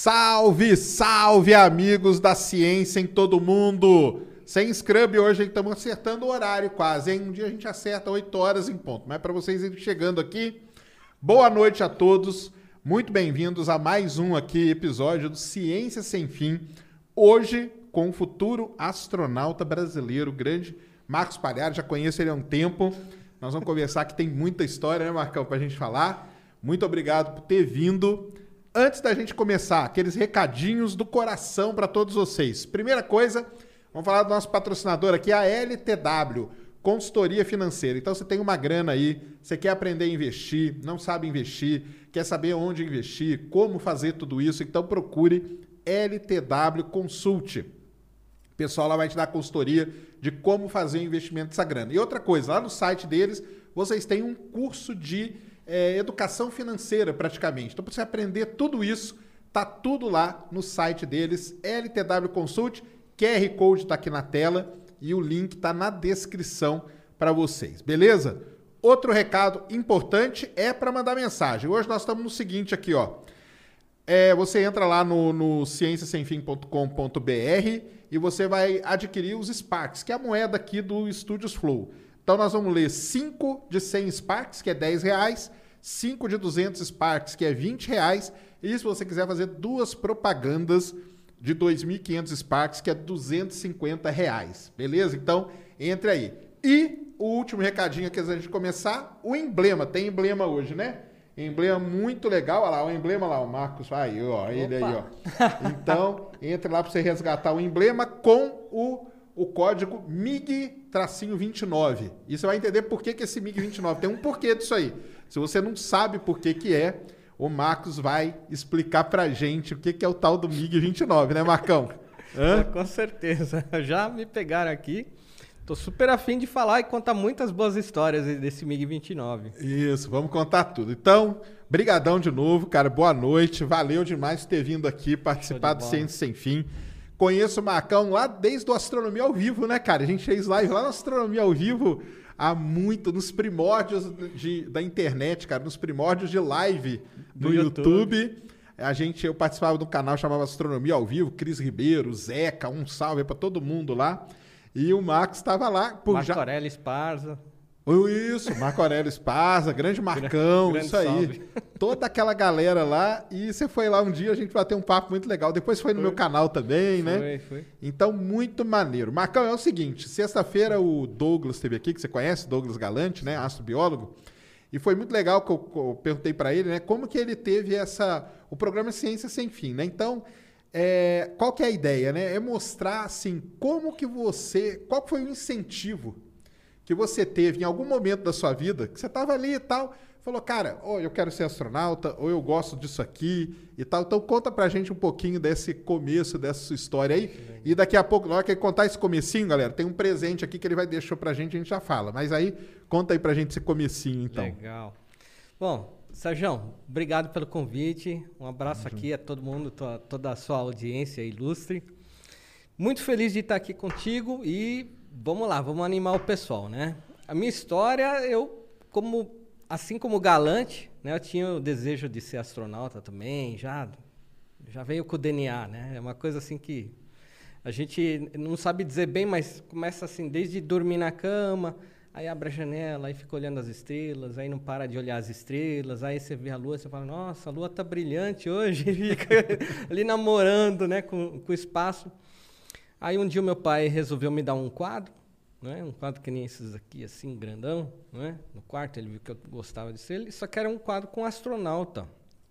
Salve, salve, amigos da ciência em todo mundo! Sem scrub hoje, estamos acertando o horário quase, hein? Um dia a gente acerta 8 horas em ponto. Mas para vocês irem chegando aqui, boa noite a todos. Muito bem-vindos a mais um aqui episódio do Ciência Sem Fim. Hoje com o futuro astronauta brasileiro, grande Marcos Palhares, já conheço ele há um tempo. Nós vamos conversar que tem muita história, né, Marcão, para a gente falar. Muito obrigado por ter vindo. Antes da gente começar, aqueles recadinhos do coração para todos vocês. Primeira coisa, vamos falar do nosso patrocinador aqui, a LTW, consultoria financeira. Então você tem uma grana aí, você quer aprender a investir, não sabe investir, quer saber onde investir, como fazer tudo isso, então procure LTW Consult. O pessoal lá vai te dar consultoria de como fazer o investimento dessa grana. E outra coisa, lá no site deles, vocês têm um curso de é, educação financeira, praticamente. Então, para você aprender tudo isso, tá tudo lá no site deles, LTW Consult. QR Code está aqui na tela e o link está na descrição para vocês, beleza? Outro recado importante é para mandar mensagem. Hoje nós estamos no seguinte aqui, ó. É, você entra lá no, no cienciasemfim.com.br e você vai adquirir os Sparks, que é a moeda aqui do Studios Flow. Então nós vamos ler 5 de 100 Sparks, que é 10 reais, 5 de 200 Sparks, que é 20 reais, e se você quiser fazer duas propagandas de 2.500 Sparks, que é 250 reais, beleza? Então, entre aí. E o último recadinho aqui antes gente começar, o emblema. Tem emblema hoje, né? Emblema muito legal. Olha lá, o emblema lá, o Marcos. Aí, ó, ele aí, ó. Então, entre lá para você resgatar o emblema com o, o código MIG-29. E você vai entender por que, que esse MIG-29 tem um porquê disso aí. Se você não sabe por que, que é, o Marcos vai explicar pra gente o que, que é o tal do MIG-29, né, Marcão? Hã? Com certeza. Já me pegaram aqui. Tô super afim de falar e contar muitas boas histórias desse MiG-29. Isso, vamos contar tudo. Então, brigadão de novo, cara. Boa noite. Valeu demais por ter vindo aqui participar do Ciência Sem Fim. Conheço o Marcão lá desde o Astronomia ao Vivo, né, cara? A gente fez live lá no Astronomia ao Vivo há muito, nos primórdios de, da internet, cara, nos primórdios de live no, YouTube. YouTube. A gente, eu participava de um canal chamado Astronomia ao Vivo, Cris Ribeiro, Zeca, um salve para todo mundo lá. E o Max estava lá. Por Marco já... Aurélio Esparza. Isso, Marco Aurélio Esparza, grande Marcão, grande isso aí. Salve. Toda aquela galera lá. E você foi lá um dia, a gente vai ter um papo muito legal. Depois foi no foi. meu canal também, foi, né? Foi, foi. Então, muito maneiro. Marcão, é o seguinte: sexta-feira o Douglas esteve aqui, que você conhece, Douglas Galante, né? Astrobiólogo. E foi muito legal que eu, eu perguntei para ele, né? Como que ele teve essa. O programa Ciência Sem Fim, né? Então. É, qual que é a ideia, né? É mostrar assim como que você, qual foi o incentivo que você teve em algum momento da sua vida, que você estava ali e tal, falou, cara, ou eu quero ser astronauta, ou eu gosto disso aqui e tal. Então conta pra gente um pouquinho desse começo, dessa sua história aí. E daqui a pouco, na hora que ele contar esse comecinho, galera, tem um presente aqui que ele vai deixar pra gente, a gente já fala. Mas aí, conta aí pra gente esse comecinho, então. Legal. Bom, Sérgio, obrigado pelo convite. Um abraço uhum. aqui a todo mundo, toda a sua audiência ilustre. Muito feliz de estar aqui contigo e vamos lá, vamos animar o pessoal, né? A minha história, eu, como assim como Galante, né, eu tinha o desejo de ser astronauta também, já já veio com o DNA, né? É uma coisa assim que a gente não sabe dizer bem, mas começa assim, desde dormir na cama, aí abre a janela, aí fica olhando as estrelas, aí não para de olhar as estrelas, aí você vê a lua, você fala, nossa, a lua tá brilhante hoje, fica ali namorando, né, com, com o espaço. Aí um dia o meu pai resolveu me dar um quadro, né, um quadro que nem esses aqui, assim, grandão, né, no quarto, ele viu que eu gostava de ser, só que era um quadro com um astronauta.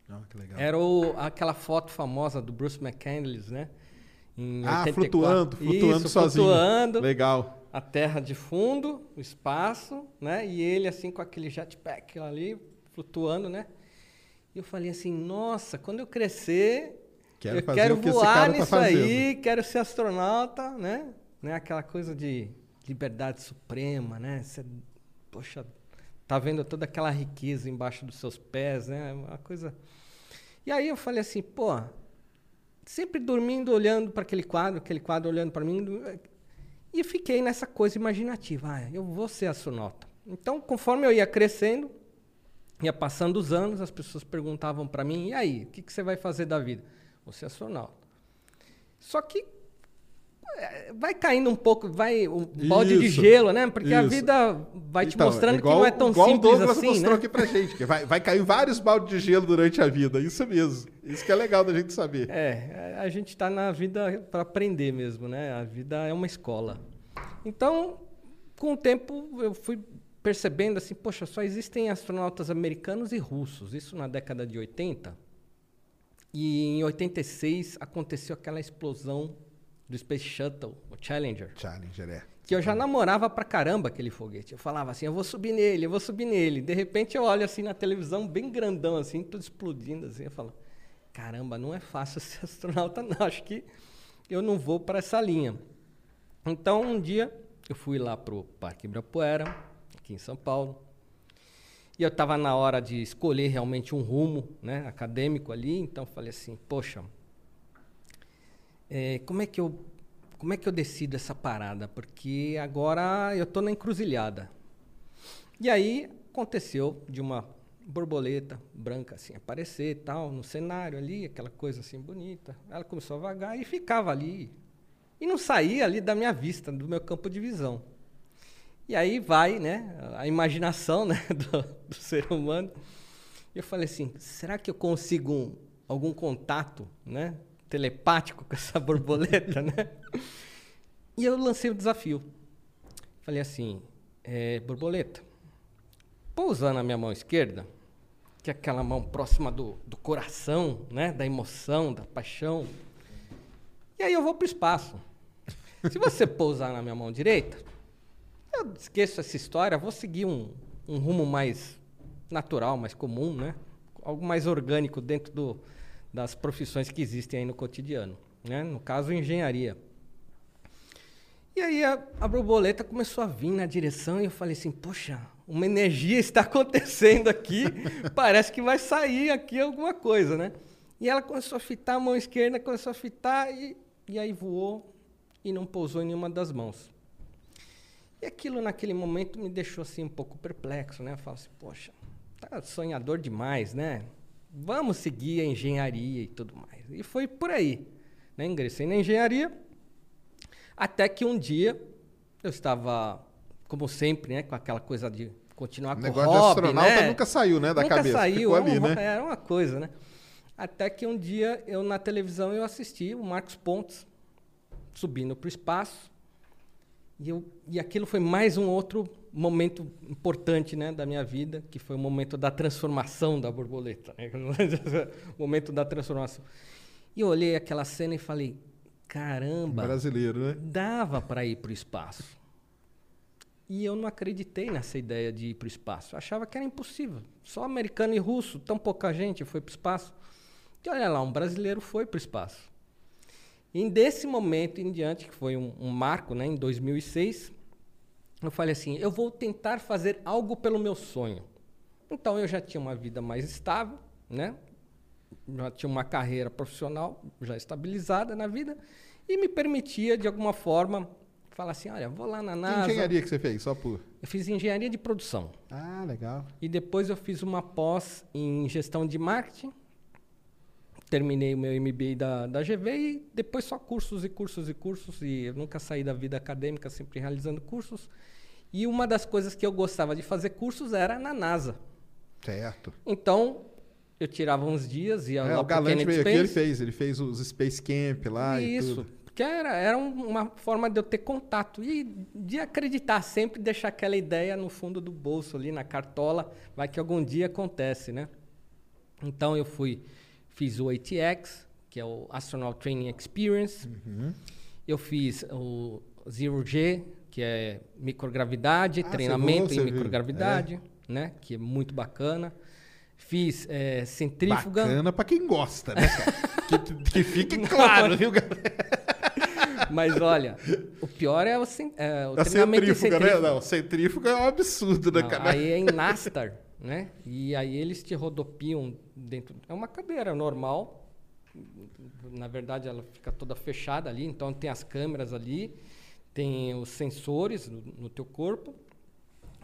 Ah, que legal. Era o, aquela foto famosa do Bruce McCandless, né? Em Ah, 84. flutuando, flutuando Isso, sozinho. flutuando. Legal. A terra de fundo, o espaço, né? E ele assim com aquele jetpack ali, flutuando, né? E eu falei assim, nossa, quando eu crescer, Quero fazer quero o que esse voar cara tá nisso fazendo. aí, quero ser astronauta, né? né? Aquela coisa de liberdade suprema, né? Você, poxa, tá vendo toda aquela riqueza embaixo dos seus pés, né? Uma coisa. E aí eu falei assim, pô, sempre dormindo olhando para aquele quadro, aquele quadro olhando para mim, e fiquei nessa coisa imaginativa, ah, eu vou ser astronauta. Então, conforme eu ia crescendo, ia passando os anos, as pessoas perguntavam para mim, e aí, o que, que você vai fazer da vida? Vou ser astronauta. Só que eh, vai caindo um pouco, vai um balde de Isso, gelo, né? Porque a isso. vida vai te Então, mostrando igual- que não é tão igual simples o Douglas assim, mostrou né? aqui pra gente, que vai, vai cair vários baldes de gelo durante a vida, isso mesmo. Isso que é legal da gente saber. É, a gente está na vida para aprender mesmo, né? A vida é uma escola. Então, com o tempo, eu fui percebendo assim, poxa, só existem astronautas americanos e russos. Isso na década de 80. E em 86 aconteceu aquela explosão do Space Shuttle, o Challenger. Challenger, é. Que eu já namorava pra caramba aquele foguete. Eu falava assim, eu vou subir nele, eu vou subir nele. De repente eu olho assim na televisão, bem grandão assim, tudo explodindo assim. Eu falo, caramba, não é fácil ser astronauta não. Acho que eu não vou para essa linha. Então um dia eu fui lá pro Parque Ibirapuera, aqui em São Paulo. E eu estava na hora de escolher realmente um rumo né, acadêmico ali, então falei assim, poxa, é, como, é que eu, como é que eu decido essa parada? Porque agora eu estou na encruzilhada. E aí aconteceu de uma borboleta branca assim aparecer tal, no cenário ali, aquela coisa assim bonita. Ela começou a vagar e ficava ali. E não saía ali da minha vista, do meu campo de visão. E aí vai, né, a imaginação né, do, do ser humano. E eu falei assim, será que eu consigo um- algum contato, né, telepático com essa borboleta, né? E eu lancei o desafio. Falei assim, é, borboleta, pousar na minha mão esquerda, que é aquela mão próxima do, do coração, né, da emoção, da paixão. E aí eu vou para o espaço. Se você pousar na minha mão direita, eu esqueço essa história, vou seguir um, um rumo mais natural, mais comum, né? Algo mais orgânico dentro do, das profissões que existem aí no cotidiano, né? No caso, engenharia. E aí a, a borboleta começou a vir na direção e eu falei assim, poxa, uma energia está acontecendo aqui, parece que vai sair aqui alguma coisa, né? E ela começou a fitar a mão esquerda, começou a fitar e, e aí voou e não pousou em nenhuma das mãos. E aquilo naquele momento me deixou assim um pouco perplexo, né? Eu falo assim, poxa, tá sonhador demais, né? Vamos seguir a engenharia e tudo mais. E foi por aí, né? Ingressei na engenharia, até que um dia eu estava, como sempre, né, com aquela coisa de continuar O com o negócio de astronauta né? nunca saiu, né, da nunca cabeça. Saiu, Ficou ali, é uma- né? Era uma coisa, né? Até que um dia eu na televisão eu assisti o Marcos Pontes subindo para o espaço e, eu, e aquilo foi mais um outro momento importante né, da minha vida, que foi o momento da transformação da borboleta. Né? o momento da transformação. E eu olhei aquela cena e falei, caramba, Brasileiro, né? dava para ir para o espaço. E eu não acreditei nessa ideia de ir para o espaço. Eu achava que era impossível. Só americano e russo, tão pouca gente foi para o espaço. E olha lá, um brasileiro foi para o espaço. E desse momento em diante, que foi um, um marco, né, em 2006, eu falei assim: eu vou tentar fazer algo pelo meu sonho. Então eu já tinha uma vida mais estável, né? Já tinha uma carreira profissional já estabilizada na vida e me permitia de alguma forma falar assim: olha, vou lá na Que NASA. engenharia que você fez? Só por. Eu fiz engenharia de produção Ah, legal. e depois eu fiz uma pós em gestão de marketing terminei o meu MBA da, da GV e depois só cursos e cursos e cursos. E eu nunca saí da vida acadêmica, sempre realizando cursos. E uma das coisas que eu gostava de fazer cursos era na NASA. Certo. Então, eu tirava uns dias, ia É, lá o Galante veio aqui, ele Space. fez. Ele fez os Space Camp lá e Isso. tudo. Porque era, era um- uma forma de eu ter contato e de acreditar, sempre deixar aquela ideia no fundo do bolso ali, na cartola, vai que algum dia acontece, né? Então eu fui, fiz o ATX, que é o Astronaut Training Experience. Uhum. Eu fiz o Zero G, que é microgravidade, Ah, treinamento em microgravidade, né? Que é muito bacana. Fiz eh, centrífuga. Bacana pra quem gosta, né, que, que fique claro, viu, galera? Mas olha, o pior é o, cen- é, o A treinamento em centrífuga, né? centrífuga. Não, centrífuga é um absurdo, né, Não, cara? aí é em Nastar, né? E aí eles te rodopiam dentro. É uma cadeira normal. Na verdade, ela fica toda fechada ali. Então tem as câmeras ali, tem os sensores no, no teu corpo,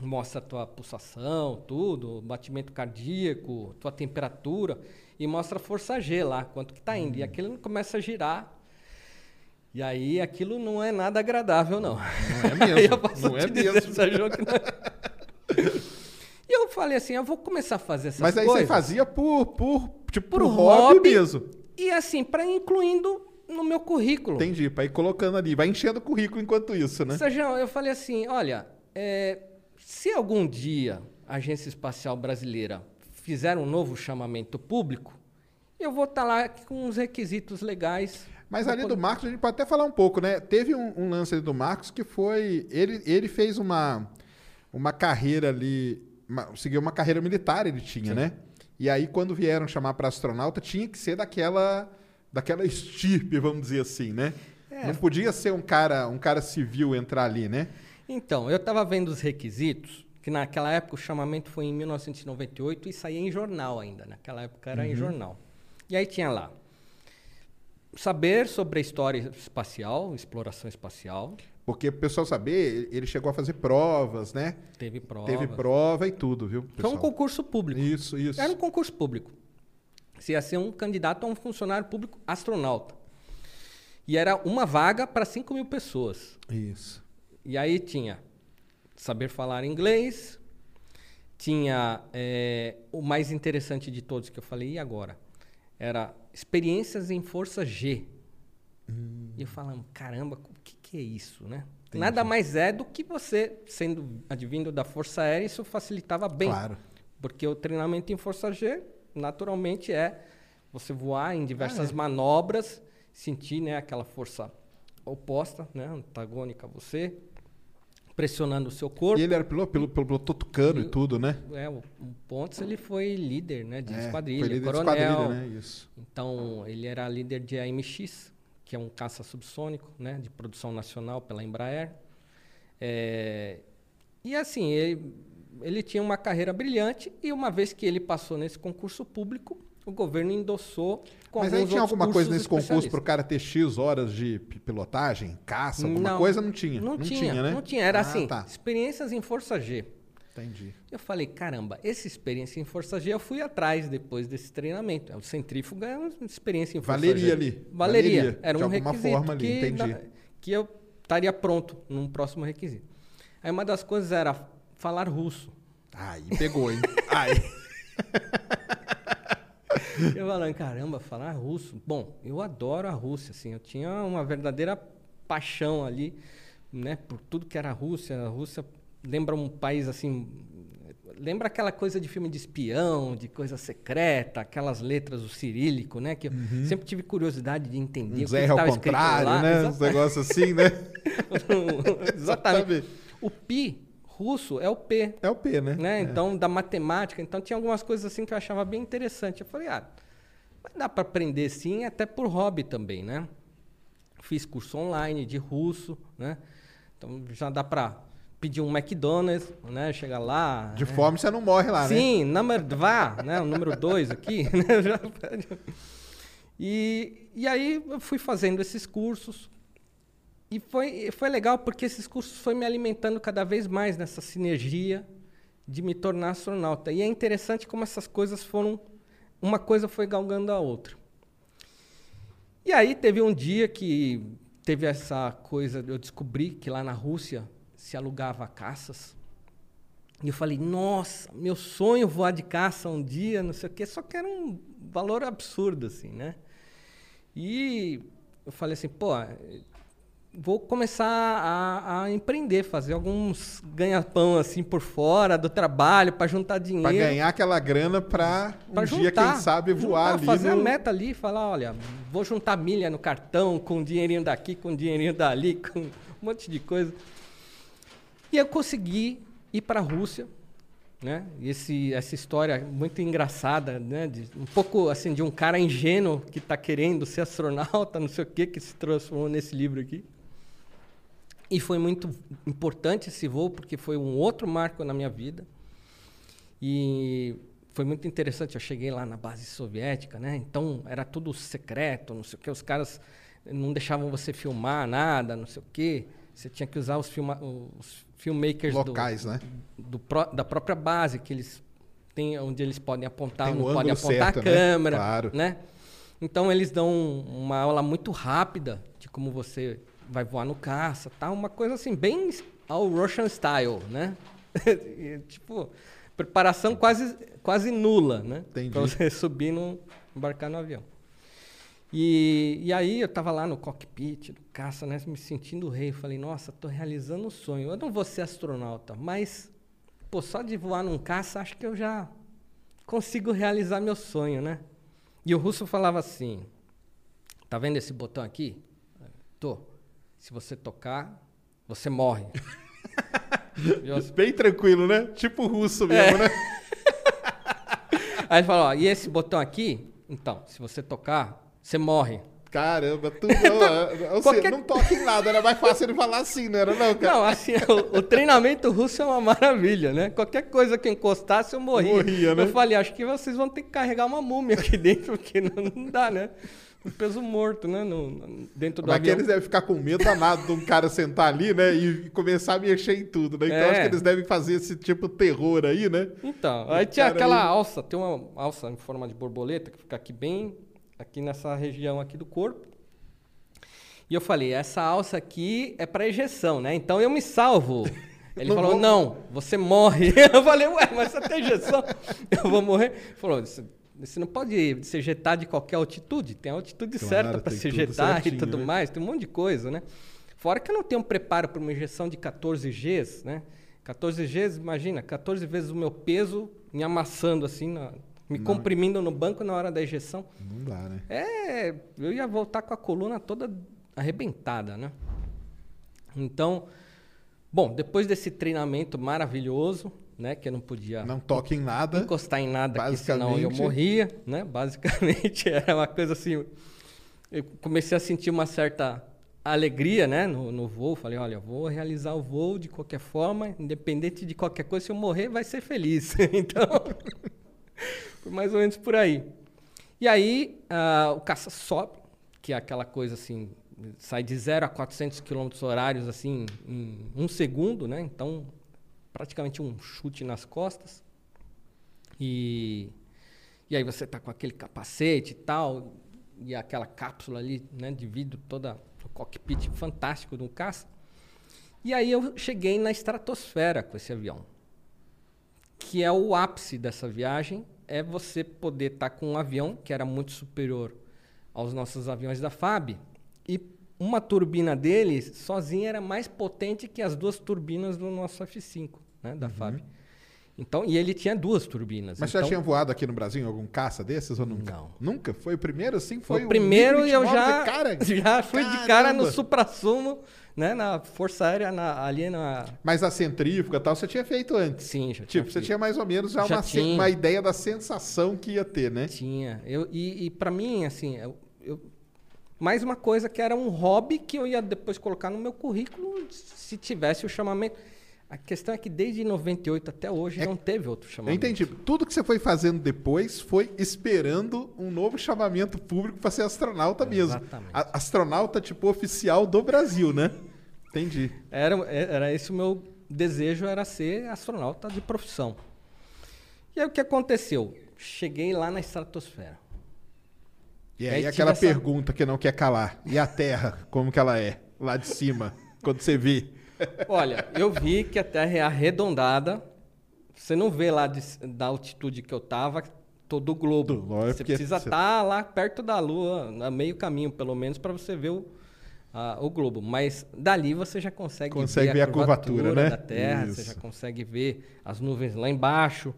mostra a tua pulsação, tudo, batimento cardíaco, tua temperatura e mostra a força G lá, quanto que tá indo. Hum. E aquilo começa a girar. E aí aquilo não é nada agradável, não. Não é mesmo, não é dizer, mesmo. Não é. Eu falei assim, eu vou começar a fazer essas Mas aí coisas. você fazia por, por tipo, por por hobby, hobby mesmo. E assim, para incluindo no meu currículo. Entendi, pra ir colocando ali. Vai enchendo o currículo enquanto isso, né? Sérgio, eu falei assim, olha, é, se algum dia a Agência Espacial Brasileira fizer um novo chamamento público, eu vou estar lá com uns requisitos legais. Mas ali do Marcos, a gente pode até falar um pouco, né? Teve um, um lance ali do Marcos que foi. Ele, ele fez uma, uma carreira ali. Uma- seguiu uma carreira militar, ele tinha, né? E aí, quando vieram chamar para astronauta, tinha que ser daquela, daquela estirpe, vamos dizer assim, né? É. Não podia ser um cara, um cara civil entrar ali, né? Então, eu estava vendo os requisitos, que naquela época o chamamento foi em 1998 e saía em jornal ainda. Naquela época era Uhum. em jornal. E aí tinha lá saber sobre a história espacial, exploração espacial, Porque o pessoal saber, ele chegou a fazer provas, né? teve prova. Teve prova e tudo, viu? Foi um pessoal? concurso público. Isso, isso. Era um concurso público. Você ia ser um candidato a um funcionário público astronauta. E era uma vaga para 5 mil pessoas. Isso. E aí tinha saber falar inglês, tinha eh, o mais interessante de todos que eu falei, e agora? Era experiências em força G. E eu falando, caramba, o que, que é isso, né? Nada mais é do que você, sendo advindo da Força Aérea, isso facilitava bem. Claro. Porque o treinamento em Força G, naturalmente, é você voar em diversas Ah, é. manobras, sentir né, aquela força oposta, né, antagônica a você, pressionando o seu corpo. E ele era piloto, piloto, piloto tucano e E- tudo, né? É, o, o Pontes ele foi líder né, de É, esquadrilha, foi líder de coronel. esquadrilha, né? Isso. Então, ele era líder de AMX, que é um caça subsônico, né, de produção nacional pela Embraer. É, e assim, ele, ele tinha uma carreira brilhante e uma vez que ele passou nesse concurso público, o governo endossou com Mas aí tinha alguma coisa nesse concurso para o cara ter X horas de pi- pilotagem, caça, alguma coisa? Não tinha. Não, tinha, né? não tinha. Era Ah, assim, Tá. experiências em Força G. Entendi. Eu falei, caramba, essa experiência em Força G eu fui atrás depois desse treinamento. O centrífuga é uma experiência em Força Valeria G. ali. Valeria. Valeria, Era de um requisito forma ali, que, entendi. que eu estaria pronto num próximo requisito. Aí uma das coisas era falar russo. Aí pegou, hein? Aí. Eu falando, caramba, falar russo. Bom, eu adoro a Rússia, assim. Eu tinha uma verdadeira paixão ali, né? Por tudo que era a Rússia. A Rússia lembra um país, assim... Lembra aquela coisa de filme de espião, de coisa secreta, aquelas letras, o cirílico, né? Que eu sempre tive curiosidade de entender Um o que ao contrário, lá. né? Uns negócios assim, né? Exatamente. O pi russo é o P, É o P, né? né? É. Então, da matemática. Então, tinha algumas coisas assim que eu achava bem interessante. Eu falei, ah, mas dá para aprender sim, até por hobby também, né? Fiz curso online de russo, né? Então, já dá para pedir um McDonald's, né? Chegar lá... De né? fome você não morre lá, né? Sim, number dva, né? O número dois aqui. né? E, e aí eu fui fazendo esses cursos. E foi, foi legal porque esses cursos foi me alimentando cada vez mais nessa sinergia de me tornar astronauta. E é interessante como essas coisas foram. Uma coisa foi galgando a outra. E aí teve um dia que teve essa coisa, eu descobri que lá na Rússia se alugava caças. E eu falei, nossa, meu sonho voar de caça um dia, não sei o quê, só que era um valor absurdo, assim, né? E eu falei assim, pô, vou começar a, a empreender, fazer alguns ganha-pão assim por fora do trabalho para juntar dinheiro. Pra ganhar aquela grana pra um Pra dia, quem sabe, voar juntar, ali fazer no... a meta ali e falar, olha, vou juntar milha no cartão, com um dinheirinho daqui, com um dinheirinho dali, com um monte de coisa. E eu consegui ir para a Rússia, né? Esse, essa história muito engraçada, né? De, um pouco assim de um cara ingênuo que está querendo ser astronauta, não sei o que, que se transformou nesse livro aqui. E foi muito importante esse voo porque foi um outro marco na minha vida. E foi muito interessante. Eu cheguei lá na base soviética, né? Então era tudo secreto, não sei o que. Os caras não deixavam você filmar nada, não sei o que. Você tinha que usar os, filma os filmmakers Locais, do, né? do da própria base que eles têm, onde eles podem apontar, Tem não o podem apontar certo, a né? câmera, Claro. né? Então eles dão uma aula muito rápida de como você vai voar no caça, tá? Uma coisa assim bem ao Russian style, né? Tipo, preparação quase quase nula, né? Para você subir no embarcar no avião. E, e aí eu tava lá no cockpit do caça, né, me sentindo rei. Falei, nossa, tô realizando um sonho. Eu não vou ser astronauta, mas pô, só de voar num caça, acho que eu já consigo realizar meu sonho, né? E o russo falava assim: Tá vendo esse botão aqui? Tô. Se você tocar, você morre. Eu- Bem tranquilo, né? Tipo russo É. mesmo, né? Aí ele falou: Ó, e esse botão aqui? Então, se você tocar, você morre. Caramba, tu não, ou Qualquer- seja, não toca em nada, era mais fácil ele falar assim, não era não, cara? Não, assim, o, o treinamento russo é uma maravilha, né? Qualquer coisa que eu encostasse, eu morria. Morria, né? Eu falei, acho que vocês vão ter que carregar uma múmia aqui dentro, porque não, não dá, né? Um peso morto, né? No, no- dentro do Mas que avião. eles devem ficar com medo danado de um cara sentar ali, né? E começar a mexer em tudo, né? Então É. acho que eles devem fazer esse tipo de terror aí, né? Então, aí tinha cara aquela aí- alça, tem uma alça em forma de borboleta que fica aqui bem, aqui nessa região aqui do corpo. E eu falei, essa alça aqui é para ejeção, né? Então eu me salvo. Ele Não falou, vou- não, você morre. Eu falei, ué, mas você tem ejeção? Eu vou morrer? Ele falou, você, não pode se ejetar de qualquer altitude, tem a altitude Claro, certa para se ejetar certinho, e tudo né? mais, tem um monte de coisa, né? Fora que eu não tenho um preparo para uma injeção de 14 Gs, né? 14 Gs, imagina, 14 vezes o meu peso me amassando assim, na- me comprimindo no banco na hora da injeção. Não dá, né? É, eu ia voltar com a coluna toda arrebentada, né? Então, bom, depois desse treinamento maravilhoso, né, que eu não podia Não toca em nada. encostar em nada, que senão eu morria, né? Basicamente era uma coisa assim. Eu comecei a sentir uma certa alegria, né, no, no voo. Falei, olha, eu vou realizar o voo de qualquer forma, independente de qualquer coisa. Se eu morrer, vai ser feliz. então, mais ou menos por aí. E aí ah, o caça sobe, que é aquela coisa assim, sai de 0 a 400 km horários assim em um segundo, né? Então praticamente um chute nas costas. E, e aí você tá com aquele capacete e tal, e aquela cápsula ali, né, de vidro toda, o cockpit fantástico um caça. E aí eu cheguei na estratosfera com esse avião, que é o ápice dessa viagem, é você poder estar com um avião que era muito superior aos nossos aviões da FAB, e uma turbina dele sozinha era mais potente que as duas turbinas do nosso F5, né, da FAB. Então, e ele tinha duas turbinas. Mas você então, já tinha voado aqui no Brasil em algum caça desses ou nunca? Não. Nunca? Foi o primeiro assim? Foi, Foi o primeiro e eu 1029, já, Cara, já fui de cara no supra-sumo, né, na Força Aérea, na- ali na... Mas a centrífuga e tal, você tinha feito antes. Sim, já tinha Tipo, você feito. tinha mais ou menos já, Já uma, uma ideia da sensação que ia ter, né? Tinha. Eu, e, e para mim, assim, eu, eu- mais uma coisa que era um hobby que eu ia depois colocar no meu currículo se tivesse o chamamento. A questão é que desde 98 até hoje não teve outro Eu chamamento. entendi. Tudo que você foi fazendo depois foi esperando um novo chamamento público para ser astronauta mesmo. Exatamente. A- astronauta, tipo, oficial do Brasil, né? Entendi. Era, era esse o meu desejo, era ser astronauta de profissão. E aí o que aconteceu? Cheguei lá na estratosfera. E aí aí aquela essa- pergunta que não quer calar. E a Terra, como que ela é? Lá de cima, quando você vê. Olha, eu vi que a Terra é arredondada. Você não vê lá de- da altitude que eu tava todo o globo. Do- lógico você precisa você- estar lá perto da Lua, a meio caminho pelo menos, para você ver o, a- o globo. Mas dali você já consegue, Consegue ver a curvatura, né? da Terra, você Isso. já consegue ver as nuvens lá embaixo,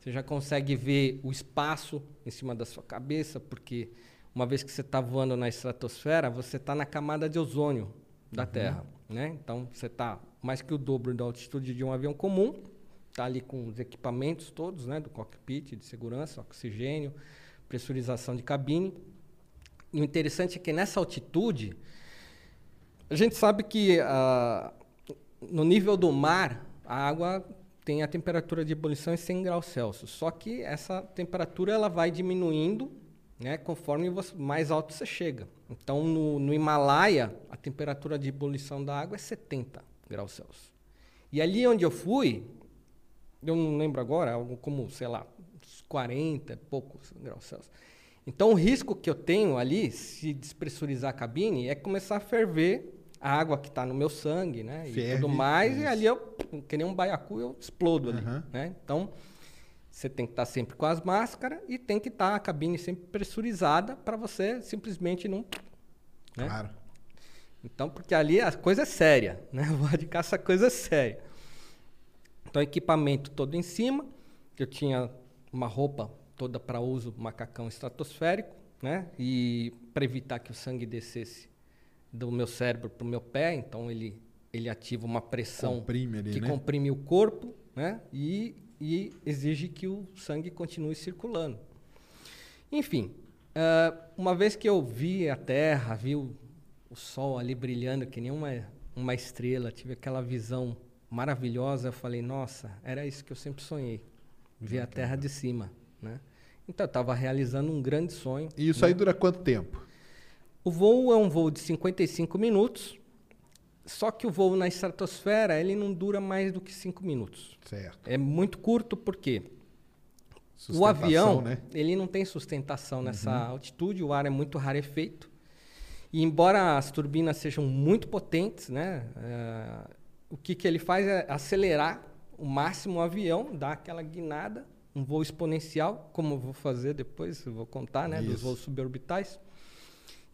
você já consegue ver o espaço em cima da sua cabeça, porque uma vez que você está voando na estratosfera, você está na camada de ozônio da Uhum. Terra, né? Então você está mais que o dobro da altitude de um avião comum, está ali com os equipamentos todos, né, do cockpit, de segurança, oxigênio, pressurização de cabine. E o interessante é que nessa altitude, a gente sabe que ah, no nível do mar, a água tem a temperatura de ebulição em 100 graus Celsius. Só que essa temperatura ela vai diminuindo né, conforme você- mais alto você chega. Então, no, no Himalaia, a temperatura de ebulição da água é 70 graus Celsius. E ali onde eu fui, eu não lembro agora, algo como, sei lá, uns 40 e poucos graus Celsius. Então, o risco que eu tenho ali, se despressurizar a cabine, é começar a ferver a água que está no meu sangue, né? Ferve, e tudo mais, isso. e ali eu, que nem um baiacu, eu explodo ali, Aham. né? Então, você tem que estar sempre com as máscaras e tem que estar a cabine sempre pressurizada para você simplesmente não... Né? Claro. Então, porque ali a coisa é séria, né? Voar de caça, a coisa é séria. Então, equipamento todo em cima. Eu tinha uma roupa toda para uso macacão estratosférico, né? E para evitar que o sangue descesse do meu cérebro para o meu pé, então ele ele ativa uma pressão Comprime ali, que né? comprime o corpo, né? E, e exige que o sangue continue circulando. Enfim, ah, uma vez que eu vi a Terra, vi o, o Sol ali brilhando que nem uma, uma estrela, tive aquela visão maravilhosa, eu falei, nossa, era isso que eu sempre sonhei, ver a Terra de cima, né? Então eu estava realizando um grande sonho. E isso aí dura quanto tempo? O voo é um voo de 55 minutos, só que o voo na estratosfera ele não dura mais do que 5 minutos. Certo. É muito curto porque o avião né? ele não tem sustentação nessa altitude, o ar é muito rarefeito. E embora as turbinas sejam muito potentes, né, eh, o que, que ele faz é acelerar o máximo o avião, dar aquela guinada, um voo exponencial, como eu vou fazer depois, eu vou contar, né, dos Isso. voos suborbitais.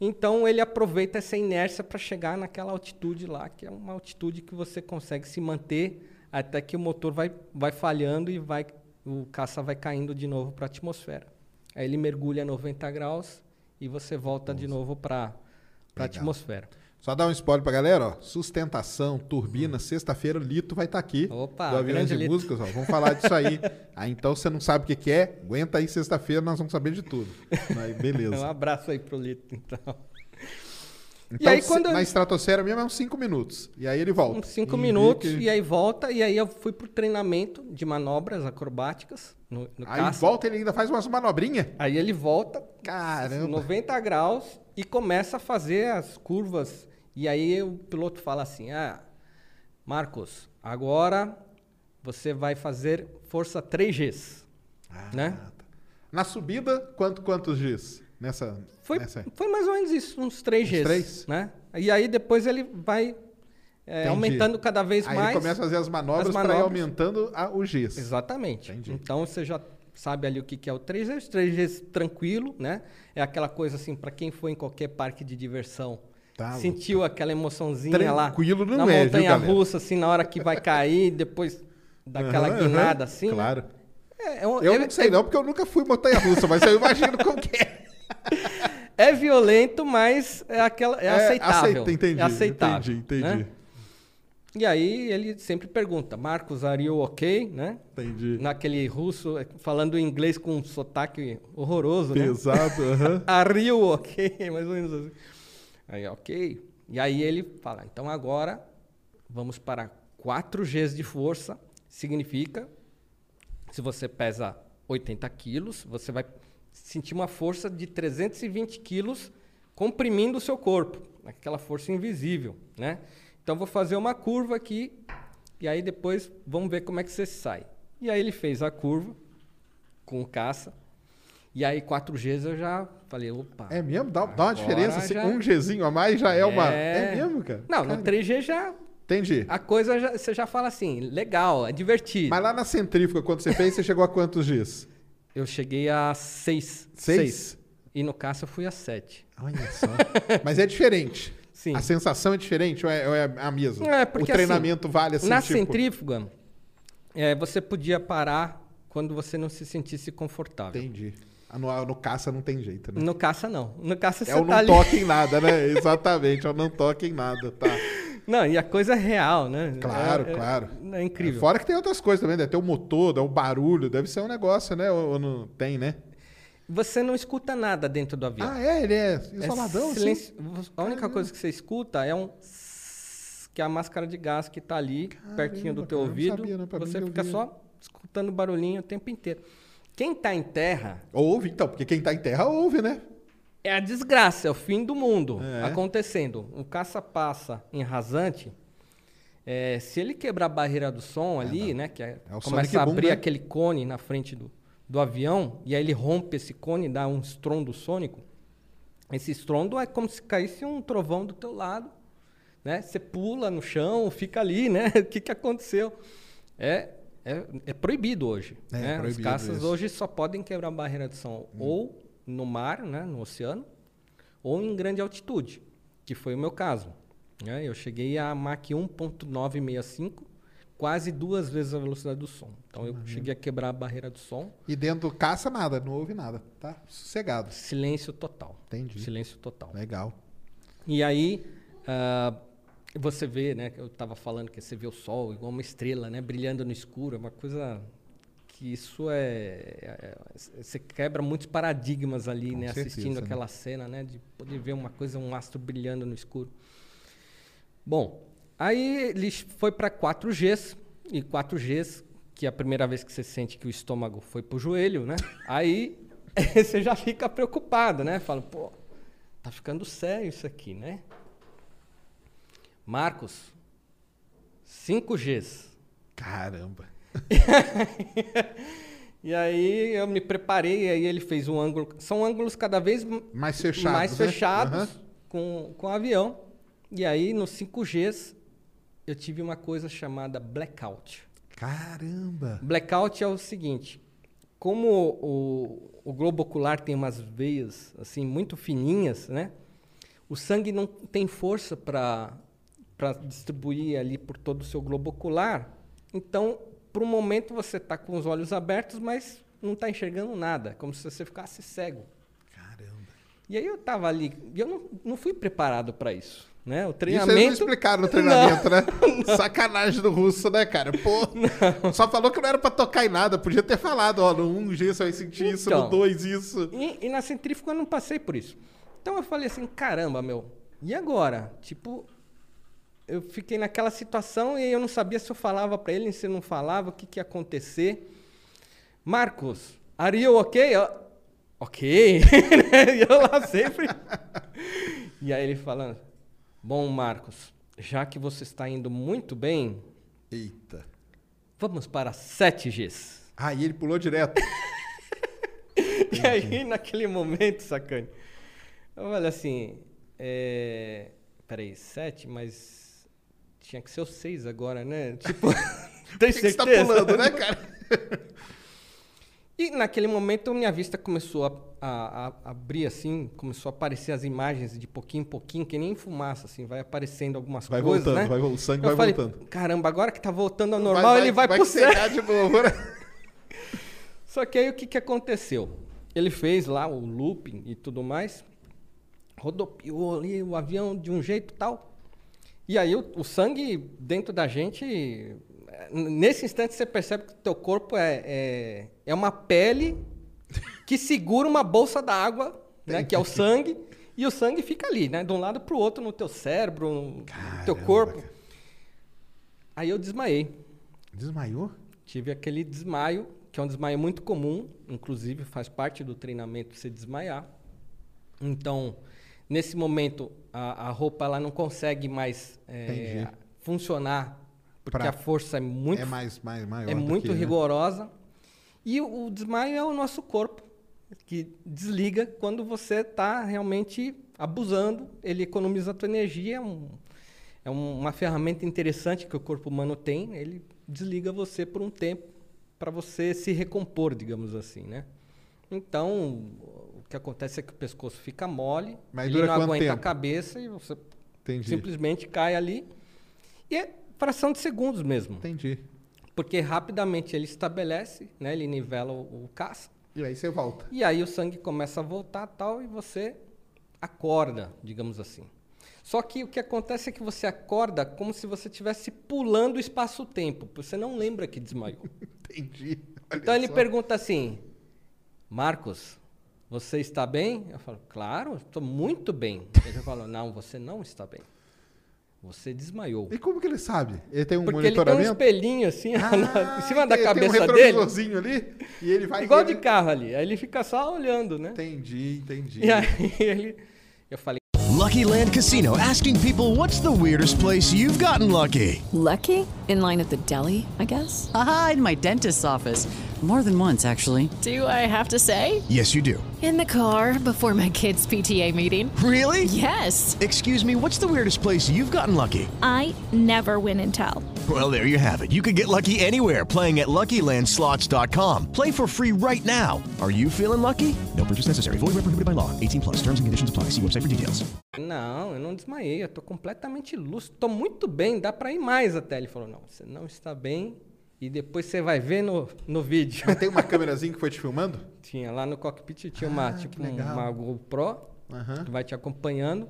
Então ele aproveita essa inércia para chegar naquela altitude lá, que é uma altitude que você consegue se manter até que o motor vai, vai falhando e vai, o caça vai caindo de novo para a atmosfera. Aí ele mergulha a 90 graus e você volta de novo para a atmosfera. Só dar um spoiler pra galera, ó. Sustentação, turbina, sexta-feira o Lito vai estar aqui. Hum. Opa, do Aviões grande e Lito. Músicas, ó. Vamos falar disso aí. aí então você não sabe o que, que é, aguenta aí sexta-feira, nós vamos saber de tudo. Aí, Um beleza. abraço aí pro Lito, então. Então, aí, se- quando- na estratosfera mesmo é uns 5 minutos. E aí ele volta. Uns cinco Indica- minutos e aí volta. E aí eu fui pro treinamento de manobras acrobáticas no, no Aí caça. volta ele ainda faz umas manobrinhas. Aí ele volta Caramba. 90 graus e começa a fazer as curvas. E aí o piloto fala assim: Ah, Marcos, agora você vai fazer força 3Gs. Ah, né? tá. Na subida, quanto, quantos dias? Nessa, Foi, nessa... foi mais ou menos isso, uns 3Gs. Uns três? Né? E aí depois ele vai é, aumentando cada vez Aí mais. ele começa a fazer as manobras, as para ir manobras. aumentando a, o Gs. Exatamente. Entendi. Então você já sabe ali o que, que é o 3G. O 3G tranquilo, né? É aquela coisa assim, para quem foi em qualquer parque de diversão, Tá sentiu aquela emoçãozinha lá Tranquilo não na é, viu, montanha galera? russa, assim, na hora que vai cair, depois daquela Aham, guinada aham, assim. né? Claro. É, é Eu é- não sei não, porque eu nunca fui montanha-russa, mas eu imagino como que é. É violento, mas é, aquela, é, aceitável. aceita- entendi, é aceitável. entendi, entendi. né? E aí ele sempre pergunta, Marcos, are you okay? Né? Entendi. Naquele russo, é, falando inglês com um sotaque horroroso, né? Pesado, aham. Are you ok? Mais ou menos assim. Aí, ok. E aí ele fala, então agora vamos para 4 Gs de força. Significa, se você pesa 80 quilos, você vai sentir uma força de 320 quilos comprimindo o seu corpo. Aquela força invisível, né? Então vou fazer uma curva aqui e aí depois vamos ver como é que você sai. E aí ele fez a curva com o caça. E aí, 4Gs eu já falei, opa. É mesmo? Dá, dá uma diferença? assim, já- Um Gzinho a mais já é, uma. É. É mesmo, cara? Não, Cara, no 3G já. Entendi. A coisa já- você já fala assim, legal, é divertido. Mas lá na centrífuga, quando você fez, você chegou a quantos Gs? Eu cheguei a 6. Seis? E no caça eu fui a 7. Olha só. Mas é diferente. Sim. A sensação é diferente ou é, ou é a mesma? É, porque, o treinamento vale assim, Na tipo... centrífuga, é, você podia parar quando você não se sentisse confortável. Entendi. Ah, No, no caça não tem jeito, né? No caça, não. No caça, você É o tá não ali... toque em nada, né? Exatamente, é o não toque em nada, tá? Não, e a coisa é real, né? Claro, É- é- claro. É incrível. Fora que tem outras coisas também, deve ter o motor, ter o barulho, deve ser um negócio, né? Ou, ou não tem, né? Você não escuta nada dentro do avião. Ah, é? Ele é É isoladão, assim? silencio- A única coisa que você escuta é um que é a máscara de gás que tá ali pertinho do teu cara, eu ouvido. sabia, não. Você eu fica ouvia. só escutando barulhinho o tempo inteiro. Quem tá em terra Ouve, então, porque quem tá em terra ouve, né? é a desgraça, é o fim do mundo É. acontecendo. Um caça passa em rasante. é, se ele quebrar a barreira do som ali, né? Que é, É começa a Boom, abrir né? aquele cone na frente do, do avião, e aí ele rompe esse cone e dá um estrondo sônico. Esse estrondo é como se caísse um trovão do teu lado, né? Você pula no chão, fica ali, né? O que, que aconteceu? É, é, é proibido hoje. É, né? Os proibido caças isso. Hum. hoje só podem quebrar a barreira de som ou no mar, né? No oceano, ou em grande altitude, que foi o meu caso. né? Eu cheguei a Mach 1.965, quase duas vezes a velocidade do som. Então eu cheguei a quebrar a barreira do som. E dentro do caça, nada, não ouve nada. Tá sossegado. Silêncio total. Entendi. Silêncio total. Legal. E aí, ah, você vê, né? Eu estava falando que você vê o sol igual uma estrela, né? Brilhando no escuro. É uma coisa que isso é... é- é- você quebra muitos paradigmas ali, Com né? certeza, Assistindo né? aquela cena, né? De poder ver uma coisa, um astro brilhando no escuro. Bom, aí ele foi para 4Gs. E 4Gs, que é a primeira vez que você sente que o estômago foi pro joelho, né? Aí você já fica preocupado, né? Fala, pô, tá ficando sério isso aqui, né? Marcos, 5Gs. Caramba. E aí eu me preparei, e aí ele fez um ângulo. São ângulos cada vez Mais fechados, mais né? fechados Aham. com, com o avião. E aí nos 5Gs eu tive uma coisa chamada blackout. Caramba. Blackout é o seguinte: como o, o globo ocular tem umas veias assim muito fininhas, né? O sangue não tem força para para distribuir ali por todo o seu globo ocular. Então, por um momento você está com os olhos abertos, mas não está enxergando nada, como se você ficasse cego. Caramba. E aí eu estava ali, eu não, não fui preparado para isso, né? O Isso treinamento eles não explicaram no treinamento, né? Sacanagem do russo, né, cara? Pô, só falou que não era pra tocar em nada. Podia ter falado, ó, no 1G você vai sentir isso, no Então. 2 isso. E, e na centrífuga eu não passei por isso. Então eu falei assim, caramba, meu, e agora? Tipo, eu fiquei naquela situação e eu não sabia se eu falava pra ele, se eu não falava, o que, que ia acontecer. Marcos, are you okay? Eu, ok. e eu lá sempre. e aí ele falando, bom, Marcos, já que você está indo muito bem, Eita. vamos para 7Gs. Ah, e ele pulou direto. E aí, naquele momento, sacane, eu falei assim, é... Peraí, sete, mas tinha que ser o seis agora, né? Tipo, tem Por que que tá certeza? pulando, né, cara? E naquele momento minha vista começou a, a- a abrir assim, começou a aparecer as imagens de pouquinho em pouquinho, que nem fumaça, assim, vai aparecendo algumas Vai coisas, voltando, né? vai vol- o sangue eu vai falei, voltando. Caramba, agora que tá voltando ao normal, ele vai, pro céu. cegar de novo, né? Só que aí o que, que aconteceu? Ele fez lá o looping e tudo mais, rodopiou ali o avião de um jeito tal. E aí o, o sangue dentro da gente, nesse instante você percebe que o teu corpo é, é, é uma pele que segura uma bolsa d'água, né, que é o sangue, e o sangue fica ali, né, de um lado para o outro no teu cérebro, no teu Caramba, corpo. cara. Aí eu desmaiei. Desmaiou? Tive aquele desmaio, que é um desmaio muito comum, inclusive faz parte do treinamento você desmaiar. Então, nesse momento, a, a roupa ela não consegue mais é, funcionar, porque Pra- a força é muito, é mais, mais maior. é muito que, né? rigorosa. E o, o desmaio é o nosso corpo que desliga quando você está realmente abusando. Ele economiza a tua energia, é, um, é um- uma ferramenta interessante que o corpo humano tem. Ele desliga você por um tempo para você se recompor, digamos assim, né? Então, que acontece é que o pescoço fica mole, Mas ele não aguenta a tempo? cabeça e você Entendi. simplesmente cai ali. E é fração de segundos mesmo. Entendi. Porque rapidamente ele estabelece, né? Ele nivela o, o caça. E aí você volta. E aí o sangue começa a voltar tal e você acorda, digamos assim. Só que o que acontece é que você acorda como se você estivesse pulando o espaço-tempo. Você não lembra que desmaiou. Entendi. Olha Então ele só. pergunta assim: Marcos, você está bem? Eu falo, claro, estou muito bem. Ele falou, não, você não está bem. Você desmaiou. E como que ele sabe? Ele tem um Porque ele tem um monitoramento? espelhinho assim na- em cima da cabeça tem um dele. retrovisorzinho ali e ele vai Igual ele- de carro ali. Aí ele fica só olhando, né? Entendi, entendi. E aí ele. Eu falei, Lucky Land Casino asking people what's the weirdest place you've gotten lucky? Lucky? In line at the deli, I guess? Aha, in my dentist's office. More than once, actually. Do I have to say? Yes, you do. In the car before my kids' PTA meeting. Really? Yes. Excuse me, what's the weirdest place you've gotten lucky? I never win and tell. Well, there you have it. You can get lucky anywhere playing at LuckyLandSlots.com. Play for free right now. Are you feeling lucky? No purchase necessary. Void where prohibited by law. 18 plus. Terms and conditions apply. See website for details. não, eu não desmaiei, eu tô completamente lúcido, tô muito bem, dá pra ir mais até. Ele falou, não, você não está bem e depois você vai ver no, no vídeo. Mas tem uma câmerazinha que foi te filmando? tinha lá no cockpit, tinha uma, Ah, tipo, uma GoPro Aham. que vai te acompanhando.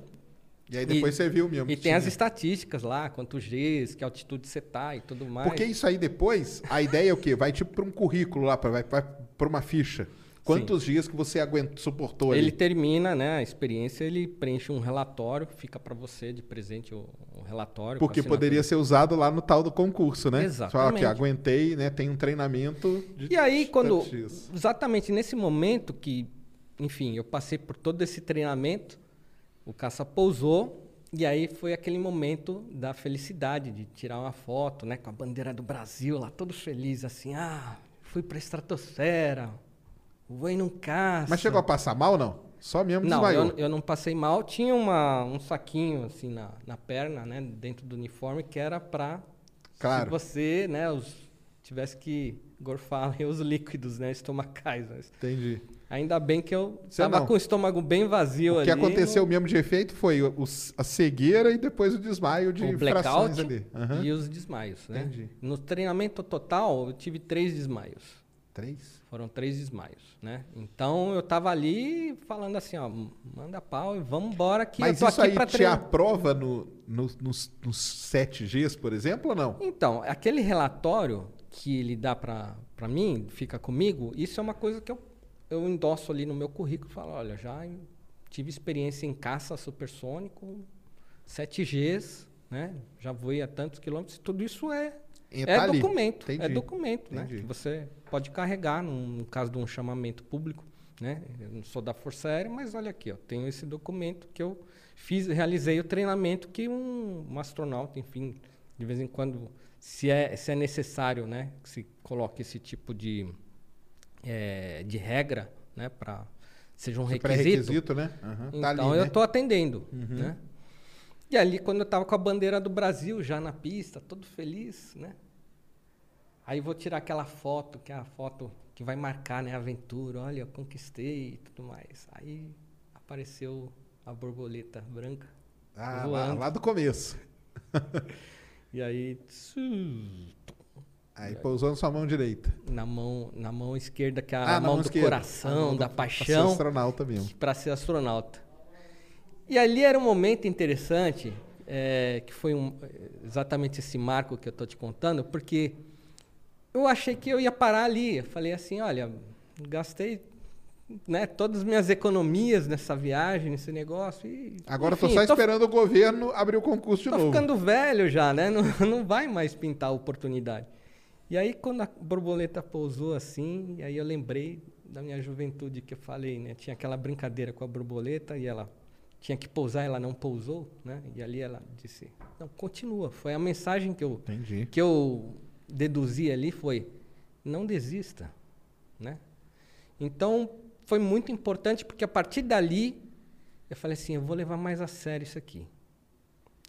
E aí depois E- você viu mesmo. E tem as estatísticas lá, quantos Gs, que altitude você tá e tudo mais. Porque isso aí depois, a ideia é o quê? Vai tipo para um currículo lá, pra, vai, vai para uma ficha. Quantos dias que você aguentou, suportou Ele ali? termina, né, a experiência, ele preenche um relatório, fica para você de presente o, o relatório. Porque poderia ser usado lá no tal do concurso, né? Você fala que Exatamente. aguentei, né? Tem um treinamento de E aí, quando. Exatamente nesse momento que, enfim, eu passei por todo esse treinamento, o caça pousou, e aí foi aquele momento da felicidade de tirar uma foto, né, com a bandeira do Brasil lá, todo feliz, assim, ah, fui pra estratosfera, voei num caça. Mas chegou a passar mal, não? Só mesmo Não, eu, eu não passei mal. Tinha uma, um saquinho assim na, na perna, né, dentro do uniforme, que era para Claro. se você, né, os, tivesse que gorfar os líquidos, né, estomacais. mas Entendi. Ainda bem que eu Você estava não. com o estômago bem vazio O ali. que aconteceu no- mesmo de efeito foi o- a cegueira e depois o desmaio de o frações ali. Aham. e os desmaios, né? Entendi. No treinamento total, eu tive três desmaios. Três? Foram três desmaios, né? Então eu tava ali falando assim, ó, manda pau e vamos embora que Mas eu tô isso aqui aí te treinar. aprova no, no, nos, nos 7Gs, por exemplo, ou não? Então, aquele relatório que ele dá para mim, fica comigo, isso é uma coisa que eu, eu endosso ali no meu currículo. Falo, olha, já tive experiência em caça supersônico, 7Gs, né? Já voei a tantos quilômetros. Tudo isso é, É tá ali. documento. É Entendi. documento, né? Que você pode carregar no caso de um chamamento público, né? Eu não sou da Força Aérea, mas olha aqui, ó, tenho esse documento que eu fiz, realizei o treinamento que um, um astronauta, enfim, de vez em quando, se é, se é necessário, né, que se coloque esse tipo de, eh, de regra, né, para seja um requisito. Pré-requisito, né? Aham. Então Tá ali, eu né? Uhum. estou atendendo, né? E ali quando eu estava com a bandeira do Brasil já na pista, todo feliz, né? Aí vou tirar aquela foto, que é a foto que vai marcar né, a aventura. Olha, eu conquistei e tudo mais. Aí apareceu a borboleta branca. Ah, lá, lá do começo. E aí, Aí pousou na sua mão direita. na mão, na mão esquerda, que é a Ah, mão mão do coração, A mão do- da pra ser paixão. astronauta mesmo. para ser astronauta. E ali era um momento interessante, é, que foi um- exatamente esse marco que eu estou te contando, porque eu achei que eu ia parar ali. Eu falei assim, olha, gastei né, todas as minhas economias nessa viagem, nesse negócio. E, Agora enfim, só esperando o governo abrir o concurso de Tô novo. ficando velho já, né? Não, não vai mais pintar a oportunidade. E aí, quando a borboleta pousou assim, e aí eu lembrei da minha juventude que eu falei, né? Tinha aquela brincadeira com a borboleta e ela tinha que pousar, ela não pousou, né? E ali ela disse, não, continua. Foi a mensagem que eu, Entendi. que eu deduzi ali foi, não desista, né? Então, foi muito importante porque a partir dali eu falei assim, eu vou levar mais a sério isso aqui.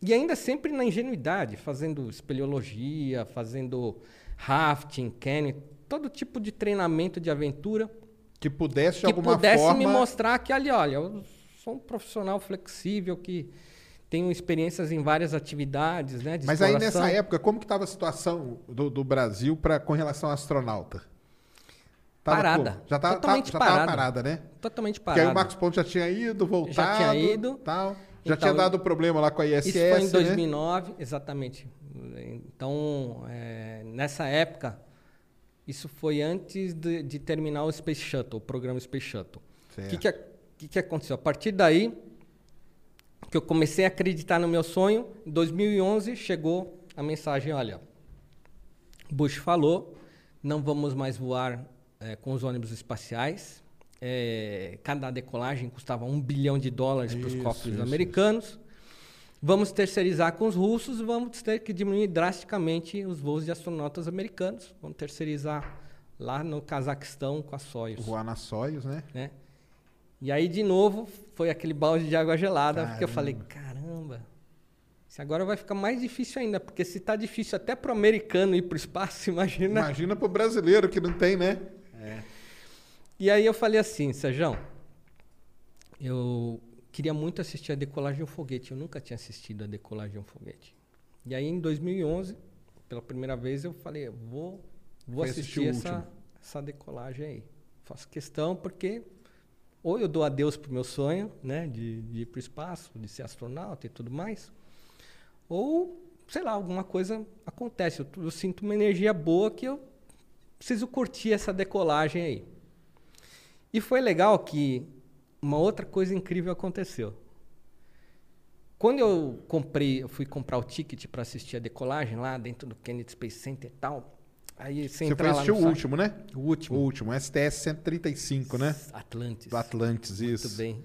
E ainda sempre na ingenuidade, fazendo espeleologia, fazendo rafting, canyon, todo tipo de treinamento de aventura Que pudesse de alguma pudesse forma. me mostrar que ali, olha, sou um profissional flexível que tenho experiências em várias atividades, né? Mas aí exploração. nessa época, como que estava a situação do, do Brasil pra, com relação ao astronauta? Tava Parada. como? Já estava Totalmente já tava parada. parada, né? totalmente Porque aí o Marcos Pontes já tinha ido, voltado. tinha ido. Tal. Já Então, tinha dado problema lá com a ISS, Isso foi em né? 2009, exatamente. Então, é, nessa época, isso foi antes de, de terminar o Space Shuttle, o programa Space Shuttle. O que, que, que, que aconteceu? A partir daí, que eu comecei a acreditar no meu sonho, em 2011 chegou a mensagem, olha, Bush falou, não vamos mais voar eh, com os ônibus espaciais. Eh, cada decolagem custava um bilhão de dólares para os Isso, cofres isso, americanos. Vamos terceirizar com os russos, vamos ter que diminuir drasticamente os voos de astronautas americanos. Vamos terceirizar lá no Cazaquistão com a Soyuz. Voar na Soyuz, né? né? E aí, de novo, foi aquele balde de água gelada, porque eu falei, caramba, isso agora vai ficar mais difícil ainda, porque se tá difícil até pro americano ir pro espaço, imagina. Imagina pro brasileiro que não tem, né? E aí eu falei assim, Sérgio, eu queria muito assistir a decolagem de um foguete, eu nunca tinha assistido a decolagem de um foguete. E aí, em 2011, pela primeira vez, eu falei, vou, vou Foi assistir assistir essa, essa decolagem aí. Faço questão porque ou eu dou adeus pro meu sonho, né, de, de ir pro espaço, de ser astronauta e tudo mais, ou, sei lá, alguma coisa acontece. Eu, eu sinto uma energia boa que eu preciso curtir essa decolagem aí. E foi legal que uma outra coisa incrível aconteceu. Quando eu comprei, eu fui comprar o ticket para assistir a decolagem lá dentro do Kennedy Space Center e tal. Aí você Você foi assistir o site- último, né? O último. O último, STS 135, né? Atlantis. Do Atlantis, isso. Muito bem.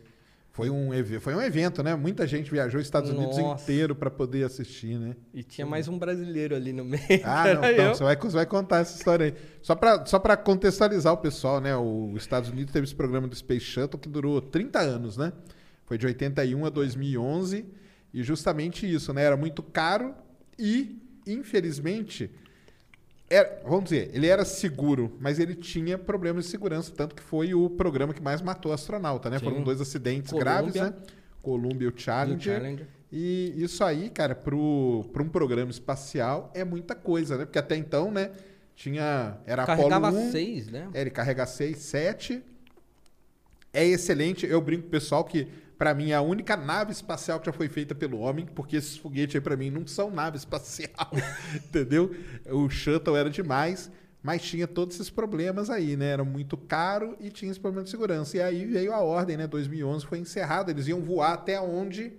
Foi um, foi um evento, né? Muita gente viajou os Estados Unidos Nossa. inteiro para poder assistir, né? E tinha mais um brasileiro ali no meio. Ah, não, então, você vai, você vai contar essa história aí. Só para só pra contextualizar o pessoal, né? O- Os Estados Unidos teve esse programa do Space Shuttle que durou 30 anos, né? Foi de 81 a 2011 e justamente isso, né? Era muito caro e, infelizmente, era- vamos dizer, ele era seguro, mas ele tinha problemas de segurança, tanto que foi o programa que mais matou astronauta, né? Sim. Foram dois acidentes Columbia. graves, né? Columbia e o Challenger. Challenger. E isso aí, cara, pro, pro um programa espacial é muita coisa, né? Porque até então, né, tinha era Carregava Apollo 1, seis, né? é, ele carrega 6, 7. É excelente. Eu brinco com o pessoal que, pra mim, é a única nave espacial que já foi feita pelo homem, porque esses foguetes aí, pra mim, não são nave espacial. entendeu? O shuttle era demais, mas tinha todos esses problemas aí, né? Era muito caro e tinha esse problema de segurança. E aí veio a ordem, né? 2011 foi encerrado. Eles iam voar até onde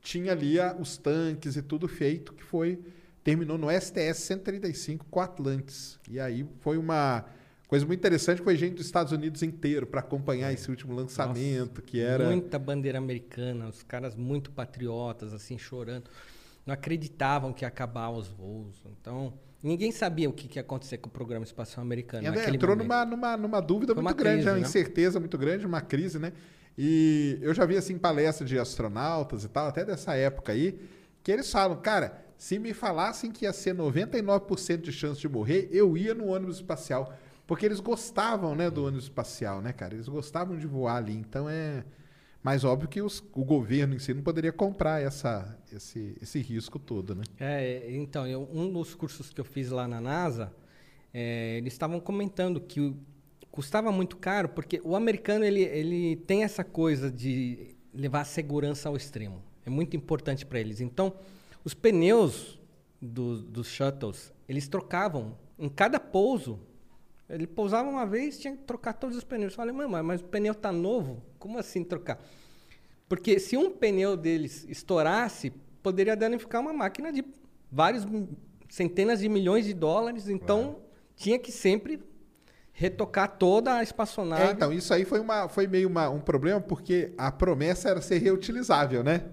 tinha ali a- os tanques e tudo feito, que foi. Terminou no STS 135 com Atlantis. E aí foi uma coisa muito interessante, foi gente dos Estados Unidos inteiro para acompanhar esse último lançamento, que era. Muita bandeira americana, os caras muito patriotas, assim, chorando. Não acreditavam que ia acabar os voos. Então, ninguém sabia o que, que ia acontecer com o programa espacial americano. Naquele entrou momento. numa, numa, numa dúvida Foi muito grande, crise, uma né? incerteza muito grande, uma crise, né? E eu já vi assim palestra de astronautas e tal, até dessa época aí, que eles falam, cara, se me falassem que ia ser 99% de chance de morrer, eu ia no ônibus espacial. Porque eles gostavam, né, do ônibus espacial, né, cara? Eles gostavam de voar ali. Então é. Mas óbvio que os- o governo em si não poderia comprar essa, esse, esse risco todo, né? É, então, eu- um dos cursos que eu fiz lá na NASA, é, eles estavam comentando que o- custava muito caro, porque o americano ele, ele tem essa coisa de levar a segurança ao extremo. É muito importante para eles. Então, os pneus do- dos shuttles, eles trocavam em cada pouso. Ele pousava uma vez, tinha que trocar todos os pneus. Eu falei, mamãe, mas o pneu tá novo? Como assim trocar? Porque se um pneu deles estourasse, poderia danificar uma máquina de vários mi- centenas de milhões de dólares. Então, tinha que sempre retocar toda a espaçonave. É, então, isso aí foi, uma, foi meio uma- um problema, porque a promessa era ser reutilizável, né?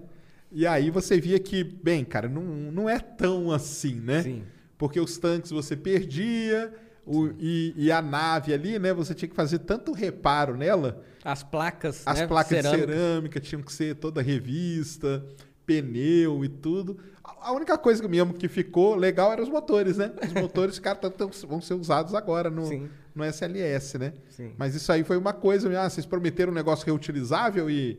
E aí você via que, bem, cara, não, não é tão assim, né? Sim. Porque os tanques você perdia, O- e, e a nave ali, né? Você tinha que fazer tanto reparo nela. As placas, As né, placas de cerâmicas. cerâmica tinham que ser toda revista, pneu e tudo. A a única coisa que mesmo que ficou legal eram os motores, né? Os motores, cara, tão- tão- vão ser usados agora no, Sim. no SLS, né? Sim. Mas isso aí foi uma coisa, ah, vocês prometeram um negócio reutilizável e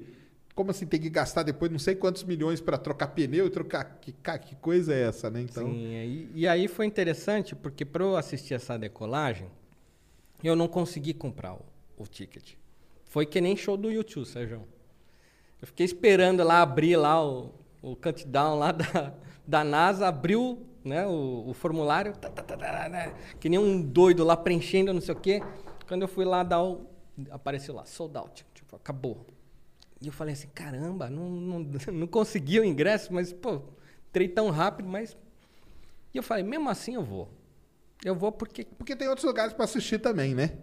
como assim tem que gastar depois não sei quantos milhões para trocar pneu e trocar que, que coisa é essa, né? Então, Sim, aí- e aí foi interessante porque para eu assistir essa decolagem, eu não consegui comprar o, o ticket. Foi que nem show do YouTube, Sérgio. Eu fiquei esperando lá abrir lá o, o countdown lá da, da NASA, abriu né, o, o formulário, tá, tá, tá, tá, né, que nem um doido lá preenchendo, não sei o quê. Quando eu fui lá dar o. Apareceu lá, sold out, tipo, acabou. E eu falei assim, caramba, não, não, não consegui o ingresso, mas, pô, entrei tão rápido, mas. E eu falei, mesmo assim eu vou. Eu vou porque. porque tem outros lugares para assistir também, né?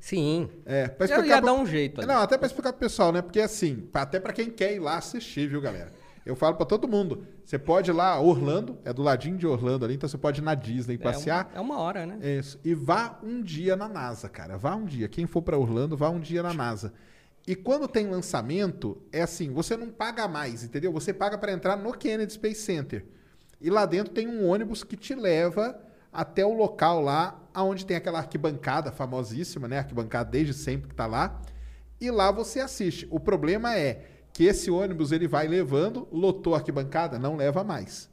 Sim. É, pra Eu ia dar um jeito ali. Não, até pra explicar pro pessoal, né? Porque assim, até pra quem quer ir lá assistir, viu, galera? Eu falo pra todo mundo. Você pode ir lá, Orlando, é do ladinho de Orlando ali, então você pode ir na Disney passear. É uma, é uma hora, né? Isso. E vá um dia na NASA, cara. Vá um dia. Quem for pra Orlando, vá um dia na NASA. E quando tem lançamento, é assim, você não paga mais, entendeu? Você paga para entrar no Kennedy Space Center. E lá dentro tem um ônibus que te leva até o local lá, onde tem aquela arquibancada famosíssima, né? Arquibancada desde sempre que tá lá. E lá você assiste. O problema é que esse ônibus ele vai levando, lotou a arquibancada, não leva mais.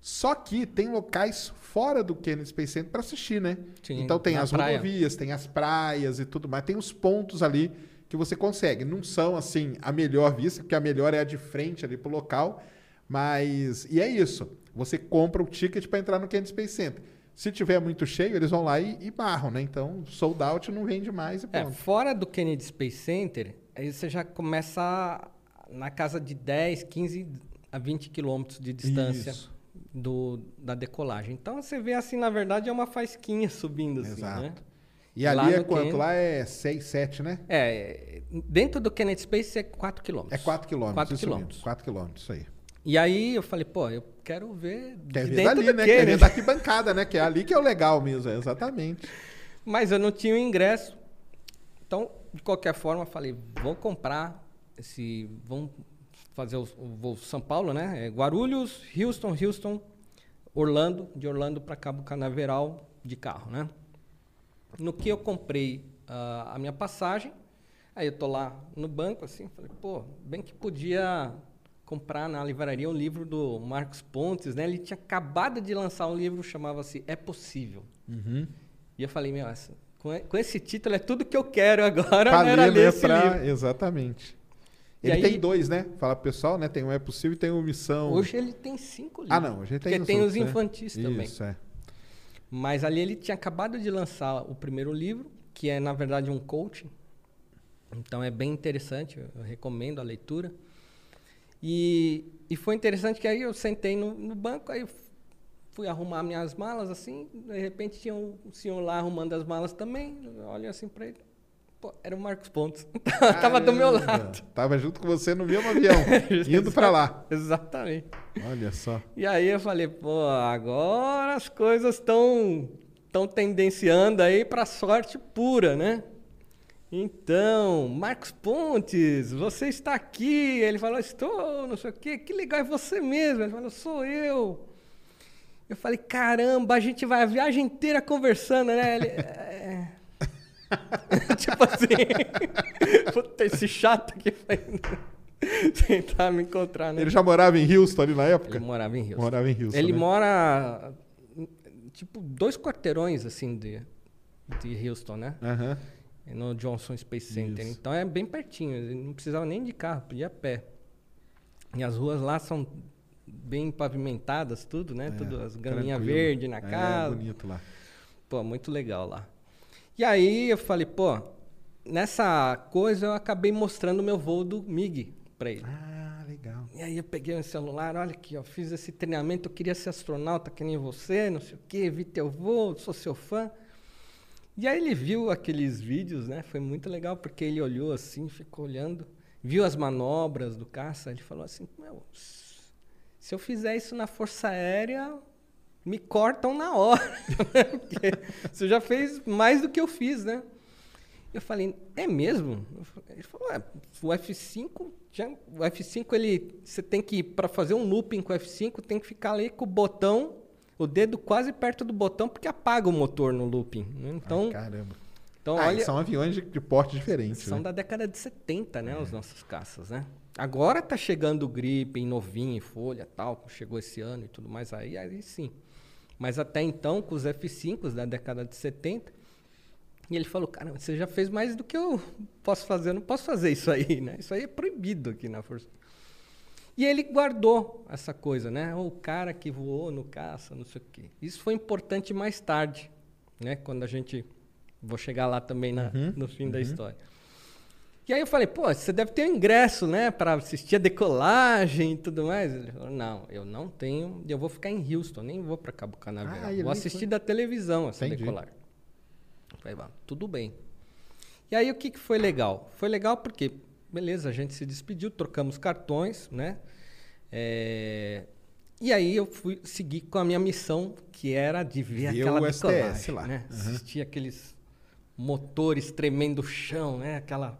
Só que tem locais fora do Kennedy Space Center para assistir, né? Sim, então tem as rodovias, tem as praias e tudo mais. Tem os pontos ali que você consegue. Não são, assim, a melhor vista, porque a melhor é a de frente ali pro local. Mas... E é isso. Você compra o ticket para entrar no Kennedy Space Center. Se tiver muito cheio, eles vão lá e, e barram, né? Então, sold out não vende mais e É, pronto. fora do Kennedy Space Center, aí você já começa na casa de 10, 15 a 20 quilômetros de distância Isso. do, da decolagem. Então você vê assim, na verdade, é uma faisquinha subindo assim, Exato. né? E ali Lá é quanto? Kennedy- Lá é 6, 7, né? É, dentro do Kennedy Space é 4 quilômetros. É 4 quilômetros. 4 isso quilômetros. mesmo, 4 quilômetros, isso aí. E aí eu falei, pô, eu quero ver Quer ver dentro dali, do né? Quer ver Kennedy. da arquibancada, né? Que é ali que é o legal mesmo, é, exatamente. Mas eu não tinha o ingresso. Então, de qualquer forma, eu falei, vou comprar esse. Vamos fazer o, o voo São Paulo, né? É Guarulhos, Houston, Houston, Orlando, de Orlando para Cabo Canaveral de carro, né? No que eu comprei ah, a minha passagem, aí eu tô lá no banco, assim, falei, pô, bem que podia comprar na livraria um livro do Marcos Pontes, né? Ele tinha acabado de lançar um livro chamava-se É Possível. E eu falei, meu, essa- com, esse título é tudo que eu quero agora, Pra né? era ler, né? esse Pra- livro. Exatamente. E Ele aí- tem dois, né? Fala pro pessoal, né? Tem um É Possível e tem o Missão... Hoje ele tem cinco livros. Ah, não. Hoje tem Porque tem os né? infantis também. Isso, é. Mas ali ele tinha acabado de lançar o primeiro livro, que é, na verdade, um coaching. Então é bem interessante, eu recomendo a leitura. E, e foi interessante que aí eu sentei no, no banco, aí fui arrumar minhas malas assim, de repente tinha um senhor lá arrumando as malas também. Eu olho assim pra ele. Pô, era o Marcos Pontes. Tava do meu lado. Tava junto com você no mesmo avião, indo pra lá. Exatamente. Olha só. E aí eu falei, pô, agora as coisas estão estão tendenciando aí para sorte pura, né? Então, Marcos Pontes, você está aqui. Ele falou, estou, não sei o quê. Que legal, é você mesmo. Ele falou, sou eu. Eu falei, caramba, a gente vai a viagem inteira conversando, né? Ele, é... tipo assim, puta, esse chato aqui vai tentar me encontrar, né? Ele já morava em Houston ali na época? Ele morava em Houston. Morava em Houston, Ele né? mora, tipo, dois quarteirões, assim, de, de Houston, né? Aham. No Johnson Space Center. Isso. Então é bem pertinho. Ele não precisava nem de carro, podia a pé. E as ruas lá são bem pavimentadas, tudo, né? tudo, as graminhas É, verdes na É, casa. bonito lá. Pô, muito legal lá. E aí eu falei, pô, nessa coisa eu acabei mostrando o meu voo do MiG pra ele. Ah, legal. E aí eu peguei o celular, olha aqui, ó, fiz esse treinamento, eu queria ser astronauta que nem você, não sei o quê, vi teu voo, sou seu fã. E aí ele viu aqueles vídeos, né? Foi muito legal, porque ele olhou assim, ficou olhando, viu as manobras do caça, ele falou assim, meu, se eu fizer isso na Força Aérea, me cortam na hora. Porque você já fez mais do que eu fiz, né? Eu falei, é mesmo? Ele falou, é, o F5, já, o F5 ele, você tem que, para fazer um looping com o F5, tem que ficar ali com o botão, o dedo quase perto do botão, porque apaga o motor no looping. né? Então, Ai, caramba. então Ah, olha, são aviões de, de porte diferente. são né? da década de 70, né, os nossos caças, né? Agora tá chegando o Gripen novinho em folha, tal, chegou esse ano e tudo mais aí, aí sim. Mas até então, com os F5s da década de 70, e ele falou, cara, você já fez mais do que eu posso fazer, eu não posso fazer isso aí, né? Isso aí é proibido aqui na Força. E ele guardou essa coisa, né? O cara que voou no caça, não sei o quê. Isso foi importante mais tarde, né? Quando a gente... Vou chegar lá também na- no fim da história. E aí eu falei, pô, você deve ter um ingresso, né, para assistir a decolagem e tudo mais. Ele falou, não, eu não tenho, eu vou ficar em Houston, nem vou para Cabo Canaveral. Ah, vou assistir foi. da televisão essa Entendi. decolagem. Eu Falei, "Vá, tudo bem. E aí o que, que foi legal? Foi legal porque, beleza, a gente se despediu, trocamos cartões, né? É, E aí eu fui seguir com a minha missão, que era de ver Ver aquela o STS decolagem, lá. né? Uhum. Assistir aqueles motores tremendo o chão, né? Aquela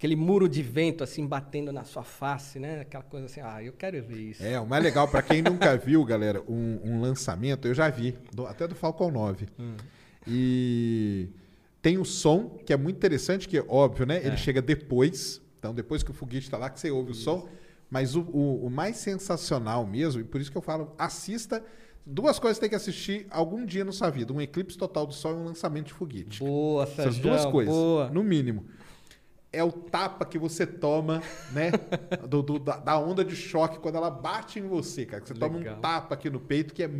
aquele muro de vento assim batendo na sua face, né? Aquela coisa assim, ah, eu quero ver isso. É, o mais legal, pra quem nunca viu, galera, um, um lançamento, eu já vi, do- até do Falcon 9. Hum. E tem o som, que é muito interessante, que é óbvio, né? É. Ele chega depois, então depois que o foguete está lá, que você ouve o som. Mas o, o- o mais sensacional mesmo, e por isso que eu falo, assista. Duas coisas que tem que assistir algum dia na sua vida: um eclipse total do sol e um lançamento de foguete. Boa, Essas Sérgio, duas coisas, Boa. no mínimo. É o tapa que você toma, né? do- do- da, da onda de choque quando ela bate em você, cara. Que você toma Legal. um tapa aqui no peito, que é,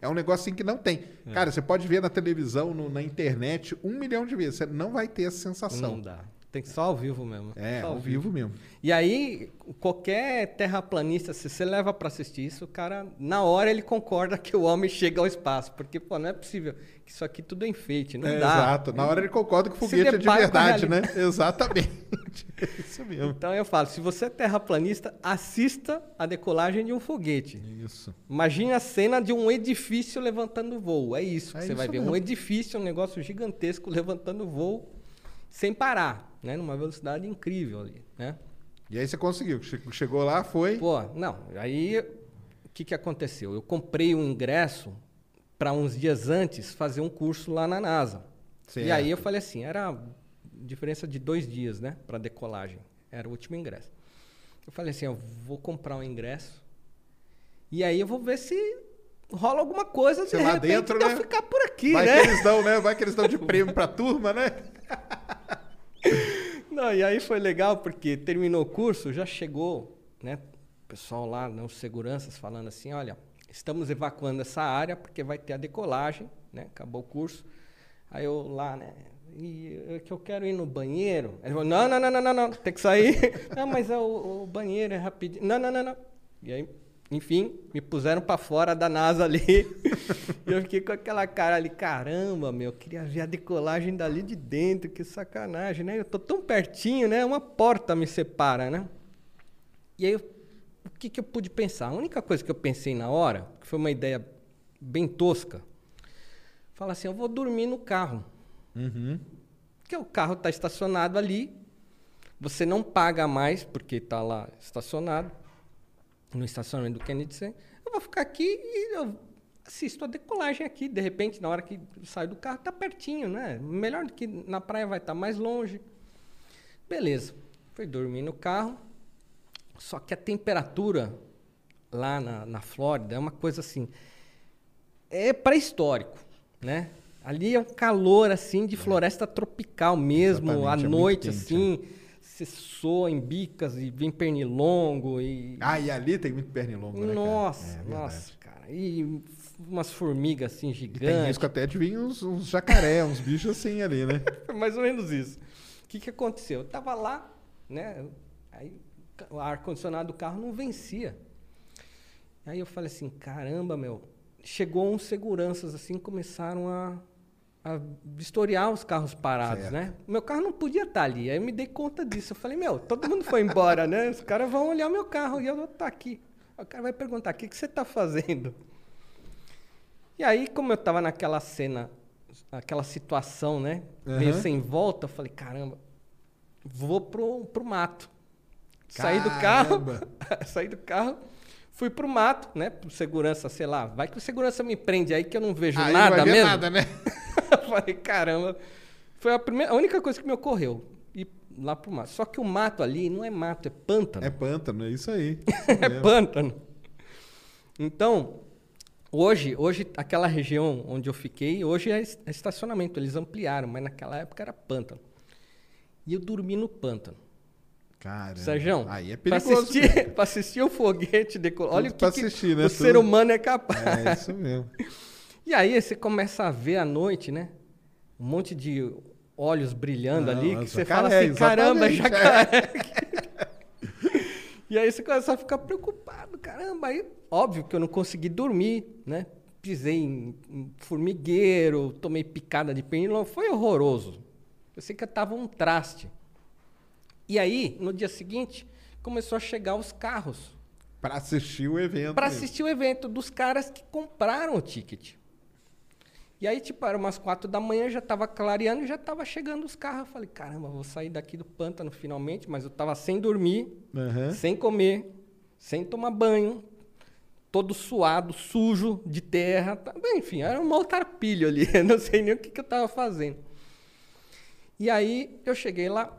é um negócio assim que não tem. Cara, você pode ver na televisão, no- na internet, um milhão de vezes. Você não vai ter essa sensação. Não dá. Tem que ser só ao vivo mesmo. É, Só ao vivo mesmo. E aí, qualquer terraplanista, se você leva pra assistir isso, o cara, na hora, ele concorda que o homem chega ao espaço. Porque, pô, não é possível que isso aqui tudo é enfeite, não É, dá. exato. Na hora ele concorda que o foguete é de verdade, né? Exatamente. Isso mesmo. Então eu falo, se você é terraplanista, assista a decolagem de um foguete. Isso. Imagine a cena de um edifício levantando voo. É isso que É você vai isso ver. mesmo. Um edifício, um negócio gigantesco levantando voo sem parar, né? Numa velocidade incrível ali, né? E aí você conseguiu. Che- Chegou lá, foi. Pô, não. Aí o que, que aconteceu? Eu comprei um ingresso para uns dias antes fazer um curso lá na NASA. E Certo. aí eu falei assim, era diferença de dois dias, né, para decolagem. Era o último ingresso. Eu falei assim, eu vou comprar um ingresso e aí eu vou ver se rola alguma coisa Você de lá repente dentro, de eu né? ficar por aqui, Vai né? que eles dão, né? Vai que eles dão de prêmio pra turma, né? Não, e aí foi legal porque terminou o curso, já chegou, né? O pessoal lá, né, os seguranças falando assim, olha, estamos evacuando essa área porque vai ter a decolagem, né? Acabou o curso. Aí eu lá, né? E é que eu quero ir no banheiro. Ele falou, não, não, não, não, não, não, tem que sair. não, mas é o, o banheiro é rapidinho. Não, não, não, não. E aí, enfim, me puseram pra fora da NASA ali. e eu fiquei com aquela cara ali, caramba, meu, eu queria ver a decolagem dali de dentro, que sacanagem, né? Eu tô tão pertinho, né? Uma porta me separa, né? E aí, eu- o que, que eu pude pensar? A única coisa que eu pensei na hora, que foi uma ideia bem tosca, falar assim, eu vou dormir no carro. Porque o carro está estacionado ali, você não paga mais porque está lá estacionado, no estacionamento do Kennedy Center. Eu vou ficar aqui e eu assisto a decolagem aqui. De repente, na hora que eu saio do carro, está pertinho, né? Melhor do que na praia vai estar mais longe. Beleza. Fui dormir no carro. Só que a temperatura lá na, na Flórida é uma coisa assim. É pré-histórico, né? Ali é um calor assim de floresta tropical mesmo, Exatamente, à é noite quente, assim, você soa em bicas e vem pernilongo e Ah, e ali tem muito pernilongo, né? cara? nossa, É verdade. nossa, cara. E umas formigas assim E tem gigantes. risco até de vir uns, uns jacaré, uns bichos assim ali, né? Mais ou menos isso. O que, que aconteceu? Eu tava lá, né? Aí o ar-condicionado do carro não vencia. Aí eu falei assim, caramba, meu. Chegou uns seguranças assim, começaram a, a vistoriar os carros parados, Certo. né? Meu carro não podia estar ali. Aí eu me dei conta disso. Eu falei, meu, todo mundo foi embora, né? Os caras vão olhar meu carro e eu vou estar aqui. Aí O cara vai perguntar, o que, que você está fazendo? E aí, como eu tava naquela cena, aquela situação, né? Meio Aham. sem volta, eu falei, caramba, vou pro, pro mato. Saí do carro, Caramba. saí do carro, fui pro mato, né? Pro segurança, sei lá. Vai que o segurança me prende aí que eu não vejo Aí não nada vai ver mesmo. nada, né? Eu falei, caramba. Foi a, primeira, a única coisa que me ocorreu. Ir lá pro mato. Só que o mato ali não é mato, é pântano. É pântano, é isso aí. É pântano. Então, hoje, hoje, aquela região onde eu fiquei, hoje é é estacionamento. Eles ampliaram, mas naquela época era pântano. E eu dormi no pântano. Caramba. Sérgio, Aí é pra perigoso. assistir, pra assistir o foguete decolar. Olha o que, pra que assistir, né? o ser Tudo. humano é capaz. É isso mesmo. E aí você começa a ver à noite, né? Um monte de olhos brilhando Não, ali, é que você fala assim, caramba, é jacaré. e aí você começa a ficar preocupado, caramba. Aí, óbvio que eu não consegui dormir, né? Pisei em, em formigueiro, tomei picada de pernilongo, foi horroroso. Eu sei que eu tava um traste. E aí, no dia seguinte, começou a chegar os carros Pra assistir o evento. para assistir o evento dos caras que compraram o ticket. E aí, tipo, era umas quatro da manhã, já tava clareando e já tava chegando os carros. Eu falei, caramba, vou sair daqui do pântano finalmente, mas eu tava sem dormir, Aham. sem comer, sem tomar banho, todo suado, sujo de terra. tá- Enfim, era um maltarpilho ali, eu não sei nem o que, que eu tava fazendo. E aí, eu cheguei lá,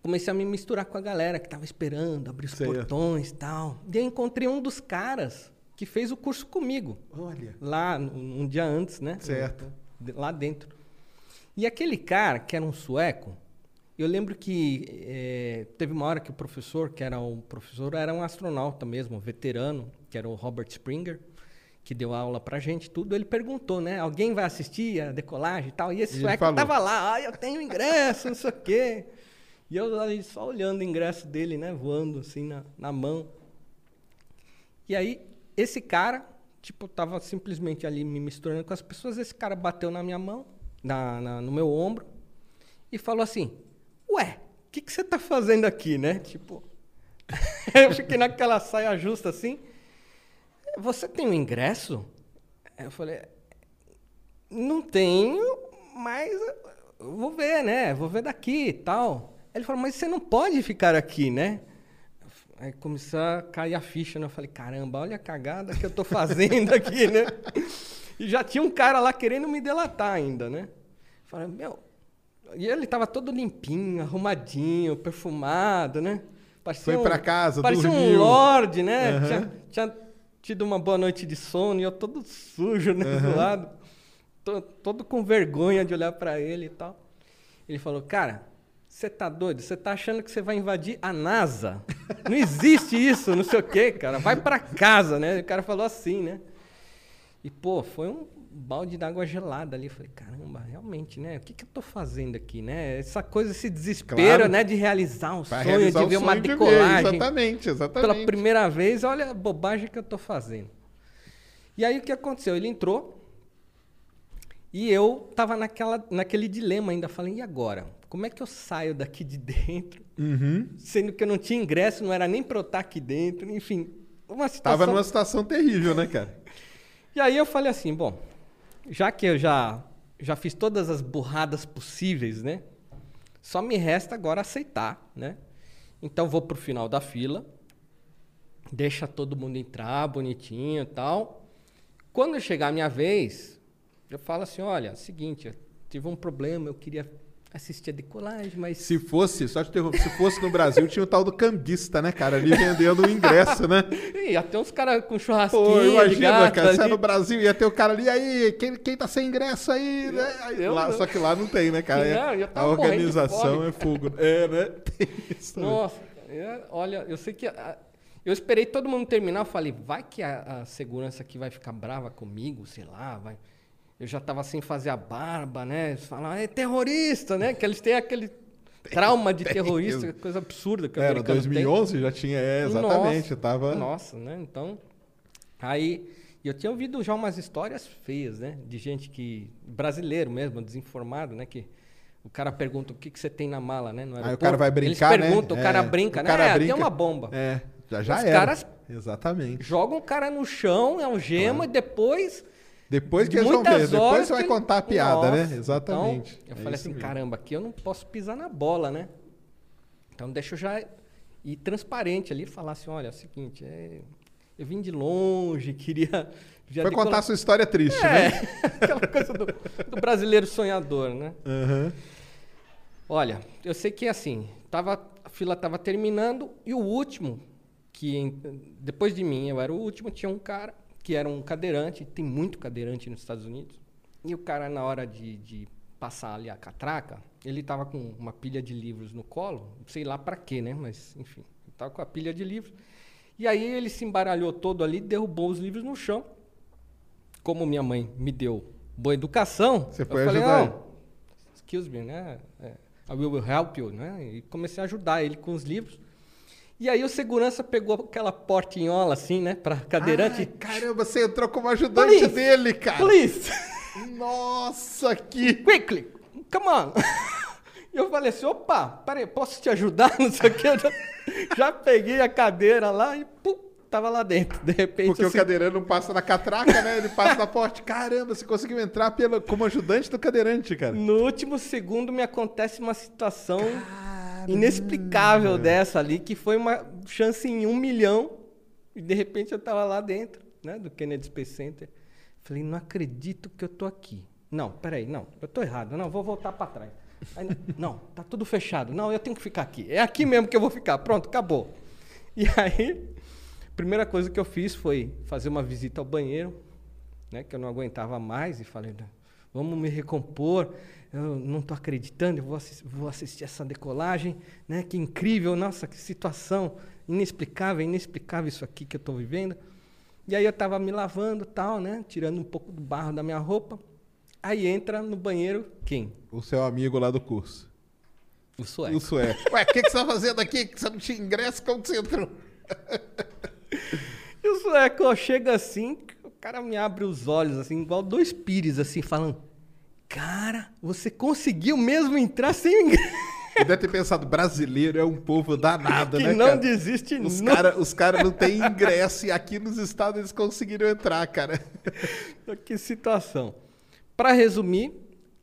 comecei a me misturar com a galera que tava esperando, abrir os Certo. portões e tal. E aí encontrei um dos caras que fez o curso comigo, Olha. lá um, um dia antes, né? Certo. Lá dentro. E aquele cara, que era um sueco, eu lembro que eh, teve uma hora que o professor, que era um professor, era um astronauta mesmo, um veterano, que era o Robert Springer, que deu aula pra gente, tudo. Ele perguntou, né? Alguém vai assistir a decolagem e tal? E esse E sueco falou. tava lá, ah, eu tenho ingresso, não sei o quê. E eu ali só olhando o ingresso dele, né? Voando assim na, na mão. E aí, esse cara, tipo, tava simplesmente ali me misturando com as pessoas. Esse cara bateu na minha mão, na, na- no meu ombro, e falou assim: Ué, o que, que você tá fazendo aqui, né? Tipo, eu fiquei naquela saia justa assim. Você tem um ingresso? Eu falei: Não tenho, mas vou ver, né? Vou ver daqui e tal. Ele falou: Mas você não pode ficar aqui, né? Aí começou a cair a ficha, né? Eu falei, caramba, olha a cagada que eu tô fazendo aqui, né? E já tinha um cara lá querendo me delatar ainda, né? Falei, meu... E ele tava todo limpinho, arrumadinho, perfumado, né? Parecia Foi um- pra casa, Parecia um dormiu. lorde, né? Aham. Tinha, tinha tido uma boa noite de sono e eu todo sujo, né? Do lado. To- todo com vergonha de olhar pra ele e tal. Ele falou, cara, você tá doido? Você tá achando que você vai invadir a NASA? Não existe isso, não sei o quê, cara. Vai pra casa, né? O cara falou assim, né? E, pô, foi um balde d'água gelada ali. Eu Falei, caramba, realmente, né? O que, que eu tô fazendo aqui, né? Essa coisa, esse desespero, Claro. né? De realizar um sonho, realizar de ver uma sonho de decolagem Exatamente, exatamente. pela primeira vez, olha a bobagem que eu tô fazendo. E aí o que aconteceu? Ele entrou e eu tava naquela, naquele dilema ainda, falei, e agora? Como é que eu saio daqui de dentro? Uhum. Sendo que eu não tinha ingresso, não era nem pra eu estar aqui dentro, enfim, uma situação... Tava numa situação terrível, né, cara? E aí eu falei assim, bom, já que eu já, já fiz todas as burradas possíveis, né? Só me resta agora aceitar, né? Então vou pro final da fila, deixa todo mundo entrar bonitinho e tal. Quando chegar a minha vez, eu falo assim, olha, seguinte, eu tive um problema, eu queria assistir a decolagem, mas Se fosse, só te interromper, se fosse no Brasil, tinha o tal do cambista, né, cara? Ali vendendo o ingresso, né? Ih, até uns caras com churrasquinho Pô, imagina, gato cara, você é ali. no Brasil ia ter o cara ali, aí, quem, quem tá sem ingresso aí, né? Aí lá- só que lá não tem, né, cara? É- Não, a tava morrendo de organização fome. é fogo. É, né? Tem isso. Nossa, é, olha, eu sei que. a- eu esperei todo mundo terminar, eu falei, vai que a, a segurança aqui vai ficar brava comigo, sei lá, vai. Eu já tava sem fazer a barba, né? Eles falam, ah, é terrorista, né? Que eles têm aquele trauma de terrorista, coisa absurda que o Era americano tem. 2011 já tinha, é, exatamente, Nossa, tava... Nossa, né? Então, aí eu tinha ouvido já umas histórias feias, né? De gente que brasileiro mesmo, desinformado, né? Que o cara pergunta o que, que você tem na mala, né? No Aí o cara vai brincar, Eles perguntam, né? o cara É, brinca, o né? cara é, brinca. tem uma bomba. É, já, já Os era. caras- Exatamente. Jogam o cara no chão, é um gema, e depois Depois que eles vão ver, depois você vai contar a piada, Nossa, né? Exatamente. Então, eu É falei assim, mesmo. caramba, aqui eu não posso pisar na bola, né? Então deixa eu já ir transparente ali e falar assim, olha, é o seguinte, é, eu vim de longe, queria... Foi contar sua história triste, É, né? aquela coisa do, do brasileiro sonhador, né? Aham. Olha, eu sei que assim, tava, a fila estava terminando e o último, que depois de mim eu era o último, tinha um cara que era um cadeirante, tem muito cadeirante nos Estados Unidos, e o cara na hora de, de passar ali a catraca, ele tava com uma pilha de livros no colo, sei lá para quê, né? Mas enfim, ele tava com a pilha de livros. E aí ele se embaralhou todo ali, derrubou os livros no chão. Como minha mãe me deu boa educação, Você eu foi falei, ajudar não, excuse me, né? É, I will help you, né? E comecei a ajudar ele com os livros. E aí o segurança pegou aquela portinhola assim, né, para cadeirante. Ai, caramba, você entrou como ajudante Please, dele, cara. Please, Nossa, que... quickly, come on. E eu falei assim, opa, peraí, posso te ajudar? Não sei o que. Eu já, já peguei a cadeira lá e pum, tava lá dentro. De repente, Porque o assim, cadeirante não passa na catraca, né? Ele passa na porta. Caramba, você conseguiu entrar pelo, como ajudante do cadeirante, cara. no último segundo me acontece uma situação inexplicável dessa ali, que foi uma chance em um milhão. E de repente eu tava lá dentro, né, do Kennedy Space Center. Falei, não acredito que eu tô aqui. Não, peraí, não, eu tô errado. Não, vou voltar para trás. Aí, não, tá tudo fechado. Não, eu tenho que ficar aqui. É aqui mesmo que eu vou ficar. Pronto, acabou. E aí, a primeira coisa que eu fiz foi fazer uma visita ao banheiro, né, que eu não aguentava mais, e falei, vamos me recompor. Eu não estou acreditando, eu vou, assis- vou assistir essa decolagem, né? Que incrível, nossa, que situação inexplicável, inexplicável isso aqui que eu estou vivendo. E aí eu estava me lavando, tal, né? Tirando um pouco do barro da minha roupa. Aí entra no banheiro quem? O seu amigo lá do curso. O sueco. O sueco. Ué, o que, que você tá fazendo aqui? Que você não tinha ingresso? Como que você entrou? E o sueco chega assim, o cara me abre os olhos, assim, igual dois pires, assim, falando: Cara, você conseguiu mesmo entrar sem o ingresso. Deve ter pensado, brasileiro é um povo danado, que né, não cara? desiste Os nunca. caras os cara não têm ingresso e aqui nos estados eles conseguiram entrar, cara. Que situação. Para resumir,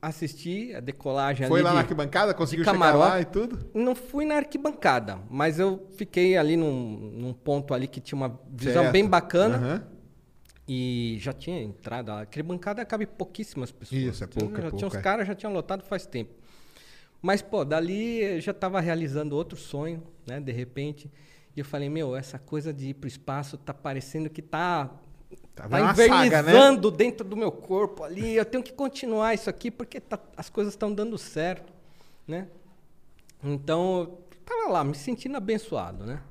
assisti a decolagem Foi ali lá de- na arquibancada, conseguiu chegar lá e tudo? Não fui na arquibancada, mas eu fiquei ali num, num ponto ali que tinha uma visão Certo. bem bacana. Aham. E já tinha entrado. A arquibancada cabe pouquíssimas pessoas. Isso, é pouco, é já pouco, tinha, Os é. caras já tinham lotado faz tempo. Mas, pô, dali eu já estava realizando outro sonho, né? De repente. E eu falei, meu, essa coisa de ir pro espaço tá parecendo que tá, Tá tá, saga, né? invernizando dentro do meu corpo ali. Eu tenho que continuar isso aqui porque tá- as coisas estão dando certo, né? Então, tava lá, me sentindo abençoado, né?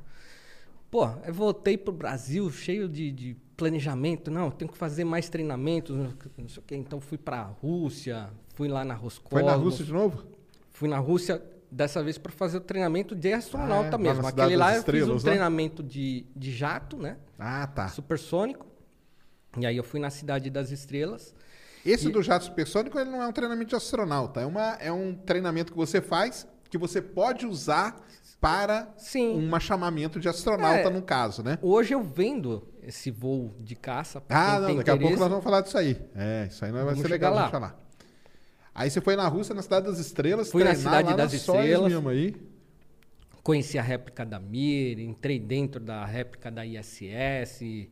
Pô, eu voltei pro Brasil cheio de, de planejamento. Não, tenho que fazer mais treinamentos, não sei o quê. Então, fui pra Rússia, fui lá na Roscosmos. Foi na Rússia de novo? Fui na Rússia dessa vez para fazer o treinamento de astronauta Ah, é? Mesmo. Aquele lá eu fiz um lá? treinamento de, de jato, né? Ah, tá. Supersônico. E aí eu fui na Cidade das Estrelas. Esse do jato supersônico ele não é um treinamento de astronauta. É, uma, é um treinamento que você faz que você pode usar para Sim. um chamamento de astronauta, É. no caso, né? Hoje eu vendo esse voo de caça. Ah, não, daqui a pouco interesse. nós vamos falar disso aí. É, isso aí não vai ser legal lá. falar. Aí você foi na Rússia, na Cidade das Estrelas, Fui na Cidade das Estrelas. mesmo aí. Conheci a réplica da Mir, entrei dentro da réplica da ISS,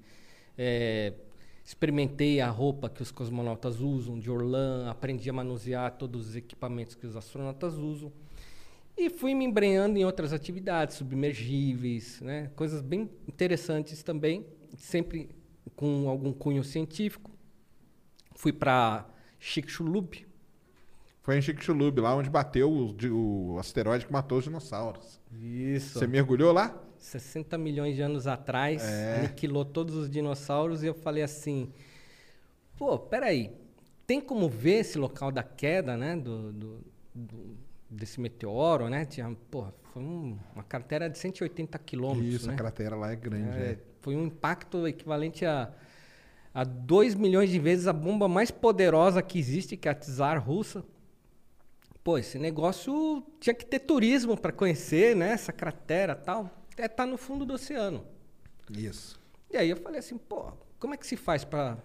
é, experimentei a roupa que os cosmonautas usam de Orlan, aprendi a manusear todos os equipamentos que os astronautas usam. E fui me embrenhando em outras atividades, submergíveis, né? coisas bem interessantes também, sempre com algum cunho científico. Fui para Chicxulub, Foi em Chicxulub, lá onde bateu o, o asteroide que matou os dinossauros. Isso. Você mergulhou lá? 60 milhões de anos atrás, É. aniquilou todos os dinossauros e eu falei assim, pô, peraí, tem como ver esse local da queda, né, do, do- do- desse meteoro, né? Tinha, pô, foi um- uma cratera de 180 quilômetros, Isso, né? a cratera lá é grande. É, é. Foi um impacto equivalente a, a 2 milhões de vezes a bomba mais poderosa que existe, que é a Tsar russa. Pô, esse negócio tinha que ter turismo para conhecer, né? Essa cratera tal. É, tá no fundo do oceano. Isso. E aí eu falei assim, pô, como é que se faz para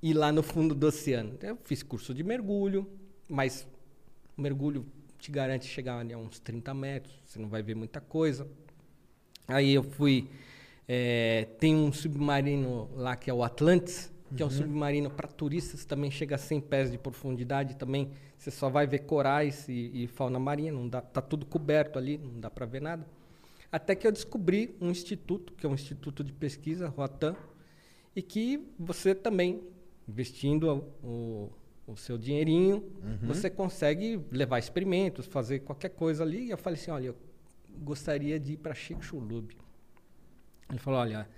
ir lá no fundo do oceano. Eu fiz curso de mergulho, mas o mergulho te garante chegar ali a uns 30 metros, você não vai ver muita coisa. Aí eu fui. É, tem um submarino lá que é o Atlantis, que é um submarino para turistas, também chega a 100 pés de profundidade. Também você só vai ver corais e, e fauna marinha, não dá, tá tudo coberto ali, não dá para ver nada. Até que eu descobri um instituto, que é um instituto de pesquisa, Roatan, e que você também, investindo o, o seu dinheirinho, você consegue levar experimentos, fazer qualquer coisa ali. E eu falei assim, olha, eu gostaria de ir para Chicxulub. Ele falou, olha,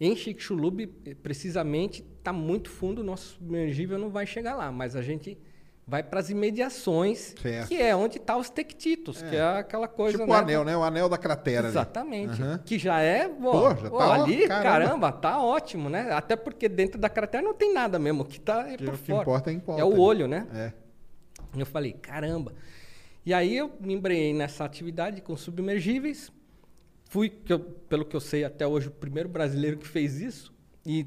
em Chicxulub, eh, precisamente, está muito fundo, o nosso submergível não vai chegar lá, mas a gente vai para as imediações, Certo. que é onde está os tectitos, que é aquela coisa... tipo o anel, né? O anel da cratera. Exatamente. Aham. Que já é. Pô, Pô, já pô, tá ó, ali, caramba. caramba. tá ótimo, né? Até porque dentro da cratera não tem nada mesmo. Que tá é Que por o que fora. importa é em volta É o olho, né? É. Eu falei, caramba. E aí eu me embrenhei nessa atividade com submergíveis. Fui, que eu- pelo que eu sei, até hoje o primeiro brasileiro que fez isso. E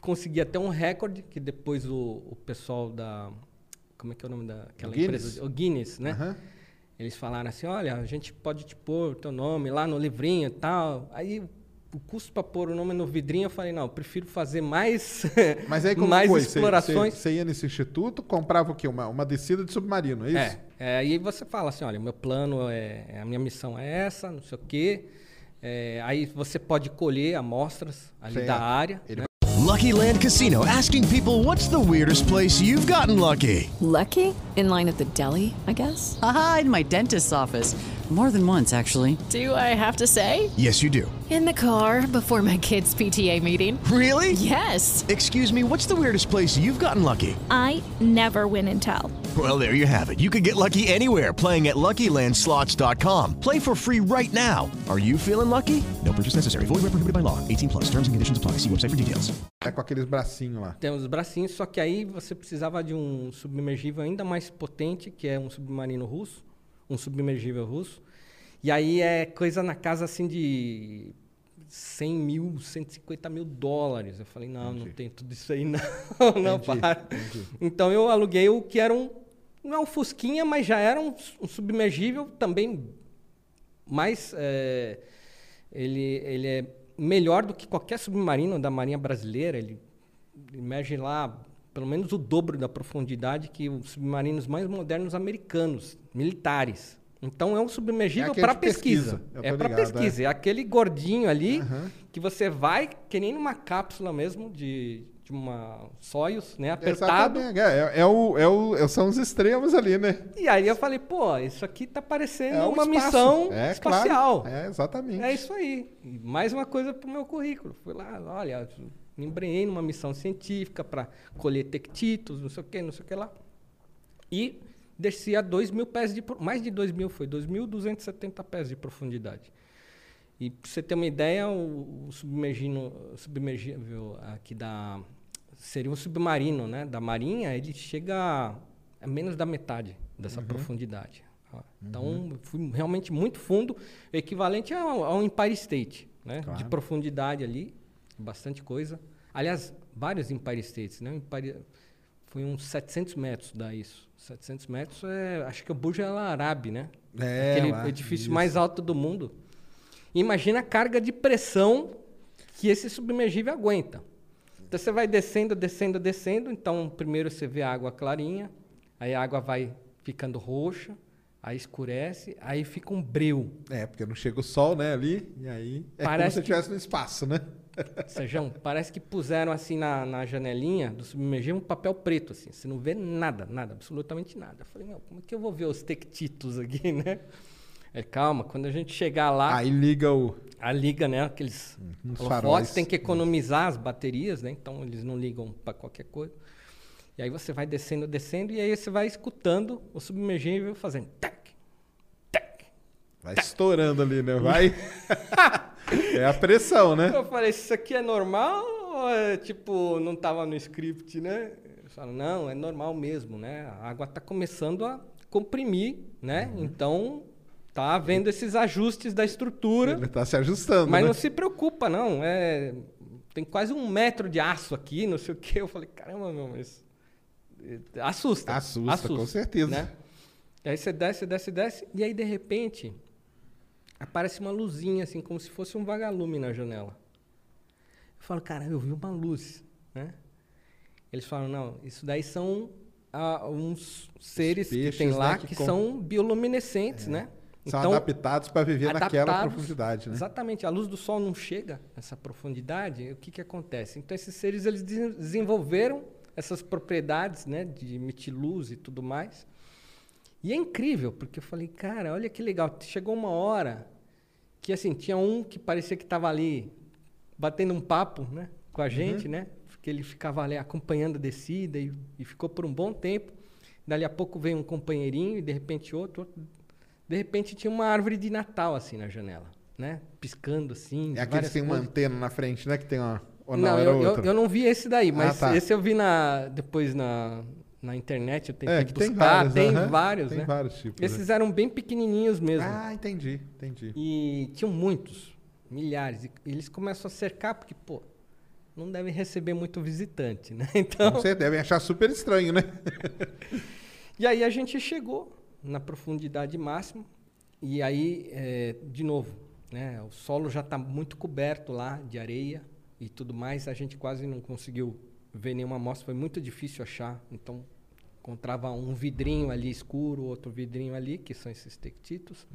consegui até um recorde, que depois o, o pessoal da. Como é que é o nome daquela Guinness? empresa? O Guinness, né? Aham. Eles falaram assim, olha, a gente pode te pôr teu nome lá no livrinho e tal. Aí o custo para pôr o nome no vidrinho, eu falei, não, eu prefiro fazer mais, Mas aí como mais foi? Explorações. Você, ia nesse instituto, comprava o quê? Uma, uma descida de submarino, é isso? É, é, aí você fala assim, olha, meu plano é, é- a minha missão é essa, não sei o quê. É, aí você pode colher amostras ali Certo. da área. Ele né? Lucky Land Casino asking people what's the weirdest place you've gotten lucky? Lucky? In line at the deli, I guess? Haha, in my dentist's office. More than once, actually. Do I have to say? Yes, you do. In the car before my kids' PTA meeting. Really? Yes. Excuse me, what's the weirdest place you've gotten lucky? I never win and tell. Well, there you have it. You can get lucky anywhere playing at LuckyLandSlots.com. Play for free right now. Are you feeling lucky? No purchase necessary. Void where prohibited by law. 18 plus. Terms and conditions apply. See website for details. É com aqueles bracinhos lá. Tem os bracinhos, só que aí você precisava de um submergível ainda mais potente, que é um submarino russo, um submergível russo. E aí é coisa na casa assim de 100 mil, 150 mil dólares. Eu falei, não, não tem tudo isso aí não, não Entendi, para. Então eu aluguei o que era um, não é um Fusquinha, mas já era um, um submergível também mais é, ele, ele é melhor do que qualquer submarino da Marinha Brasileira. Ele emerge lá pelo menos o dobro da profundidade que os submarinos mais modernos americanos, militares. Então é um É submergível aquele para pesquisa. pesquisa, É para pesquisa. É. aquele gordinho ali que você vai que nem numa cápsula mesmo de, de uma Soyuz, né, apertado. É, é, é o, é o, é- são os extremos ali, né? E aí eu falei, pô, isso aqui tá parecendo É uma espaço. missão É, espacial. claro. É, exatamente. É isso aí. E mais uma coisa pro meu currículo. Fui lá, olha, me embrenhei numa missão científica para colher tectitos, não sei o que, não sei o que lá. E desci a 2 mil pés de... Mais de 2 mil, foi 2.270 pés de profundidade. E pra você ter uma ideia, o, o submergino, submergível aqui da... Seria um submarino, né? Da marinha, ele chega a, a menos da metade dessa profundidade. ó. Então, eu fui realmente muito fundo, equivalente ao, ao Empire State, né? De profundidade ali, bastante coisa. Aliás, vários Empire States, né? Empire, foi uns 700 metros, dá isso. 700 metros é, acho que é o Burj Al Arab, né? É, Aquele lá, edifício isso. mais alto do mundo. Imagina a carga de pressão que esse submergível aguenta. Então você vai descendo, descendo, descendo. Então primeiro você vê a água clarinha, aí a água vai ficando roxa, aí escurece, aí fica um breu. É, porque não chega o sol, né, ali, e aí é como Parece se você que- estivesse no espaço, né? Sejão, parece que puseram assim na, na janelinha do submergível um papel preto, assim. Você não vê nada, nada, absolutamente nada. Eu falei, meu, como é que eu vou ver os tectitos aqui, né? Aí, calma, quando a gente chegar lá, Aí liga o... a liga, né? Aqueles uns holofotes, tem que economizar as baterias, né? Então eles não ligam para qualquer coisa. E aí você vai descendo, descendo, e aí você vai escutando o submergível fazendo tac, tac. Vai estourando ali, né? Vai... é a pressão, né? Eu falei, isso aqui é normal ou é tipo, não tava no script, né? Eles falam, não, é normal mesmo, né? A água tá começando a comprimir, né? Uhum. Então tá havendo esses ajustes da estrutura. Ele tá se ajustando, Mas né? não se preocupa, não. É, tem quase um metro de aço aqui, não sei o quê. Eu falei, caramba, meu, mas. eh, Assusta. Assusta, com certeza. Né? E aí você desce, desce, desce, e aí de repente aparece uma luzinha, assim, como se fosse um vagalume na janela. Eu falo, cara, eu vi uma luz, né? Eles falam, não, isso daí são ah, uns seres que peixes, tem lá né, que que, com- são bioluminescentes, né? São adaptados para viver naquela adaptados, profundidade, né? Exatamente. A luz do sol não chega nessa profundidade. O que, que acontece? Então, esses seres eles de- desenvolveram essas propriedades né, de emitir luz e tudo mais. E é incrível, porque eu falei, cara, olha que legal. Chegou uma hora que, assim, tinha um que parecia que estava ali batendo um papo né, com a gente, né? Porque ele ficava ali acompanhando a descida e, e ficou por um bom tempo. Dali a pouco veio um companheirinho e, de repente, outro, outro. De repente, tinha uma árvore de Natal, assim, na janela, né? Piscando, assim. É aquele que tem uma antena na frente, né? Que tem uma. Ou Não, não, era eu, eu, eu não vi esse daí, mas tá. esse eu vi na, depois na, na internet, eu tentei É, que tem buscar, vários, tem vários, Tem né? vários tipos, Esses eram bem pequenininhos mesmo. Ah, entendi, entendi. E tinham muitos, milhares. E eles começam a cercar, porque, pô, não devem receber muito visitante, né? Então, Você deve achar super estranho, né? e aí a gente chegou na profundidade máxima. E aí, é, de novo, né, o solo já está muito coberto lá de areia e tudo mais. A gente quase não conseguiu ver nenhuma amostra, foi muito difícil achar. Então, encontrava um vidrinho ali escuro, outro vidrinho ali, que são esses tectitos,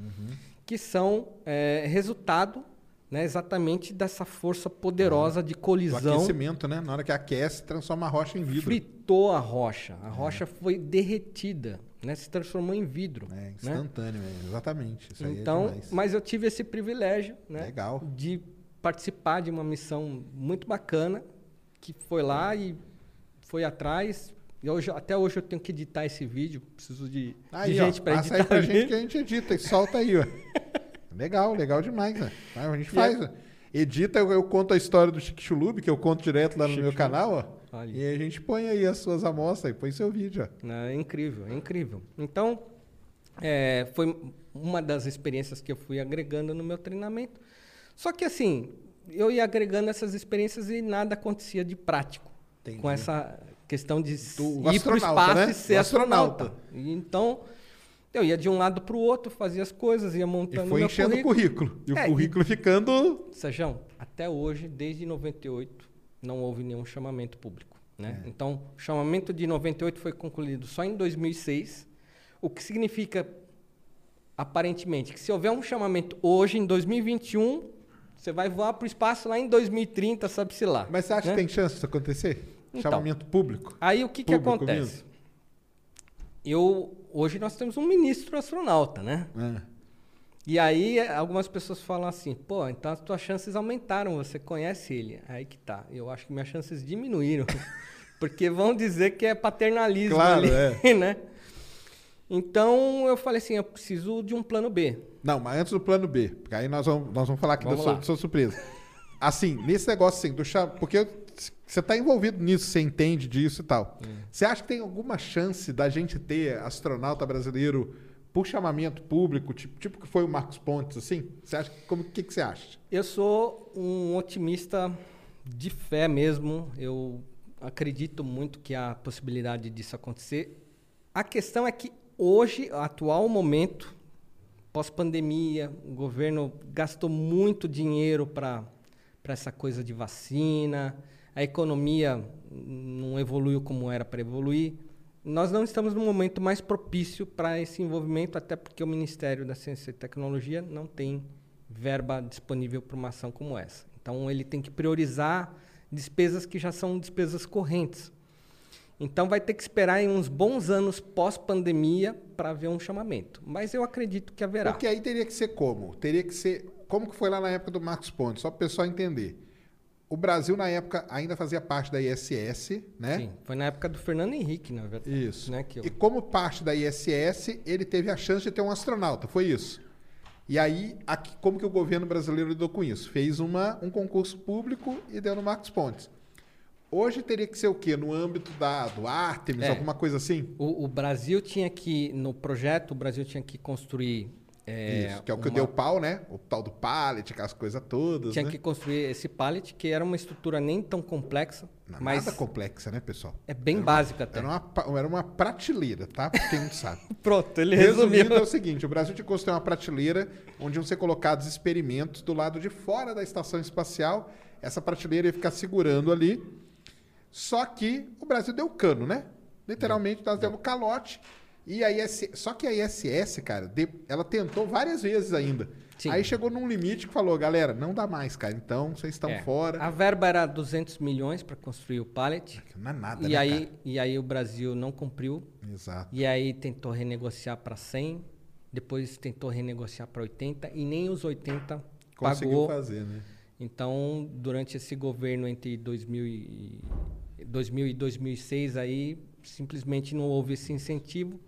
que são é, resultado né, exatamente dessa força poderosa de Do colisão aquecimento, né? Na hora que aquece, transforma a rocha em vidro. fritou a rocha. A rocha foi derretida, né? Se transformou em vidro. É, né? instantâneo, é, exatamente. Isso é Então, demais. mas eu tive esse privilégio, né? Legal. De participar de uma missão muito bacana, que foi lá e foi atrás. E hoje, até hoje eu tenho que editar esse vídeo, preciso de, de Aí, gente ó, para editar. aí pra gente que a gente edita e solta aí, ó. legal, legal demais, né? A gente faz. é- ó. Edita, eu, eu conto a história do Chique Chulub, que eu conto direto lá no Chique meu Chulub. canal, ó. Olha. E a gente põe aí as suas amostras e põe seu vídeo, ó. Né, É incrível, é incrível. Então, é, foi uma das experiências que eu fui agregando no meu treinamento. Só que assim, eu ia agregando essas experiências e nada acontecia de prático. Entendi. Com essa questão de Do ir para o astronauta, espaço né? e ser astronauta. astronauta. E então, eu ia de um lado para o outro, fazia as coisas, ia E montando foi meu enchendo o currículo. currículo. E o É, e- currículo ficando. Sejão, até hoje, desde 98, não houve nenhum chamamento público. Né? É. Então, o chamamento de 98 foi concluído só em 2006, o que significa, aparentemente, que se houver um chamamento hoje, em 2021, você vai voar para o espaço lá em 2030, sabe-se lá. Mas você acha né? que tem chance disso acontecer? Então. Chamamento público? Aí o que, que acontece? mesmo? Eu, hoje nós temos um ministro astronauta, né? É. E aí eh, algumas pessoas falam assim, pô, então as tuas chances aumentaram, você conhece ele. Aí que tá. Eu acho que minhas chances diminuíram. porque vão dizer que é paternalismo Claro, ali, é. né? Então eu falei assim, eu preciso de um plano B. Não, mas antes do plano B, porque aí nós vamos, nós vamos falar aqui Vamos da sua, da sua surpresa. Assim, nesse negócio assim, do chá, porque você está envolvido nisso, você entende disso e tal. Hum. Você acha que tem alguma chance da gente ter astronauta brasileiro por chamamento público, tipo, tipo que foi o Marcos Pontes, assim? Você acha como que, que você acha? Eu sou um otimista de fé mesmo. Eu acredito muito que há possibilidade disso acontecer. A questão é que hoje, atual momento, pós-pandemia, o governo gastou muito dinheiro para essa coisa de vacina, a economia não evoluiu como era para evoluir. Nós não estamos no momento mais propício para esse envolvimento, até porque o Ministério da Ciência e Tecnologia não tem verba disponível para uma ação como essa. Então, ele tem que priorizar despesas que já são despesas correntes. Então, vai ter que esperar aí uns bons anos pós-pandemia para ver um chamamento. Mas eu acredito que haverá. Porque aí teria que ser como? Teria que ser. Como que foi lá na época do Marcos Pontes? Só para o pessoal entender. O Brasil, na época, ainda fazia parte da ISS, né? Sim, foi na época do Fernando Henrique, na verdade. Isso. Né, que eu- E como parte da ISS, ele teve a chance de ter um astronauta, foi isso. E aí, aqui, como que o governo brasileiro lidou com isso? Fez uma, um concurso público e deu no Marcos Pontes. Hoje teria que ser o quê? No âmbito da, do Artemis, É. alguma coisa assim? O, o Brasil tinha que, no projeto, o Brasil tinha que construir É, Isso, que é o que uma- deu pau, né? O tal do pallet, aquelas coisas todas, Tinha né? que construir esse pallet, que era uma estrutura nem tão complexa, Não, mas Nada complexa, né, pessoal? é bem básica até. Era uma, era uma prateleira, tá? Quem não sabe. Pronto, ele Resumindo, resumiu. é o seguinte: o Brasil tinha que construir uma prateleira onde iam ser colocados experimentos do lado de fora da estação espacial. Essa prateleira ia ficar segurando ali. Só que o Brasil deu cano, né? Literalmente, nós demos calote. E a ISS, só que a ISS, cara, ela tentou várias vezes ainda. Sim. Aí chegou num limite que falou, galera, não dá mais, cara. Então, vocês estão É, fora. A verba era 200 milhões para construir o pallet. Não é nada, E né, aí, cara? e aí o Brasil não cumpriu. Exato. E aí tentou renegociar para 100, depois tentou renegociar para 80 e nem os 80 Conseguiu pagou. fazer, né? Então, durante esse governo entre 2000 e, 2000 e 2006 aí, simplesmente não houve esse incentivo.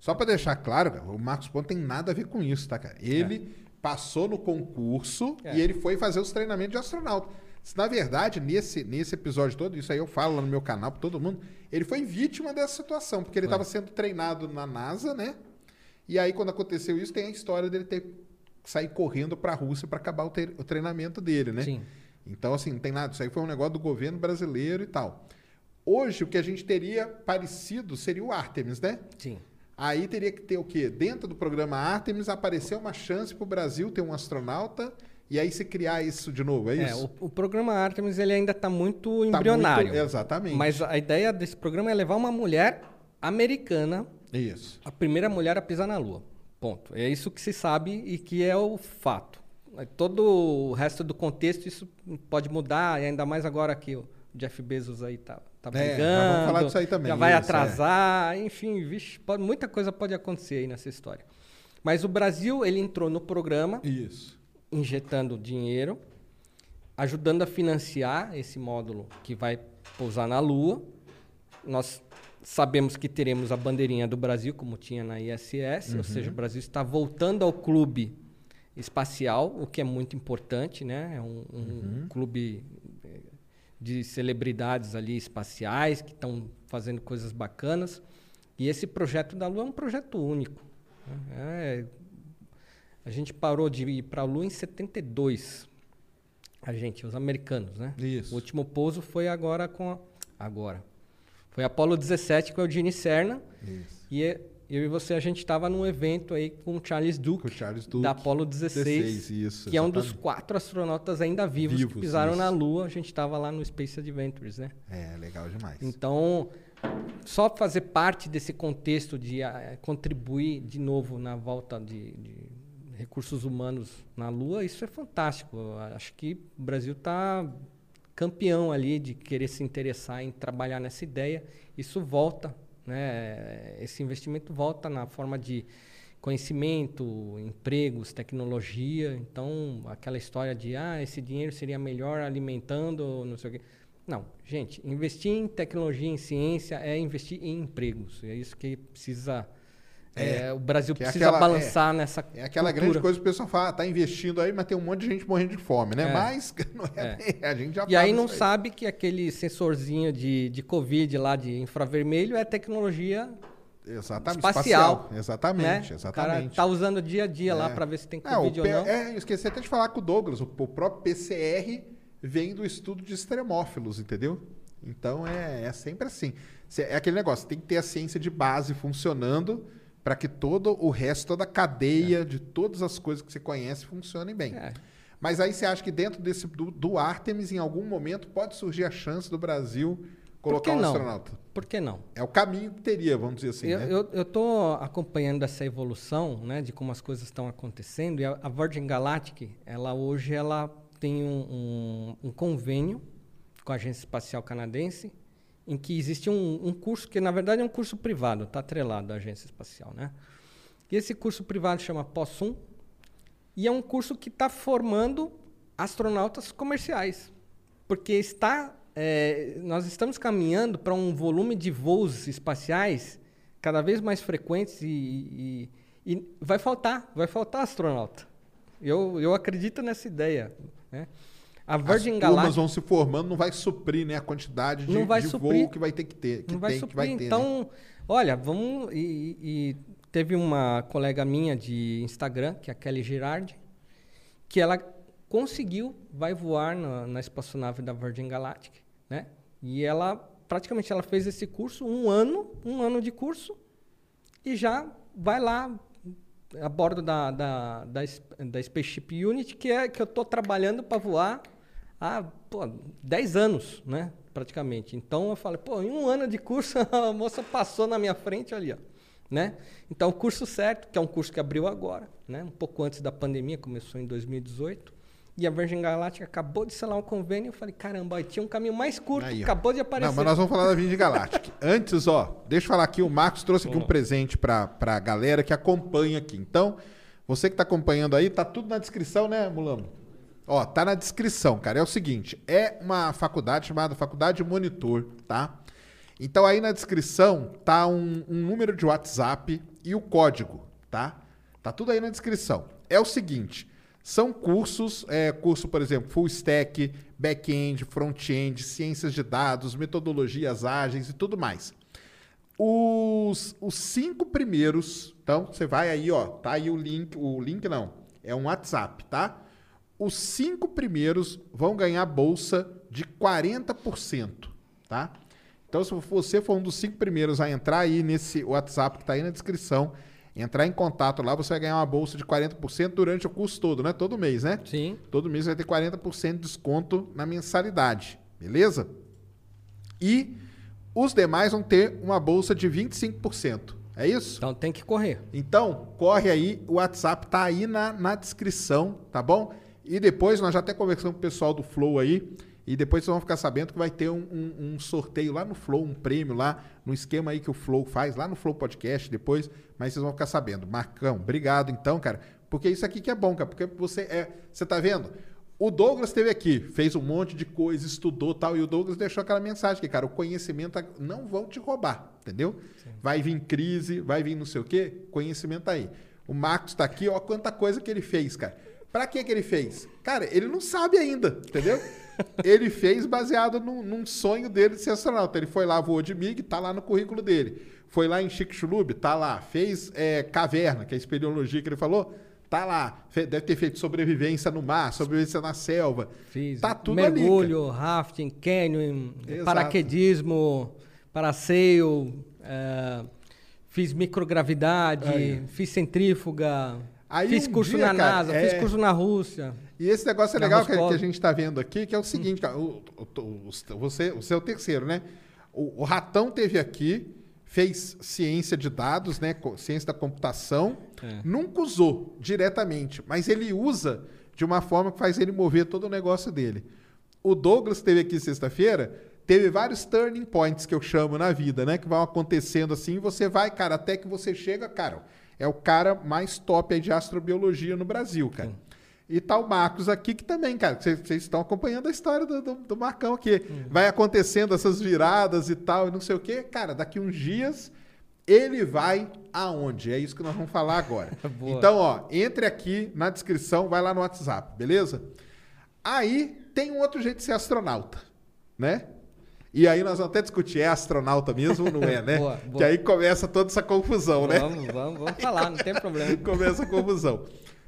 Só pra deixar claro, cara, o Marcos Ponto tem nada a ver com isso, tá, cara? Ele É. passou no concurso É. e ele foi fazer os treinamentos de astronauta. Se, Na verdade, nesse, nesse episódio todo, isso aí eu falo lá no meu canal pra todo mundo, ele foi vítima dessa situação, porque ele estava sendo treinado na NASA, né? E aí, quando aconteceu isso, tem a história dele ter que sair correndo pra Rússia pra acabar o, o treinamento dele, né? Sim. Então, assim, não tem nada. Isso aí foi um negócio do governo brasileiro e tal. Hoje, o que a gente teria parecido seria o Artemis, né? Sim. Aí teria que ter o quê? Dentro do programa Artemis aparecer uma chance para o Brasil ter um astronauta e aí se criar isso de novo, é É, isso? o, o programa Artemis ele ainda está muito Tá embrionário. muito- exatamente. Mas a ideia desse programa é levar uma mulher americana, Isso. a primeira mulher a pisar na Lua. Ponto. É isso que se sabe e que é o fato. Todo o resto do contexto isso pode mudar, e ainda mais agora que o Jeff Bezos aí tá, tá É, brigando. vamos falar disso aí também, Já vai isso, atrasar, enfim, vixe, pode- muita coisa pode acontecer aí nessa história. Mas o Brasil, ele entrou no programa Isso. injetando dinheiro, ajudando a financiar esse módulo que vai pousar na Lua. Nós sabemos que teremos a bandeirinha do Brasil, como tinha na ISS, ou seja, o Brasil está voltando ao clube espacial, o que é muito importante, né? É um, um clube eh, de celebridades ali espaciais que estão fazendo coisas bacanas. E esse projeto da Lua é um projeto único. né? É, a gente parou de ir para a Lua em 72. A gente, os americanos, né? Isso. O último pouso foi agora com a... agora. Foi Apollo 17 com a Eugene Cerna. Isso. E é- eu e você a gente estava num evento aí com o Charles Duke, Com o Charles Duke. da Apollo 16, 16, isso, que é um dos exatamente. quatro astronautas ainda vivos, que Vivos, pisaram na isso. Lua. A gente estava lá no Space Adventures, né? É, legal demais. Então, só fazer parte desse contexto de ah, contribuir de novo na volta de, de recursos humanos na Lua, isso é fantástico. Eu acho que o Brasil está campeão ali de querer se interessar em trabalhar nessa ideia. Isso volta, né? Esse investimento volta na forma de conhecimento, empregos, tecnologia. Então, aquela história de ah, esse dinheiro seria melhor alimentando, não sei o quê. Não, gente, investir em tecnologia, em ciência é investir em empregos. É isso que precisa. É, é, o Brasil é precisa aquela- balançar nessa. É aquela cultura. grande coisa que o pessoal fala, ah, tá investindo aí, mas tem um monte de gente morrendo de fome, né? É. Mas não é, bem- a gente já E aí não isso sabe que aquele sensorzinho de, de Covid lá de infravermelho é tecnologia Exatamente, espacial. Exatamente, né? O cara exatamente. tá usando dia a dia lá É. para ver se tem É, Covid ou não. É, eu esqueci até de falar com o Douglas. O, o próprio PCR vem do estudo de extremófilos, entendeu? Então é, é sempre assim. É aquele negócio, tem que ter a ciência de base funcionando para que todo o resto, toda a cadeia de todas as coisas que você conhece funcionem bem. É. Mas aí você acha que dentro desse do, do Artemis, em algum momento, pode surgir a chance do Brasil colocar um não? astronauta? Por que não? É o caminho que teria, vamos dizer assim, eu, né? eu, eu tô acompanhando essa evolução, né, de como as coisas estão acontecendo. E a, a Virgin Galactic, ela hoje ela tem um, um, um convênio com a Agência Espacial Canadense, em que existe um, um curso que na verdade é um curso privado, está atrelado à Agência Espacial, né? E esse curso privado chama POSUM e é um curso que está formando astronautas comerciais, porque está é, nós estamos caminhando para um volume de voos espaciais cada vez mais frequentes e, e- e vai faltar, vai faltar astronauta. Eu, eu acredito nessa ideia. Né? A As Virgin turmas Galactic vão se formando, não vai suprir né, a quantidade de, Não vai de suprir. voo que vai ter que ter. Que não vai tem, suprir. vai ter, né? então, olha, vamos e, e teve uma colega minha de Instagram, que é a Kelly Girardi, que ela conseguiu, vai voar na, na espaçonave da Virgin Galactic, né? E ela, praticamente, ela fez esse curso, um ano, um ano de curso, e já vai lá a bordo da, da, da, da Spaceship Unit, que é que eu estou trabalhando para voar há pô, 10 anos, né? Praticamente. Então eu falei, pô, em um ano de curso a moça passou na minha frente ali, ó. Né? Então o curso certo, que é um curso que abriu agora, né? Um pouco antes da pandemia, começou em 2018. E a Virgin Galactic acabou de selar um convênio. Eu falei, caramba, aí tinha um caminho mais curto, Aí, acabou de aparecer. Não, mas nós vamos falar da Virgin Galactic. Antes, ó, deixa eu falar aqui, o Marcos trouxe aqui um presente pra, pra galera que acompanha aqui. Então, você que tá acompanhando aí, tá tudo na descrição, né, Mulano? Ó, tá na descrição, cara. É o seguinte, é uma faculdade chamada Faculdade Monitor, tá? Então aí na descrição tá um, um número de WhatsApp e o código, tá? Tá tudo aí na descrição. É o seguinte, são cursos, é, curso, por exemplo, full stack, back-end, front-end, ciências de dados, metodologias ágeis e tudo mais. Os, os cinco primeiros, então você vai aí, ó, tá aí o link, o link não, é um WhatsApp, tá? Os cinco primeiros vão ganhar bolsa de 40%, tá? Então, se você for um dos cinco primeiros a entrar aí nesse WhatsApp que tá aí na descrição, entrar em contato lá, você vai ganhar uma bolsa de 40% durante o curso todo, né? Todo mês, né? Sim. Todo mês vai ter 40% de desconto na mensalidade, beleza? E os demais vão ter uma bolsa de 25%. É isso? Então tem que correr. Então, corre aí, o WhatsApp tá aí na, na descrição, tá bom? E depois nós já até conversamos com o pessoal do Flow aí, e depois vocês vão ficar sabendo que vai ter um, um- um sorteio lá no Flow, um prêmio lá, no esquema aí que o Flow faz, lá no Flow Podcast depois, mas vocês vão ficar sabendo. Marcão, obrigado então, cara, porque isso aqui que é bom, cara, porque você é, você tá vendo? O Douglas esteve aqui, fez um monte de coisa, estudou tal, e o Douglas deixou aquela mensagem que, cara, o conhecimento não vão te roubar, entendeu? Vai vir crise, vai vir não sei o quê, conhecimento tá aí. O Marcos tá aqui, ó, quanta coisa que ele fez, cara. Pra que que ele fez? Cara, ele não sabe ainda, entendeu? ele fez baseado num, num sonho dele de ser astronauta. Ele foi lá, voou de MiG, tá lá no currículo dele. Foi lá em Chicxulub, tá lá. Fez é, caverna, que é a espeleologia que ele falou, tá lá. Fe- deve ter feito sobrevivência no mar, sobrevivência na selva. Fiz tá tudo ali, cara. mergulho, rafting, canyon, Exato. paraquedismo, parasail, eh, fiz microgravidade, Aí. fiz centrífuga, Aí fiz um curso dia, na cara, NASA, é- fiz curso na Rússia. E esse negócio é legal que, que a gente está vendo aqui, que é o seguinte, cara, o, o- o- você, o seu terceiro, né? O, o Ratão teve aqui, fez ciência de dados, né? Ciência da computação, É. nunca usou diretamente, mas ele usa de uma forma que faz ele mover todo o negócio dele. O Douglas esteve aqui sexta-feira, teve vários turning points que eu chamo na vida, né? Que vão acontecendo assim, e você vai, cara, até que você chega, cara, é o cara mais top aí de astrobiologia no Brasil, cara. E tá o Marcos aqui, que também, cara, vocês estão acompanhando a história do, do, do Marcão aqui. Vai acontecendo essas viradas e tal, e não sei o quê. Cara, daqui uns dias ele vai aonde? É isso que nós vamos falar agora. Então, ó, entre aqui na descrição, vai lá no WhatsApp, beleza? Aí tem um outro jeito de ser astronauta, né? E aí nós vamos até discutir, é astronauta mesmo ou não é, né? Boa, boa. Que aí começa toda essa confusão, né? Vamos, vamos, vamos falar, não tem problema. Começa a confusão.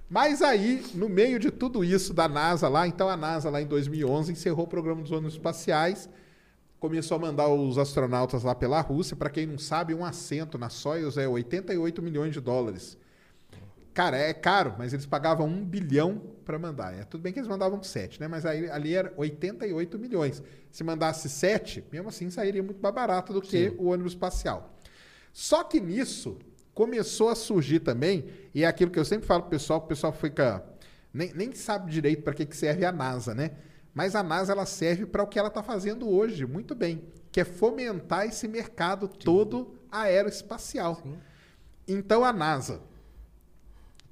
Mas aí, no meio de tudo isso da NASA lá, então a NASA lá em 2011 encerrou o programa dos ônibus espaciais, começou a mandar os astronautas lá pela Rússia. Para quem não sabe, um assento na Soyuz é 88 milhões de dólares. Cara, é caro, mas eles pagavam um bilhão para mandar. É tudo bem que eles mandavam sete, né? Mas aí, ali era 88 milhões. Se mandasse sete, mesmo assim sairia muito mais barato do que o ônibus espacial. Só que nisso começou a surgir também, e é aquilo que eu sempre falo pro pessoal, o pessoal fica. Nem, nem sabe direito para que, que serve a NASA, né? Mas a NASA ela serve para o que ela está fazendo hoje, muito bem, que é fomentar esse mercado todo aeroespacial. Então a NASA,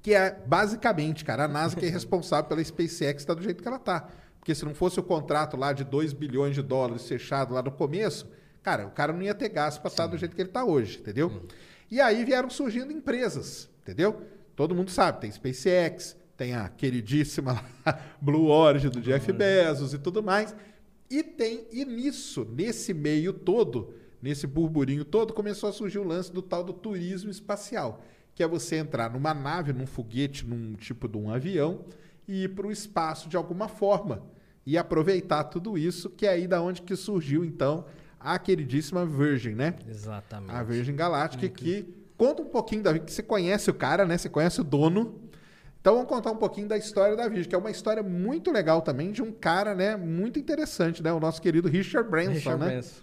que é basicamente, cara, a NASA que é responsável pela SpaceX está do jeito que ela tá. Porque se não fosse o contrato lá de 2 bilhões de dólares fechado lá no começo, cara, o cara não ia ter gasto para estar do jeito que ele está hoje, entendeu? E aí vieram surgindo empresas, entendeu? Todo mundo sabe, tem SpaceX, tem a queridíssima Blue Origin do Jeff Bezos e tudo mais. E tem, e nisso, nesse meio todo, nesse burburinho todo, começou a surgir o lance do tal do turismo espacial, que é você entrar numa nave, num foguete, num tipo de um avião e ir para o espaço de alguma forma e aproveitar tudo isso, que é aí da onde que surgiu então a queridíssima Virgin, né? Exatamente. A Virgin Galáctica que conta um pouquinho da que você conhece o cara, né? Você conhece o dono. Então vamos contar um pouquinho da história da Virgin, que é uma história muito legal também de um cara, né, muito interessante, né? O nosso querido Richard Branson, Richard né? Branson.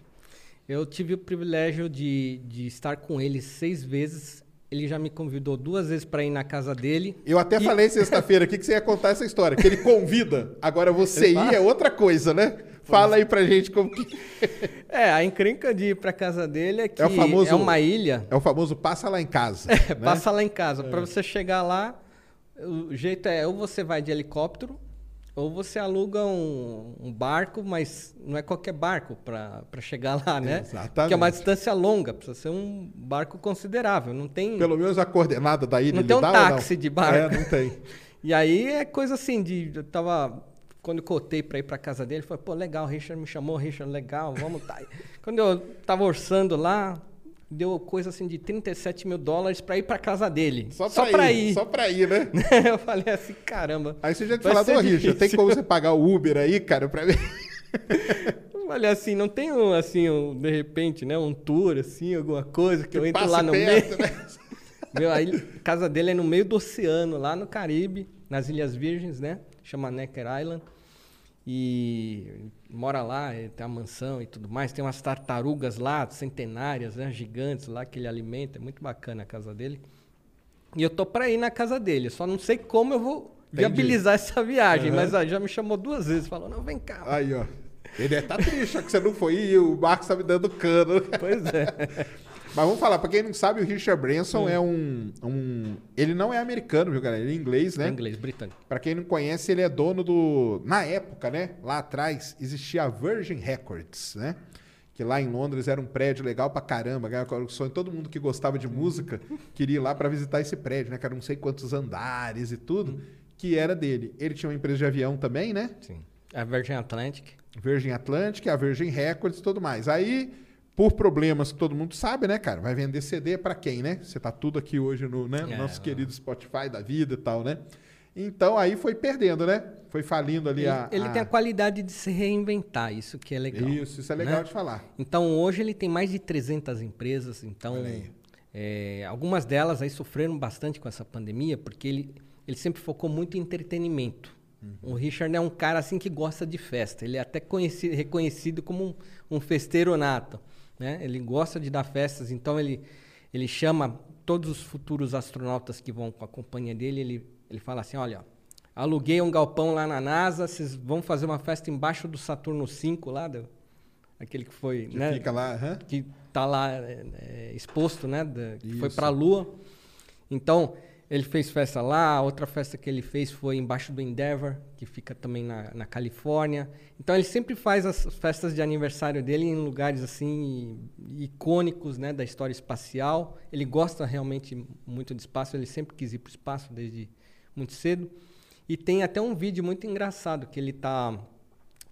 Eu tive o privilégio de, de estar com ele seis vezes. Ele já me convidou duas vezes para ir na casa dele. Eu até E- falei sexta-feira aqui que você ia contar essa história, que ele convida. Agora você ir é outra coisa, né? Fala aí pra gente como que É, a encrenca de ir para casa dele é que É o famoso- é uma ilha. é o famoso passa lá em casa. É, né? Passa lá em casa. Para você chegar lá, o jeito é ou você vai de helicóptero ou você aluga um, um barco, mas não é qualquer barco para chegar lá, né? Exatamente. Porque é uma distância longa, precisa ser um barco considerável. Não tem. Pelo menos a coordenada da ilha Não tem um dá táxi de barco. É, não tem. E aí é coisa assim de. Eu tava. Quando eu cotei pra ir pra casa dele, foi, pô, legal, o Richard me chamou, Richard, legal, vamos tá. Quando eu tava orçando lá, deu coisa assim de 37 mil dólares pra ir pra casa dele. Só pra, ir, Só pra ir, né? eu falei assim, caramba. Aí você já te falou, ô Richard, tem difícil." como você pagar o Uber aí, cara, pra mim? Eu falei assim, não tem um, assim, um, de repente, né, um tour, assim, alguma coisa que, eu entro lá no perto, meio. né? Meu, aí, a casa dele é no meio do oceano, lá no Caribe, nas Ilhas Virgens, né? Chama Necker Island. E mora lá, ele tem uma mansão e tudo mais. Tem umas tartarugas lá, centenárias, né? Gigantes lá que ele alimenta. É muito bacana a casa dele. E eu tô pra ir na casa dele. Só não sei como eu vou Entendi. viabilizar essa viagem. Aham. Mas ó, já me chamou duas vezes. Falou, não, vem cá. Aí, ó. Ele deve tá triste, que você não foi e o Marcos tá me dando cano. Pois é. Mas vamos falar, pra quem não sabe, o Richard Branson é um, um. Ele não é americano, viu, galera? Ele é inglês, né? Em inglês, britânico. Pra quem não conhece, ele é dono do. Na época, né? Lá atrás, existia a Virgin Records, né? Que lá em Londres era um prédio legal pra caramba. Era o sonho todo mundo que gostava de música queria ir lá pra visitar esse prédio, né? Que era não sei quantos andares e tudo, que era dele. Ele tinha uma empresa de avião também, né? Sim. A Virgin Atlantic. Virgin Atlantic, a Virgin Records e tudo mais. Aí, por problemas que todo mundo sabe, né, cara? Vai vender CD pra quem, né? Você tá tudo aqui hoje no, né, É, nosso querido Spotify da vida e tal, né? Então aí foi perdendo, né? Foi falindo ali Ele, a. ele tem a qualidade de se reinventar, isso que é legal. Isso, isso é legal né? de falar. Então hoje ele tem mais de 300 empresas, então é, algumas delas aí sofreram bastante com essa pandemia, porque ele, ele sempre focou muito em entretenimento. Uhum. O Richard é um cara assim que gosta de festa, ele é até conhecido, reconhecido como um, um festeiro nato. Né? Ele gosta de dar festas, então ele, ele chama todos os futuros astronautas que vão com a companhia dele, ele, ele fala assim, olha, aluguei um galpão lá na NASA, vocês vão fazer uma festa embaixo do Saturno 5 lá, do, aquele que foi... Que né? fica lá. aham. que está lá é, é, exposto, né? da- que foi para a Lua. Então, ele fez festa lá. Outra festa que ele fez foi embaixo do Endeavor, que fica também na, na Califórnia. Então, ele sempre faz as festas de aniversário dele em lugares assim icônicos, né? Da história espacial. Ele gosta realmente muito de espaço. Ele sempre quis ir para o espaço desde muito cedo. E tem até um vídeo muito engraçado que ele está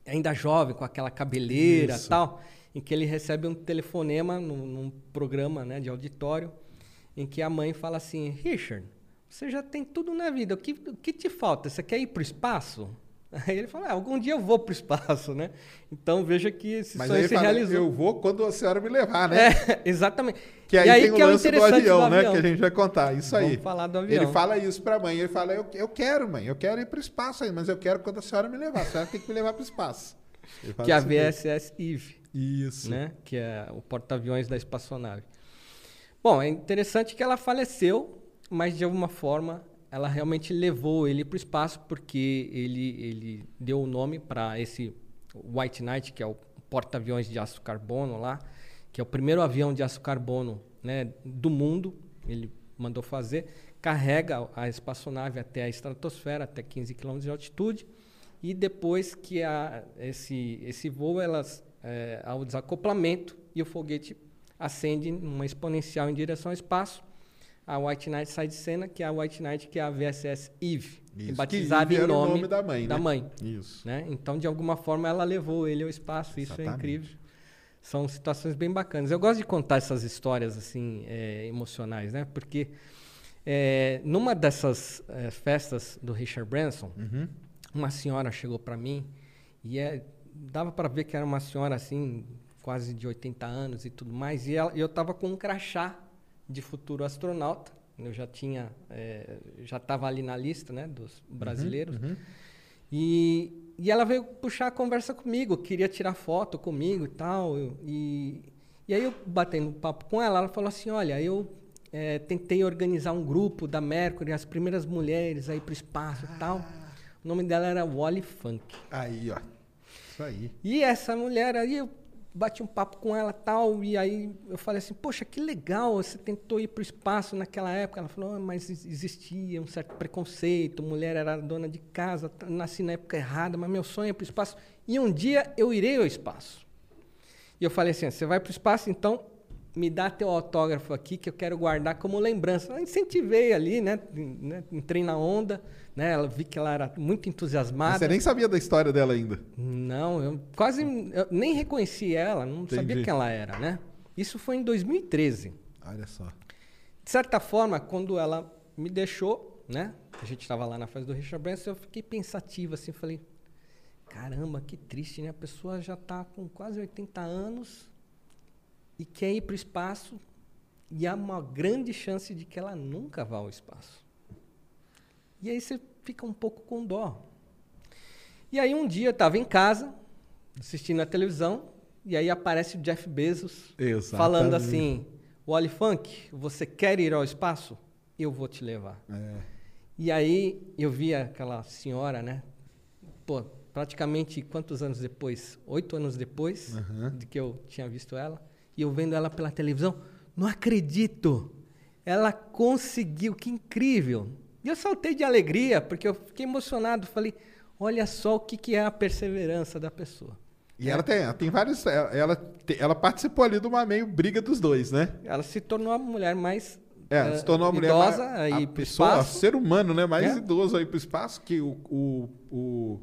ainda jovem, com aquela cabeleira Isso. tal, em que ele recebe um telefonema num, num programa né, de auditório, em que a mãe fala assim, Richard, você já tem tudo na vida, o que, o que te falta? Você quer ir para o espaço? Aí ele fala, ah, algum dia eu vou para o espaço, né? Então veja que esse Mas sonho aí ele se fala, realizou. eu vou quando a senhora me levar, né? É, exatamente. Que aí, e aí tem que o é o lance do interessante avião, do né? avião. Que a gente vai contar. Isso aí. Vamos falar do avião. Ele fala isso pra mãe. Ele fala, eu, eu quero, mãe. Eu quero ir pro espaço aí, mas eu quero quando a senhora me levar. A senhora tem que me levar pro espaço. Ele fala Que é a. VSS Eve. Isso. né? Que é o porta-aviões da espaçonave. Bom, é interessante que ela faleceu, mas de alguma forma ela realmente levou ele para o espaço porque ele, ele deu o nome para esse White Knight, que é o porta-aviões de aço carbono lá, que é o primeiro avião de aço carbono né, do mundo. Ele mandou fazer, carrega a espaçonave até a estratosfera, até 15 km de altitude, e depois que a, esse, esse voo, elas, é, ao desacoplamento, e o foguete ascende numa exponencial em direção ao espaço, a White Knight sai de cena, que é a White Knight, que é a VSS Eve, Isso, batizada em nome, nome da mãe, né? mãe, Isso. né? Então, de alguma forma, ela levou ele ao espaço. Isso é Exatamente. incrível. São situações bem bacanas. Eu gosto de contar essas histórias assim é, emocionais, né? Porque É, numa dessas é, festas do Richard Branson, Uhum. uma senhora chegou para mim e é, dava para ver que era uma senhora assim, quase de 80 anos e tudo mais. E ela- eu estava com um crachá de futuro astronauta. Eu já tinha, é, já estava ali na lista, né, dos brasileiros. E, e ela veio puxar a conversa comigo, queria tirar foto comigo e tal. eu- e, e aí eu batendo papo com ela, ela falou assim, olha, eu eh, tentei organizar um grupo da Mercury, as primeiras mulheres aí para o espaço e tal. O nome dela era Wally Funk. Aí, ó. Isso aí. E essa mulher aí, eu bati um papo com ela tal, e aí eu falei assim, poxa, que legal, você tentou ir para o espaço naquela época. Ela falou, "Ah, mas ex- existia um certo preconceito, mulher era dona de casa, nasci na época errada, mas meu sonho é para o espaço. E um dia eu irei ao espaço. E eu falei assim, você vai para o espaço, então me dá teu autógrafo aqui que eu quero guardar como lembrança. Eu incentivei ali, né, né, entrei na onda, né, ela vi que ela era muito entusiasmada. Você nem sabia da história dela ainda. Não, eu quase eu nem reconheci ela, não sabia Entendi. quem ela era, né? Isso foi em 2013. Olha só. De certa forma, quando ela me deixou, né? A gente estava lá na festa do Richard Branson, eu fiquei pensativo assim, falei, caramba, que triste, né? A pessoa já está com quase 80 anos e quer ir para o espaço e há uma grande chance de que ela nunca vá ao espaço. E aí você fica um pouco com dó. E aí um dia eu estava em casa, assistindo a televisão, e aí aparece o Jeff Bezos Exatamente. falando assim, Wally Funk, você quer ir ao espaço? Eu vou te levar. É. E aí eu vi aquela senhora, né? Pô, praticamente quantos anos depois? Oito anos depois de que eu tinha visto ela. E eu vendo ela pela televisão. Não acredito! Ela conseguiu, que incrível! E eu saltei de alegria, porque eu fiquei emocionado. Falei, olha só o que, que é a perseverança da pessoa. E ela tem, ela tem vários. Ela, ela, participou ali de uma meio briga dos dois, né? Ela se tornou a mulher mais É, eh, se tornou a mulher idosa mais, a pessoa, espaço. ser humano, né, mais É. idoso aí pro espaço que o, o, o-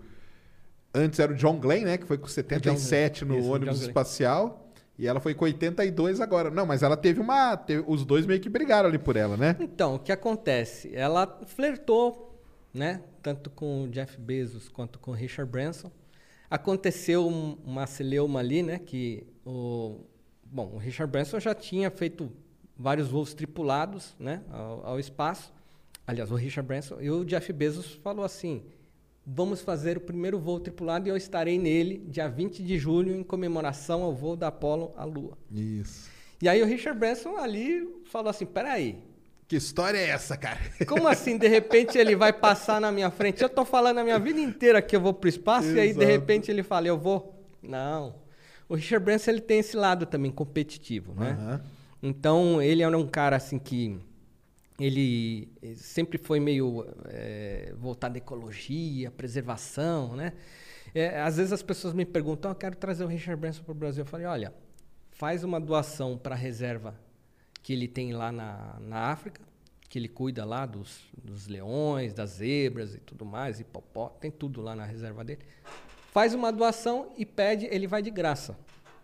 antes era o John Glenn, né, que foi com 77 no Isso, o ônibus John espacial. E ela foi com 82 agora. Não, mas ela teve uma. teve- os dois meio que brigaram ali por ela, né? Então, o que acontece? Ela flertou, né? Tanto com o Jeff Bezos quanto com o Richard Branson. Aconteceu um- uma celeuma ali, né? Que o, bom, o Richard Branson já tinha feito vários voos tripulados, né? Ao, ao espaço. Aliás, o Richard Branson e o Jeff Bezos falou assim: vamos fazer o primeiro voo tripulado e eu estarei nele dia 20 de julho em comemoração ao voo da Apollo à Lua. Isso. E aí o Richard Branson ali falou assim: peraí, Que história é essa, cara? como assim, de repente ele vai passar na minha frente? Eu tô falando a minha vida inteira que eu vou pro espaço e aí de Exato. repente ele fala, eu vou? Não. O Richard Branson ele tem esse lado também competitivo, né? Aham. Então ele era um cara assim que ele sempre foi meio eh, voltado à ecologia, preservação, né? Eh, às vezes as pessoas me perguntam, "Ah, eu quero trazer o Richard Branson para o Brasil. Eu falei, olha, faz uma doação para a reserva que ele tem lá na, na África, que ele cuida lá dos, dos leões, das zebras e tudo mais, hipopó, tem tudo lá na reserva dele. Faz uma doação e pede, ele vai de graça.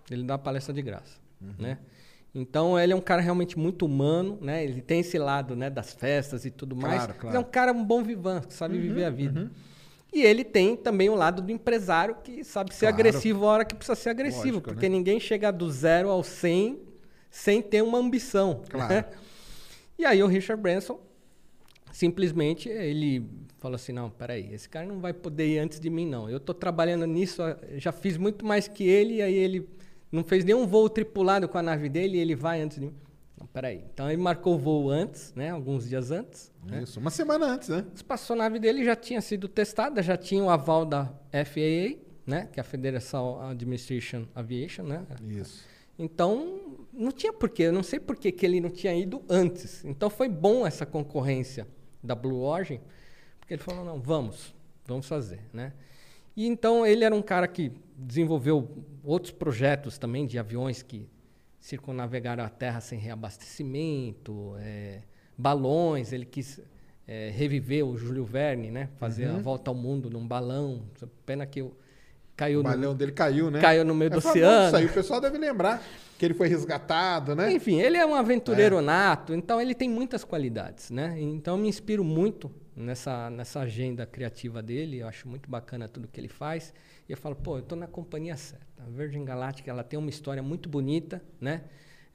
Ele dá uma palestra de graça, né? Então ele é um cara realmente muito humano, né? Ele tem esse lado, né, das festas e tudo mais. Claro, claro. é um cara um bom vivant, que sabe viver a vida. E ele tem também o lado do empresário que sabe ser Claro. agressivo a hora que precisa ser agressivo, Lógico, porque né? ninguém chega do zero ao 100 sem ter uma ambição. Claro. né? E aí o Richard Branson simplesmente ele falou assim, não, peraí, esse cara não vai poder ir antes de mim, não. Eu estou trabalhando nisso, já fiz muito mais que ele, e aí ele não fez nenhum voo tripulado com a nave dele e ele vai antes de mim. Não, peraí. Então ele marcou o voo antes, né? Alguns dias antes. né? Isso. Uma semana antes, né? A espaçonave dele já tinha sido testada, já tinha o aval da FAA, né? Que é a Federal Administration Aviation, né? Isso. Então, não tinha porquê. Eu não sei por que que ele não tinha ido antes. Então, foi bom essa concorrência da Blue Origin, porque ele falou, não, vamos, vamos fazer, né? E então, ele era um cara que desenvolveu outros projetos também de aviões que circunnavegaram a Terra sem reabastecimento, eh, balões, ele quis eh, reviver o Júlio Verne, né? Fazer a volta ao mundo num balão. Pena que o caiu O no, balão dele caiu, né? Caiu no meio do É famoso oceano. Isso aí, o pessoal deve lembrar que ele foi resgatado, né? Enfim, ele é um aventureiro É. nato, então ele tem muitas qualidades, né? Então eu me inspiro muito nessa, nessa agenda criativa dele, eu acho muito bacana tudo que ele faz. E eu falo, pô, eu tô na companhia certa. A Virgin Galactic, ela tem uma história muito bonita, né?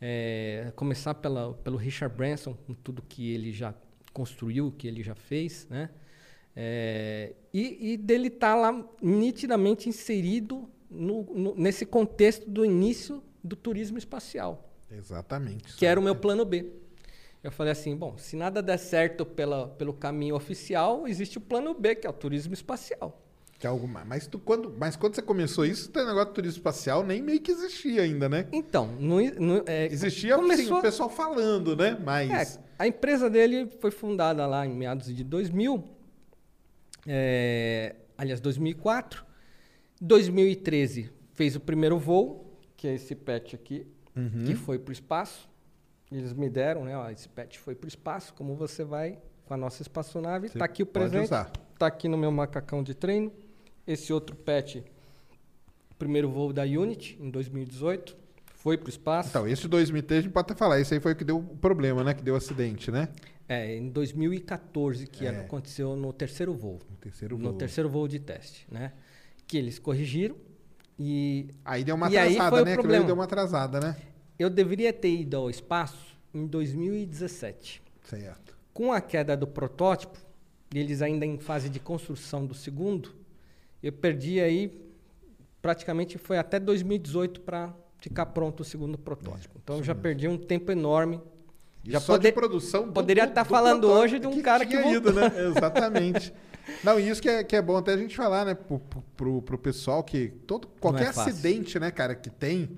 É, começar pela, pelo Richard Branson, com tudo que ele já construiu, que ele já fez, né? É, e, e dele estar lá nitidamente inserido no- no- nesse contexto do início do turismo espacial Exatamente. que era o meu plano B. Eu falei assim, bom, se nada der certo pela, pelo caminho oficial, existe o plano B, que é o turismo espacial. Que é algo mais. Mas, tu, quando, mas quando você começou isso, o negócio do turismo espacial nem meio que existia ainda, né? Então, é, Existia assim, começou, o pessoal falando, né? Mas. É, a empresa dele foi fundada lá em meados de 2000, é, aliás, 2004. 2013 fez o primeiro voo, que é esse pet aqui, Uhum. que foi para o espaço. Eles me deram, né? Ó, esse pet foi para o espaço, como você vai com a nossa espaçonave. Você Tá aqui o presente. usar. Tá aqui no meu macacão de treino. Esse outro pet, primeiro voo da Unity, em 2018, foi para o espaço. Então, esse de 2003 a gente pode até falar. Esse aí foi o que deu o problema, né? Que deu o acidente, né? É, em 2014, que É. aconteceu no terceiro voo. O terceiro No voo. terceiro voo de teste, né? Que eles corrigiram e Aí deu uma aí atrasada, né? Aquilo ali deu uma atrasada, né? eu deveria ter ido ao espaço em 2017. Certo. Com a queda do protótipo, eles ainda em fase de construção do segundo, eu perdi aí praticamente foi até 2018 para ficar pronto o segundo protótipo. então eu já perdi um tempo enorme. E Já só de produção do- poderia estar do falando hoje de um cara que tinha voltou. ido, né? Exatamente. Não, e isso que é, que é bom até a gente falar, né, pro, pro- pro, pessoal que todo, qualquer é acidente, né, cara, que tem,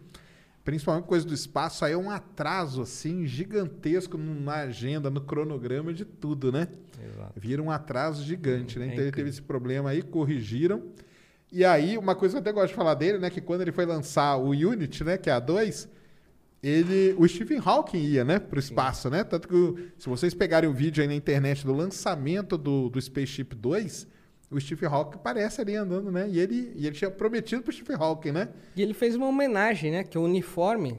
principalmente coisa do espaço, aí é um atraso, assim, gigantesco na agenda, no cronograma de tudo, né? Exato. Vira um atraso gigante, né? É Então ele incrível. teve esse problema aí, corrigiram. E aí, uma coisa que eu até gosto de falar dele, né, que quando ele foi lançar o Unity, né, que é a 2, ele, o Stephen Hawking ia, né, pro espaço, né? Tanto que o- se vocês pegarem o vídeo aí na internet do lançamento do, do Spaceship 2, o Stephen Hawking aparece ali andando, né? E ele, e ele tinha prometido pro Stephen Hawking, né? E ele fez uma homenagem, né? Que o uniforme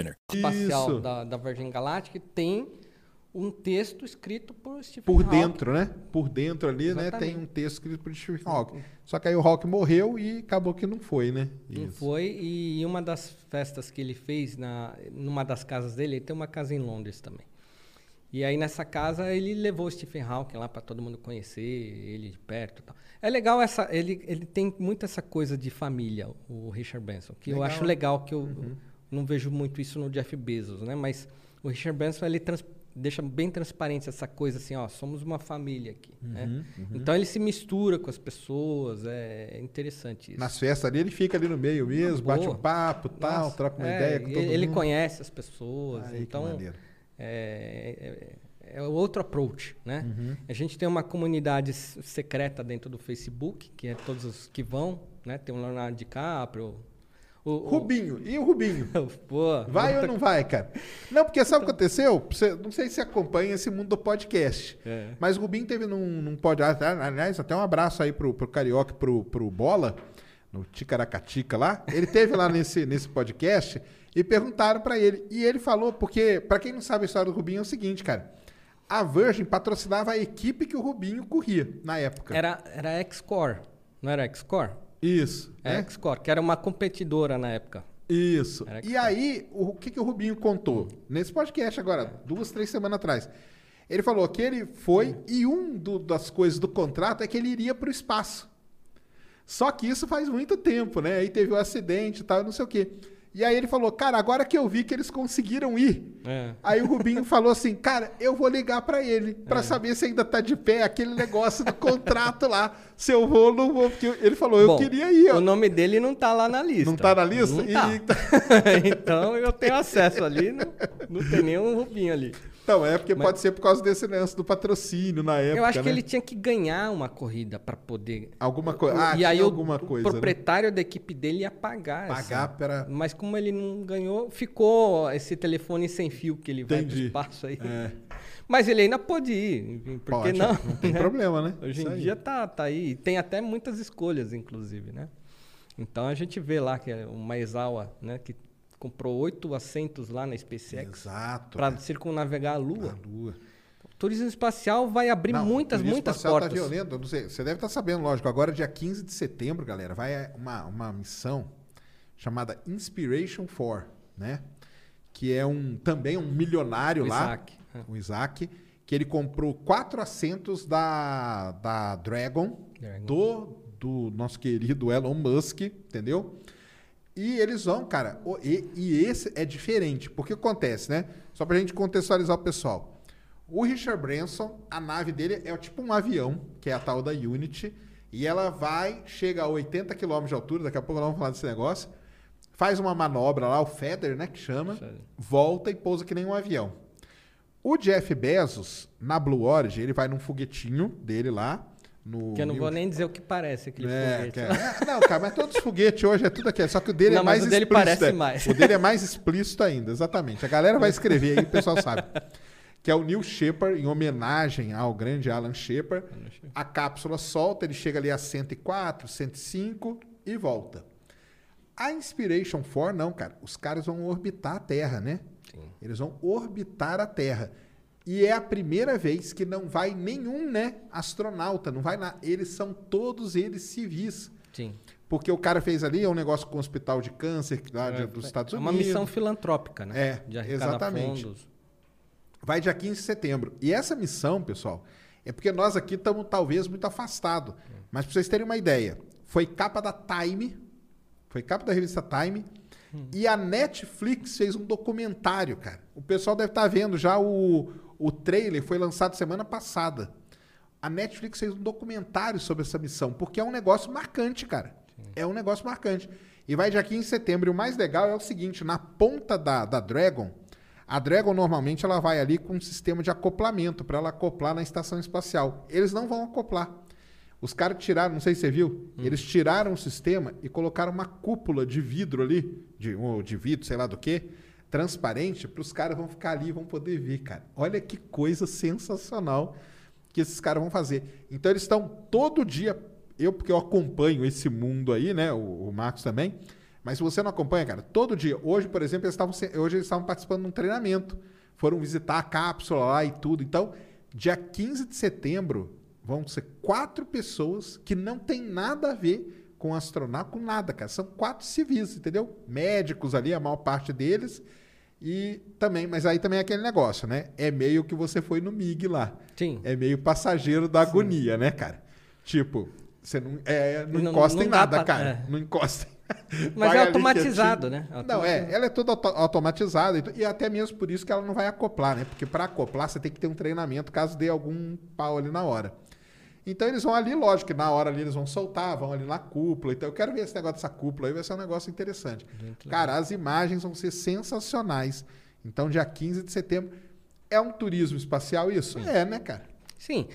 Espacial Isso. da, da Virgin Galactic tem um texto escrito por Stephen Por Hawking. dentro, né? Por dentro ali, né? Exatamente. Tem um texto escrito por Stephen Hawking. Só que aí o Hawking morreu e acabou que não foi, né? Não Isso. foi, e uma das festas que ele fez na, numa das casas dele, ele tem uma casa em Londres também. E aí nessa casa ele levou o Stephen Hawking lá para todo mundo conhecer ele de perto. e tal. É legal essa, ele, ele tem muito essa coisa de família, o Richard Branson, que eu Legal. acho legal que eu não vejo muito isso no Jeff Bezos, né? Mas o Richard Branson ele trans- deixa bem transparente essa coisa assim, ó, somos uma família aqui, né? Então ele se mistura com as pessoas, é interessante isso. Nas festas ali, ele fica ali no meio mesmo, bate um papo tal, Nossa, troca uma é, ideia com todo ele mundo. conhece as pessoas, Aí, então maneiro. é, é, é outro approach, né? Uhum. A gente tem uma comunidade secreta dentro do Facebook, que é todos os que vão, né? Tem o Leonardo DiCaprio, o, Rubinho, e o Rubinho? Pô, Vai ou não vai, cara? Não, porque sabe o que aconteceu? Você- não sei se você acompanha esse mundo do podcast. É. Mas o Rubinho teve num, num podcast. Aliás, até um abraço aí pro, pro Carioca e pro, pro Bola, no Ticaracatica lá. Ele teve lá nesse, nesse podcast e perguntaram pra ele. E ele falou, porque, pra quem não sabe a história do Rubinho, é o seguinte, cara. A Virgin patrocinava a equipe que o Rubinho corria na época. Era, era X-Core, não era X-Core? Isso. É né? X-Core, que era uma competidora na época. Isso. Era E aí, o que, que o Rubinho contou? Nesse podcast agora, duas, três semanas atrás. Ele falou que ele foi e um do- das coisas do contrato é que ele iria para o espaço. Só que isso faz muito tempo, né? Aí teve o acidente e tal, não sei o quê. E aí ele falou, cara, agora que eu vi que eles conseguiram ir. É. Aí o Rubinho falou assim, cara, eu vou ligar pra ele pra É. saber se ainda tá de pé aquele negócio do contrato lá. Se eu vou ou não vou. Porque ele falou, eu Bom, queria ir. ó. O nome dele não tá lá na lista. Não tá na lista? Não tá. E- então eu tenho acesso ali, não, não tem nenhum Rubinho ali. Então, é porque Mas- pode ser por causa desse lance do patrocínio na época. eu acho que né? ele tinha que ganhar uma corrida para poder. Alguma coisa. Ah, e aí o, alguma o coisa. né? proprietário da equipe dele ia pagar. Pagar essa. pra- Mas como ele não ganhou, ficou esse telefone sem fio que ele vai pro Entendi. espaço aí. É. Mas ele ainda pode ir, enfim, por que não? não tem problema, né? Hoje Isso em aí. dia tá, tá aí. Tem até muitas escolhas, inclusive, né? Então a gente vê lá que é o Maezawa, né? Que comprou oito assentos lá na SpaceX para né? circunnavegar a Lua. A Lua. O turismo espacial vai abrir Não, muitas, muitas espacial portas. Tá violento, não sei, você deve estar sabendo, lógico. Agora, dia 15 de setembro, galera, vai uma, uma missão chamada Inspiration 4, né? Que é um também um milionário O lá, Isaac, é. o Isaac, que ele comprou quatro assentos da, da Dragon, Dragon. do, do nosso querido Elon Musk, entendeu? E eles vão, cara, e, e esse é diferente, porque acontece, né? Só pra gente contextualizar o pessoal. O Richard Branson, a nave dele é tipo um avião, que é a tal da Unity, e ela vai, chega a 80 km de altura, daqui a pouco nós vamos falar desse negócio, faz uma manobra lá, o Feather, né, que chama, volta e pousa que nem um avião. O Jeff Bezos, na Blue Origin, ele vai num foguetinho dele lá, no... Que eu não New- vou nem dizer o que parece aquele é, foguete. é- é, não, cara, mas todos os foguetes hoje é tudo aqui. Só que o dele Não, é mais o dele explícito. parece é. mais. O dele é mais explícito ainda, exatamente. A galera vai escrever aí, o pessoal sabe. Que é o Neil Shepard, em homenagem ao grande Alan Shepard. A cápsula solta, ele chega ali a 104, 105 e volta. A Inspiration 4, não, cara. Os caras vão orbitar a Terra, né? Eles vão orbitar a Terra. E é a primeira vez que não vai nenhum, né, astronauta, não vai na, eles são todos eles civis. Sim. Porque o cara fez ali é um negócio com o hospital de câncer lá de- dos Estados é Unidos. uma missão filantrópica, né? É, exatamente. fundos. Vai dia 15 de setembro. E essa missão, pessoal, é porque nós aqui estamos talvez muito afastados. Mas para vocês terem uma ideia, foi capa da Time, foi capa da revista Time, e a Netflix fez um documentário, cara. O pessoal deve estar vendo já o, o trailer, foi lançado semana passada. A Netflix fez um documentário sobre essa missão, porque é um negócio marcante, cara. É um negócio marcante. E vai dia 15 de setembro. E o mais legal é o seguinte: na ponta da, da Dragon, a Dragon normalmente ela vai ali com um sistema de acoplamento para ela acoplar na estação espacial. Eles não vão acoplar. Os caras tiraram, não sei se você viu, eles tiraram o sistema e colocaram uma cúpula de vidro ali, de, ou de vidro, sei lá do que, transparente, para os caras vão ficar ali e vão poder ver, cara. Olha que coisa sensacional que esses caras vão fazer. Então eles estão todo dia, eu porque eu acompanho esse mundo aí, né, o, o Marcos também, mas se você não acompanha, cara, todo dia, hoje, por exemplo, eles estavam, hoje eles estavam participando de um treinamento, foram visitar a cápsula lá e tudo. Então, dia 15 de setembro, vão ser quatro pessoas que não tem nada a ver com astronauta, com nada, cara. São quatro civis, entendeu? Médicos ali, a maior parte deles. E também, mas aí também é aquele negócio, né? É meio que você foi no MIG lá. Sim. É meio passageiro da agonia, né, cara? Tipo, você não, é, não, Não- encosta não em nada, pra- cara. é. Não encosta. Mas Vai é ali automatizado, né? Não, é. Ela é toda auto- automatizada e e até mesmo por isso que ela não vai acoplar, né? Porque para acoplar você tem que ter um treinamento caso dê algum pau ali na hora. Então eles vão ali, lógico que na hora ali eles vão soltar, vão ali na cúpula. Então eu quero ver esse negócio dessa cúpula aí, vai ser um negócio interessante. Cara, as imagens vão ser sensacionais. Então dia 15 de setembro. É um turismo espacial isso? É, né, cara? Sim.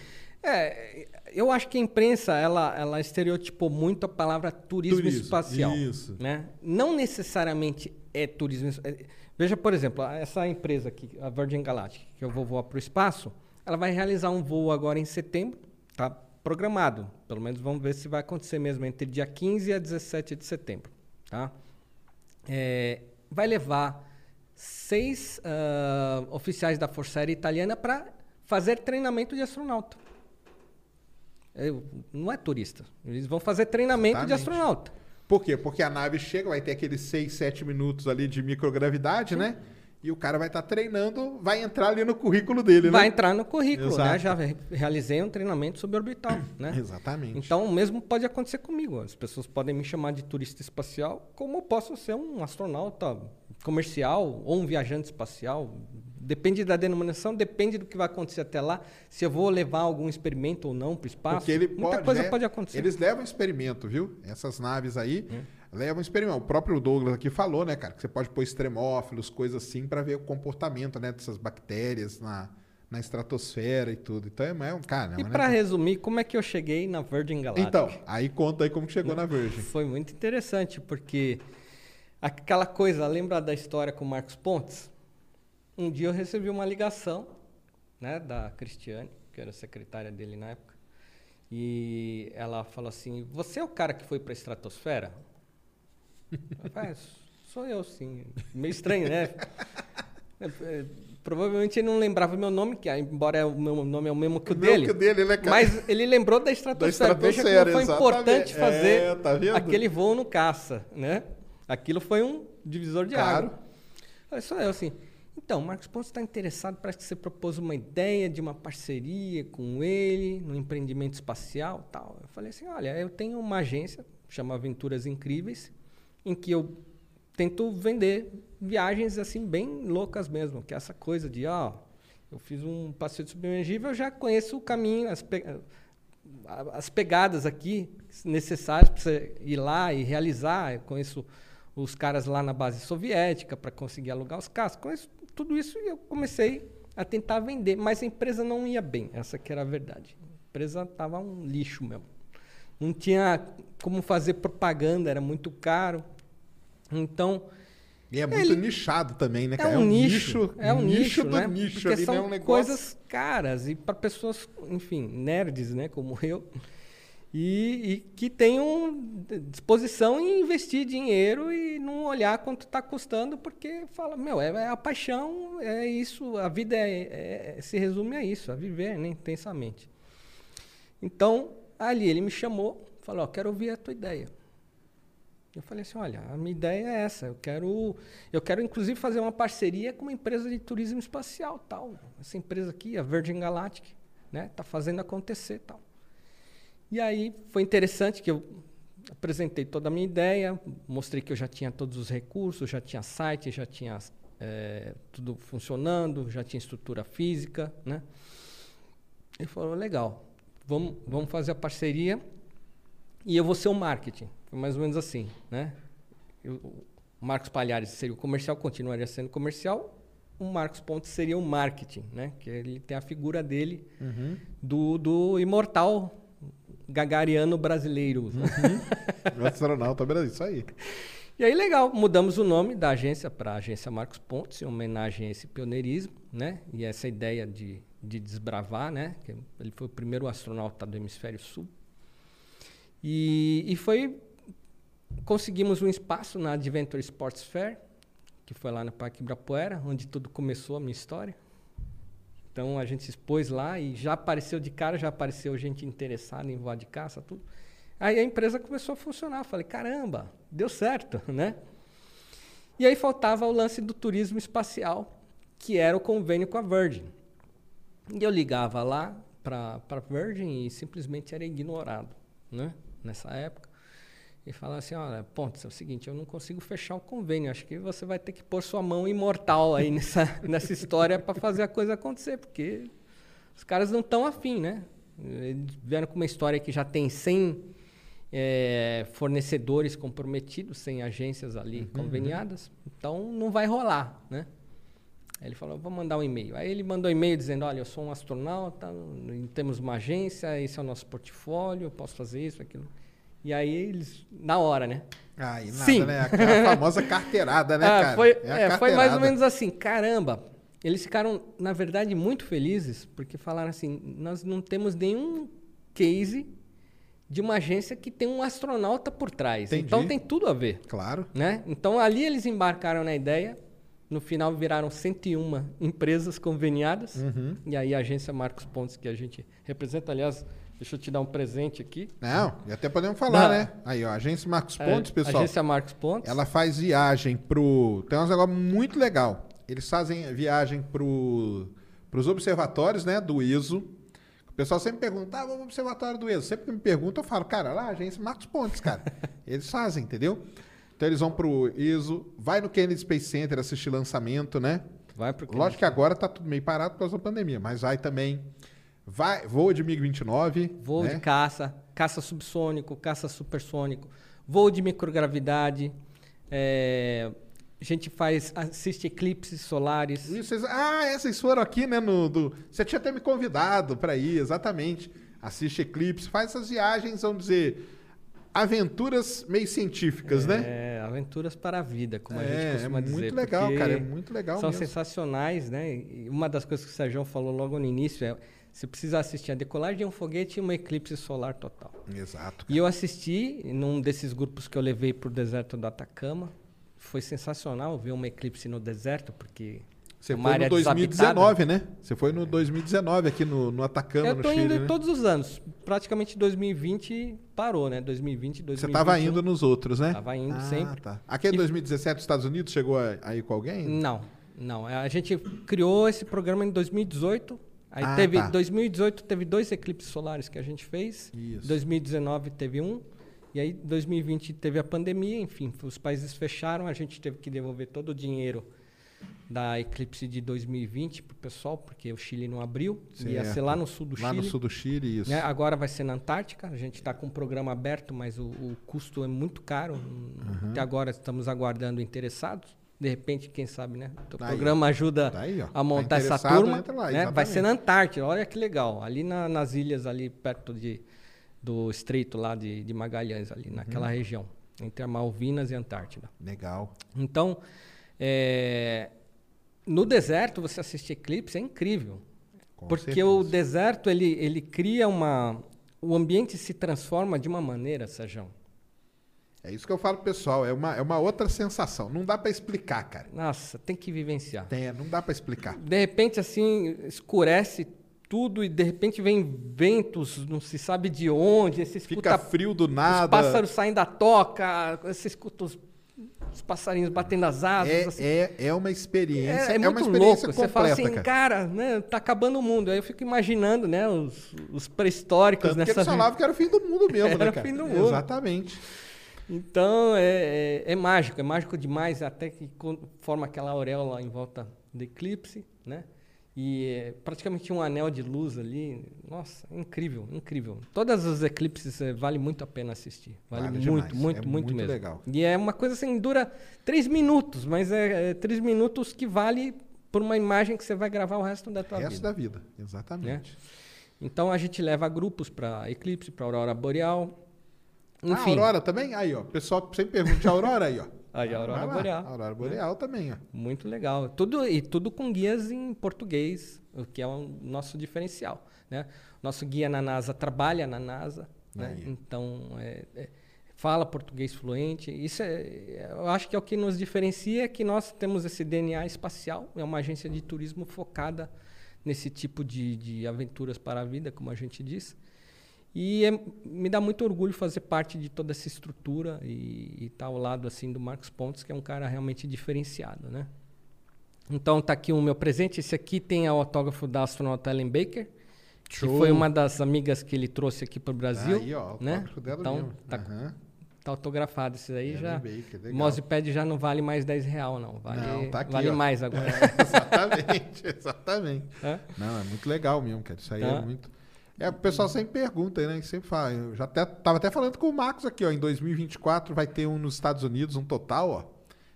É, eu acho que a imprensa ela, ela estereotipou muito a palavra turismo, Turismo, espacial. isso. Né? Não necessariamente é turismo. é- Veja, por exemplo, essa empresa aqui, a Virgin Galactic, que eu vou voar para o espaço, ela vai realizar um voo agora em setembro, tá programado. Pelo menos vamos ver se vai acontecer mesmo entre dia 15 a 17 de setembro. Tá? É, vai levar seis ah, oficiais da Força Aérea Italiana para fazer treinamento de astronauta. Eu- não é turista. Eles vão fazer treinamento de Exatamente. astronauta. Por quê? Porque a nave chega, vai ter aqueles 6, 7 minutos ali de microgravidade, né? E o cara vai estar treinando, vai entrar ali no currículo dele, Vai né? entrar no currículo, Exato. né? Já re- realizei um treinamento suborbital, né? Exatamente. Então, o mesmo pode acontecer comigo. As pessoas podem me chamar de turista espacial, como eu posso ser um astronauta comercial ou um viajante espacial. Depende da denominação, depende do que vai acontecer até lá. Se eu vou levar algum experimento ou não para o espaço. Porque ele Muita pode, coisa né? pode acontecer. Eles levam experimento, viu? Essas naves aí Hum. Levam experimento. O próprio Douglas aqui falou, né, cara, que você pode pôr extremófilos, coisas assim, pra ver o comportamento, né, dessas bactérias na, na estratosfera e tudo. Então é um cara. E né? para resumir, como é que eu cheguei na Virgin Galactic? Então, aí conta aí como que chegou na Virgin. Foi muito interessante, porque aquela coisa, lembra da história com o Marcos Pontes? Um dia eu recebi uma ligação né, da Cristiane, que era secretária dele na época, e ela falou assim: Você é o cara que foi para a estratosfera? "Ah, sou eu, sim. Meio estranho, né? É, é, Provavelmente ele não lembrava meu nome, que ah, embora o meu nome é o mesmo que o O dele. que o dele, né? Mas ele lembrou da estratosfera. Veja como foi importante exatamente. fazer É, tá aquele voo no caça, né? Aquilo foi um divisor de Claro. água. Só eu assim. Então, Marcos Pontes está interessado, parece que você propôs uma ideia de uma parceria com ele no empreendimento espacial, tal. Eu falei assim, olha, eu tenho uma agência chama Aventuras Incríveis, em que eu tento vender viagens assim bem loucas mesmo, que é essa coisa de, ó, eu fiz um passeio submergível, eu já conheço o caminho, as, pe- as pegadas aqui necessárias para você ir lá e realizar. Eu conheço os caras lá na base soviética para conseguir alugar os carros. Conheço tudo isso e eu comecei a tentar vender, mas a empresa não ia bem. Essa que era a verdade. A empresa estava um lixo mesmo. Não tinha como fazer propaganda, era muito caro. Então, E é muito nichado também, né, cara? é um nicho, é um nicho, do né? nicho Porque ali, são né? Um negócio... coisas caras e para pessoas, enfim, nerds, né, como eu, e, e que tenham disposição em investir dinheiro e não olhar quanto está custando, porque fala, meu, é, é a paixão, é isso, a vida é, é- se resume a isso, a viver né, intensamente. Então, ali ele me chamou, falou, ó, quero ouvir a tua ideia. Eu falei assim, olha, a minha ideia é essa. Eu quero, eu quero inclusive fazer uma parceria com uma empresa de turismo espacial, tal. Essa empresa aqui, a Virgin Galactic, né, tá fazendo acontecer, tal. E aí foi interessante que eu apresentei toda a minha ideia, mostrei que eu já tinha todos os recursos, já tinha site, já tinha eh, tudo funcionando, já tinha estrutura física, né? Ele falou, legal, vamos, vamos fazer a parceria e eu vou ser o marketing. Foi mais ou menos assim, né? Eu- o Marcos Palhares seria o comercial, continuaria sendo comercial. O Marcos Pontes seria o marketing, né? Que ele tem a figura dele do, do imortal gagariano brasileiro. O astronauta Brasil, isso aí. E aí, legal, mudamos o nome da agência para a Agência Marcos Pontes, em homenagem a esse pioneirismo, né? E essa ideia de, de desbravar, né? Ele foi o primeiro astronauta do Hemisfério Sul. E, e foi... Conseguimos um espaço na Adventure Sports Fair, que foi lá no Parque Ibirapuera, onde tudo começou a minha história. Então, a gente se expôs lá e já apareceu de cara, já apareceu gente interessada em voar de caça, tudo. Aí a empresa começou a funcionar. Falei, caramba, deu certo, né? E aí faltava o lance do turismo espacial, que era o convênio com a Virgin. E eu ligava lá para a Virgin e simplesmente era ignorado, né? Nessa época. E falava assim, olha, Pontes, é o seguinte, eu não consigo fechar o convênio. Acho que você vai ter que pôr sua mão imortal aí nessa, nessa história para fazer a coisa acontecer, porque os caras não estão afim, né? Eles vieram com uma história que já tem 100 eh, fornecedores comprometidos, 100 agências ali conveniadas, então não vai rolar, né? Aí ele falou, vou mandar um e-mail. Aí ele mandou um e-mail dizendo, olha, eu sou um astronauta, temos uma agência, esse é o nosso portfólio, eu posso fazer isso, aquilo. E aí eles, na hora, né? Aí nada, Sim. né? Aquela famosa carteirada, né, Ah, cara? Foi, a é, foi mais ou menos assim, caramba. Eles ficaram, na verdade, muito felizes, porque falaram assim, nós não temos nenhum case de uma agência que tem um astronauta por trás. Entendi. Então tem tudo a ver. Claro. Né? Então ali eles embarcaram na ideia, no final viraram 101 empresas conveniadas, Uhum. e aí a agência Marcos Pontes, que a gente representa, aliás, deixa eu te dar um presente aqui. Não, e até podemos falar, Não. né? Aí, ó, agência Marcos É, Pontes, pessoal. Agência Marcos Pontes. Ela faz viagem pro. Tem um negócio muito legal. eles fazem viagem pro, pros observatórios, né, do ISO. O pessoal sempre pergunta, ah, vamos pro observatório do ISO. Sempre que me perguntam, eu falo, cara, lá, agência Marcos Pontes, cara. eles fazem, entendeu? Então eles vão pro ISO, vai no Kennedy Space Center assistir lançamento, né? Vai pro Lógico que agora tá tudo meio parado por causa da pandemia, mas vai também. Vai, voa de MiG-29. Voo né? de caça, caça subsônico, caça supersônico, voo de microgravidade. é, a gente faz, assiste eclipses solares. E vocês- ah, é, vocês foram aqui, né? No, do, você tinha até me convidado para ir, exatamente. Assiste Eclipse, faz essas viagens, vamos dizer, aventuras meio científicas, né? É, aventuras para a vida, como a É, gente é costuma dizer. muito legal, porque cara, é muito legal São mesmo. sensacionais, né? E uma das coisas que o Sérgio falou logo no início é você precisa assistir a decolagem de um foguete e uma eclipse solar total. Exato. E eu assisti num desses grupos que eu levei para o deserto do Atacama. Foi sensacional ver uma eclipse no deserto, porque Você é foi no 2019, né? Você foi no 2019 aqui no, no Atacama, Eu no tô Chile, indo né? todos os anos. Praticamente 2020 parou, né? 2020, 2021. Você tava indo nos outros, né? Tava indo Ah, sempre. Tá. Aqui em E- 2017, os Estados Unidos chegou a, a ir com alguém? Não, não. A gente criou esse programa em 2018. Aí Ah, teve tá. 2018 teve dois eclipses solares que a gente fez. Isso. 2019 teve um. E aí 2020 teve a pandemia, enfim, os países fecharam, a gente teve que devolver todo o dinheiro da eclipse de 2020 pro pessoal, porque o Chile não abriu. Ia ser Certo. lá no sul do Lá Chile. no sul do Chile, isso. né? Agora vai ser na Antártica. A gente está com o programa aberto, mas o, o custo é muito caro. Uhum. Até agora estamos aguardando interessados. De repente, quem sabe, né? O Tá aí, programa ajuda Tá aí, a montar Tá essa turma. lá, né? Vai ser na Antártida. Olha que legal. Ali na- nas ilhas, ali perto de, do estreito lá de, de Magalhães, ali Uhum. naquela região. Entre a Malvinas e a Antártida. Legal. Então, é, no deserto, você assistir eclipse é incrível. Com porque certeza. o deserto, ele, ele cria uma... O ambiente se transforma de uma maneira, Sérgio. É isso que eu falo pro pessoal. É uma, é uma outra sensação. Não dá pra explicar, cara. Nossa, tem que vivenciar. Tem, não dá pra explicar. De repente, assim, escurece tudo e de repente vem ventos, não se sabe de onde, você escuta Fica frio do nada. os pássaros saem da toca, você escuta os, os passarinhos batendo as asas. É, assim. é, é uma experiência. É, é uma muito experiência louco. Você fala completa, assim, cara. cara, né, tá acabando o mundo. Aí eu fico imaginando, né, os, os pré-históricos Tanto que nessa eles falavam que era o fim do mundo mesmo, Era né, o cara? fim do mundo. Exatamente. Então, é, é, é mágico, é mágico demais, até que forma aquela auréola em volta do eclipse, né? E é praticamente um anel de luz ali. Nossa, incrível, incrível. Todas os eclipses é, vale muito a pena assistir. Vale, Vale muito, muito, é muito, muito mesmo. legal. E é uma coisa assim, dura três minutos, mas é, é três minutos que vale por uma imagem que você vai gravar o resto da tua Resto vida. da vida. Exatamente. Então a gente leva grupos para eclipse, para aurora boreal. Ah, Enfim, Aurora também? Aí, ó. O pessoal sempre pergunta de Aurora aí, ó. Aí, a aurora boreal. Aurora Boreal também, ó. Muito legal. Tudo, e tudo com guias em português, o que é o nosso diferencial. Né? Nosso guia na NASA trabalha na NASA, né? Então é- é- fala português fluente. Isso é, eu acho que é o que nos diferencia, é que nós temos esse DNA espacial, é uma agência de turismo focada nesse tipo de, de aventuras para a vida, como a gente diz. E é- me dá muito orgulho fazer parte de toda essa estrutura e estar ao lado assim do Marcos Pontes, que é um cara realmente diferenciado, né? Então tá aqui o meu presente. Esse aqui tem o autógrafo da astronauta Ellen Baker, que foi uma das amigas que ele trouxe aqui para o Brasil, Aí, ó. O né? autógrafo dela Então mesmo. tá, Aham. tá autografado esse aí Ellen já. Baker, já não vale mais 10 real não, vale, Não, tá aqui, vale ó. mais agora. É, exatamente, exatamente. Hã? Não, é muito legal mesmo, cara. Isso aí é Tá. muito. É, o pessoal sempre pergunta, né? Sempre fala. Eu já até, tava até falando com o Marcos aqui, ó. Em 2024 vai ter um nos Estados Unidos, um total, ó.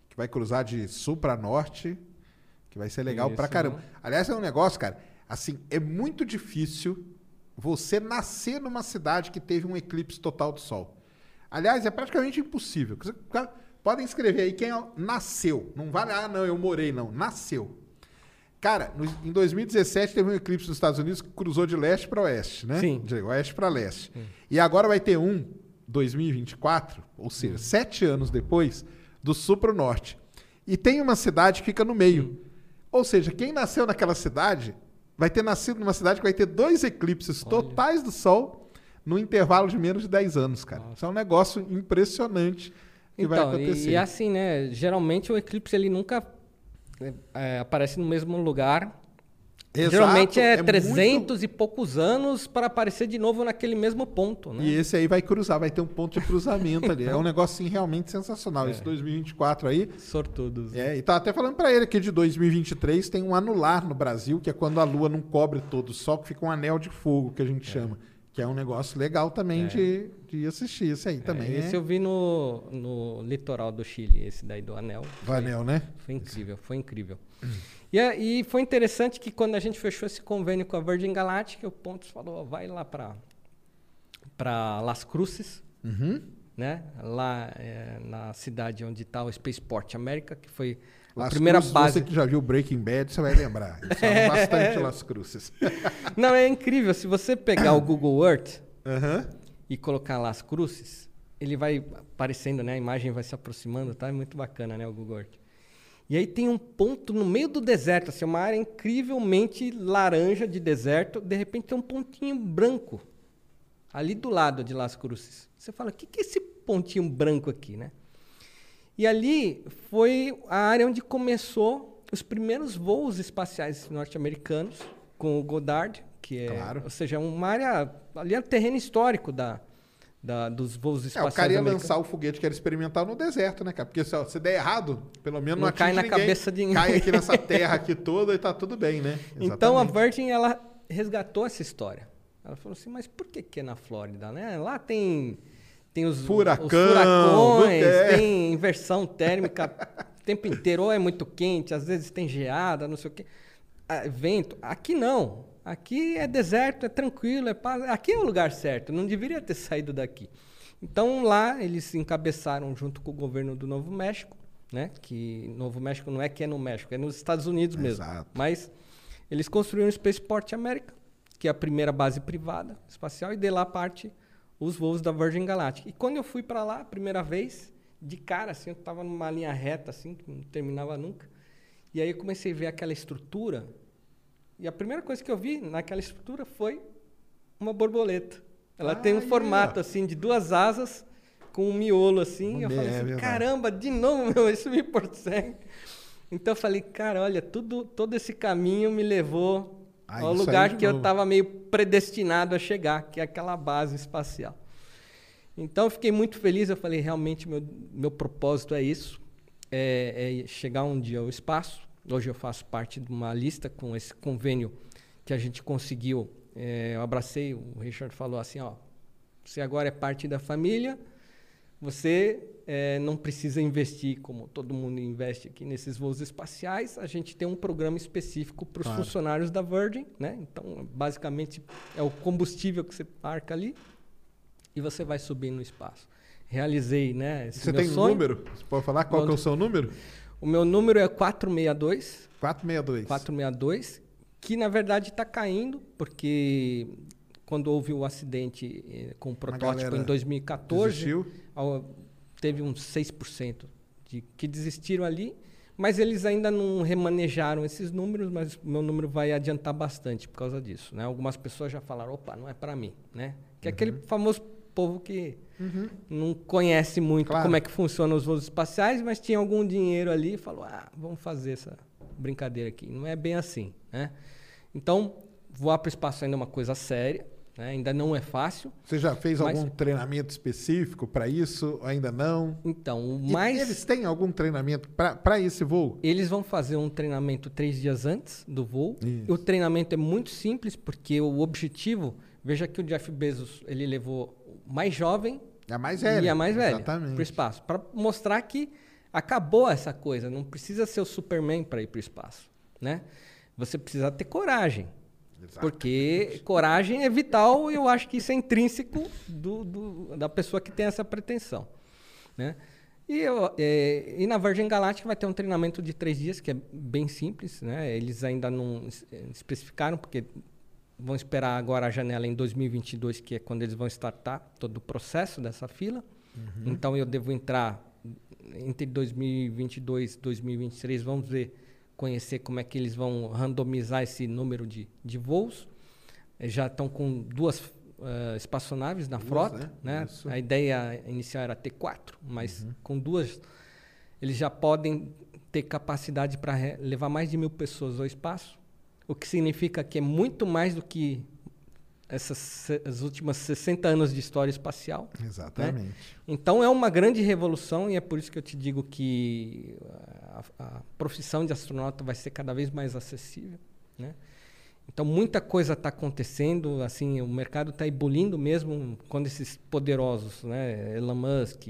Que vai cruzar de sul pra norte. Que vai ser legal pra Isso, caramba. né? Aliás, é um negócio, cara. Assim, é muito difícil você nascer numa cidade que teve um eclipse total do Sol. Aliás, é praticamente impossível. Podem escrever aí quem ó, nasceu. Não vale, ah, não, eu morei, não. Nasceu. Cara, no- em 2017 teve um eclipse nos Estados Unidos que cruzou de leste para oeste, né? Sim. De oeste para leste. E agora vai ter um, 2024, ou seja, sete anos depois, do sul para o norte. E tem uma cidade que fica no meio. Ou seja, quem nasceu naquela cidade vai ter nascido numa cidade que vai ter dois eclipses totais do Sol no intervalo de menos de 10 anos, cara. Isso é um negócio impressionante que vai Então, acontecer. e, e assim, né? Geralmente o eclipse ele nunca é, aparece no mesmo lugar. Exato, Geralmente é, é 300 e poucos anos para aparecer de novo naquele mesmo ponto, né? E esse aí vai cruzar, vai ter um ponto de cruzamento ali. É um negócio assim, realmente sensacional. É. Esse 2024 aí. Sortudos. É, e tá até falando pra ele que de 2023 tem um anular no Brasil, que é quando a lua não cobre todo o sol, que fica um anel de fogo, que a gente chama. Que é um negócio legal também de, de assistir. Esse aí também. É, esse é eu vi no, no litoral do Chile, esse daí do anel. do anel, né? Foi incrível, foi incrível. E, a- e foi interessante que quando a gente fechou esse convênio com a Virgin Galactic, o Pontos falou, vai lá para para Las Cruces, Uhum. né? Lá é, na cidade onde está o Spaceport América, que foi a Las primeira Cruces, base. Você que já viu Breaking Bad, você vai lembrar. Eles falam bastante Las Cruces. Não, é incrível. Se você pegar o Google Earth e colocar Las Cruces, ele vai aparecendo, né? A imagem vai se aproximando, tá? É muito bacana, né? O Google Earth. E aí tem um ponto no meio do deserto, assim, uma área incrivelmente laranja de deserto. De repente tem um pontinho branco ali do lado de Las Cruces. Você fala, o que, que é esse pontinho branco aqui, né? E ali foi a área onde começou os primeiros voos espaciais norte-americanos com o Goddard, que é, Claro. ou seja, uma área ali é o terreno histórico da, da- dos voos É, espaciais o cara ia lançar o foguete que era experimental no deserto, né, cara? Porque se, se der errado, pelo menos não, Não cai na ninguém. cabeça de ninguém. Cai aqui nessa terra aqui toda e tá tudo bem, né? Então a Exatamente. Virgin ela resgatou essa história. Ela falou assim, mas por que que é na Flórida, né? Lá tem tem os, Furacão, os furacões, é? tem inversão térmica o tempo inteiro, ou é muito quente, às vezes tem geada, não sei o quê, Ah, vento. Aqui não. Aqui é deserto, é tranquilo, é paz. Aqui é o lugar certo. Não deveria ter saído daqui. Então lá eles se encabeçaram junto com o governo do Novo México, né? Que Novo México não é que é no México, é nos Estados Unidos mesmo. Exato. Mas eles construíram o Spaceport América, que é a primeira base privada espacial, e de lá parte os voos da Virgin Galactic. E quando eu fui para lá a primeira vez, de cara, assim, eu estava numa linha reta, assim, que não terminava nunca. E aí eu comecei a ver aquela estrutura. E a primeira coisa que eu vi naquela estrutura foi uma borboleta. Ela tem um formato, ó. assim, de duas asas, com um miolo, assim. Um eu falei é assim, caramba, de novo, meu, isso me persegue. Então eu falei, cara, olha, tudo, todo esse caminho me levou Ah, isso aí lugar que eu estava meio predestinado a chegar, que é aquela base espacial. Então eu fiquei muito feliz, eu falei, realmente meu, meu propósito é isso, é, é chegar um dia ao espaço. Hoje eu faço parte de uma lista com esse convênio que a gente conseguiu. é, eu abracei, o Richard falou assim, ó, você agora é parte da família, você eh, não precisa investir como todo mundo investe aqui nesses voos espaciais. A gente tem um programa específico para os Claro. funcionários da Virgin, né? Então, basicamente, é o combustível que você marca ali e você vai subir no espaço. Realizei, né? Esse Você tem um sonho. número? Você pode falar qual é o seu número? O meu número é 462. 462. 462, que na verdade está caindo, porque quando houve o acidente eh, com o protótipo em 2014, desistiu? teve uns 6% de que desistiram ali, mas eles ainda não remanejaram esses números, mas o meu número vai adiantar bastante por causa disso. Né? Algumas pessoas já falaram, opa, não é para mim. Né? Que é aquele famoso povo que não conhece muito Claro. como é que funcionam os voos espaciais, mas tinha algum dinheiro ali e falou, ah, vamos fazer essa brincadeira aqui. Não é bem assim. Né? Então, voar para o espaço ainda é uma coisa séria, né? ainda não é fácil. Você já fez Mas- algum treinamento específico para isso? Ainda não? Então, o E eles têm algum treinamento para esse voo? Eles vão fazer um treinamento três dias antes do voo. Isso. O treinamento é muito simples, porque o objetivo... Veja que o Jeff Bezos ele levou o mais jovem É a mais velha. e a mais velha para o espaço. Para mostrar que acabou essa coisa. Não precisa ser o Superman para ir para o espaço. Né? Você precisa ter coragem. Exato. Porque coragem é vital e eu acho que isso é intrínseco do, do- da pessoa que tem essa pretensão. Né? E, eu, é, e na Virgin Galactic vai ter um treinamento de três dias, que é bem simples. Né? Eles ainda não es- especificaram, porque vão esperar agora a janela em 2022, que é quando eles vão startar todo o processo dessa fila. Então eu devo entrar entre 2022 e 2023, vamos ver, conhecer como é que eles vão randomizar esse número de, de voos. Eh, Já estão com duas eh, espaçonaves na Duas, frota. né? Né? A ideia inicial era ter quatro, mas com duas eles já podem ter capacidade para levar mais de mil pessoas ao espaço, o que significa que é muito mais do que essas as últimas 60 anos de história espacial. né? Exatamente. Então é uma grande revolução e é por isso que eu te digo que a, profissão de astronauta vai ser cada vez mais acessível, né? Então muita coisa está acontecendo, assim o mercado está ebulindo mesmo quando esses poderosos, né, Elon Musk,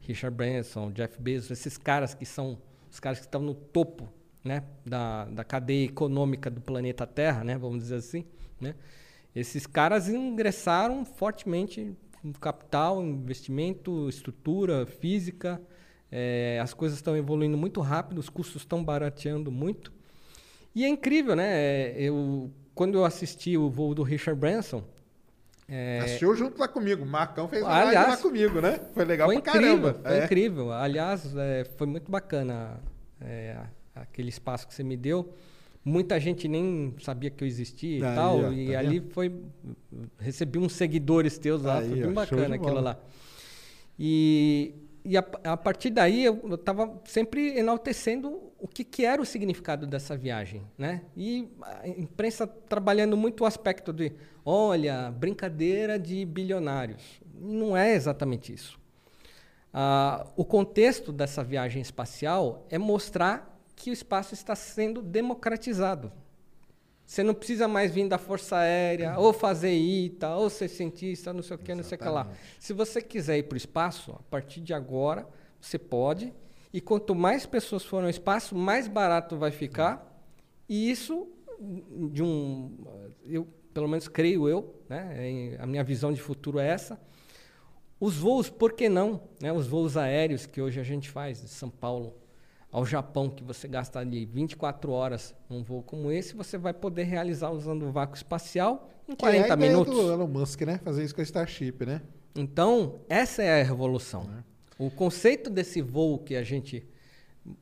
Richard Branson, Jeff Bezos, esses caras que são os caras que estão no topo, né, da, da cadeia econômica do planeta Terra, né, vamos dizer assim, né? Esses caras ingressaram fortemente com capital, investimento, estrutura, física. Eh, as coisas estão evoluindo muito rápido, os custos estão barateando muito. E é incrível, né? Eh, Eu, quando eu assisti o voo do Richard Branson, eh, Assistiu junto lá comigo. O Marcão fez uma Aliás, lá comigo, né? Foi legal foi pra incrível, caramba. Foi É. incrível. Aliás, é, foi muito bacana é, aquele espaço que você me deu. Muita gente nem sabia que eu existia e Aí, tal. ó, e tá ali foi. Recebi uns seguidores teus lá. Aí, foi ó, bem show bacana aquilo lá. E, e a, a partir daí eu estava sempre enaltecendo o que, que era o significado dessa viagem, né? E a imprensa trabalhando muito o aspecto de, olha, brincadeira de bilionários. Não é exatamente isso. Ah, o contexto dessa viagem espacial é mostrar que o espaço está sendo democratizado. Você não precisa mais vir da Força Aérea, ou fazer ITA, ou ser cientista, não sei o que, não sei o que lá. Se você quiser ir para o espaço, a partir de agora, você pode. E quanto mais pessoas forem ao espaço, mais barato vai ficar. E isso, de um. Eu, pelo menos creio eu, né? a minha visão de futuro é essa. Os voos, por que não? Né? Os voos aéreos que hoje a gente faz de São Paulo ao Japão, que você gasta ali 24 horas num voo como esse, você vai poder realizar usando o vácuo espacial em Que é a 40 ideia minutos. do Elon Musk, né? Fazer isso com a Starship, né? Então, essa é a revolução. O conceito desse voo que a gente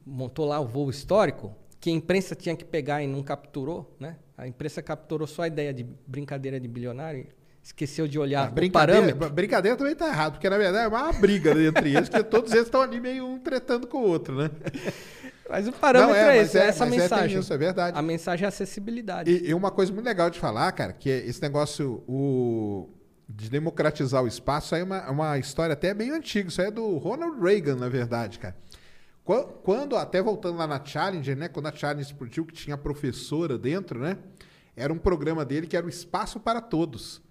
montou lá, o voo histórico, que a imprensa tinha que pegar e não capturou, né? A imprensa capturou só a ideia de brincadeira de bilionário, esqueceu de olhar o brincadeira, parâmetro. brincadeira também tá errado, porque na verdade é uma briga entre eles, porque todos eles estão ali meio um tretando com o outro, né? Mas o parâmetro Não, é, é, esse, é, é- essa é, mensagem. isso, é verdade. A mensagem é acessibilidade. E, e uma coisa muito legal de falar, cara, que é esse negócio o, de democratizar o espaço, aí é uma, é uma história até bem antiga. Isso aí é do Ronald Reagan, na verdade, cara. Qua- Quando, até voltando lá na Challenger, né? Quando a Challenger explodiu, que tinha professora dentro, né? Era um programa dele que era o Espaço para Todos.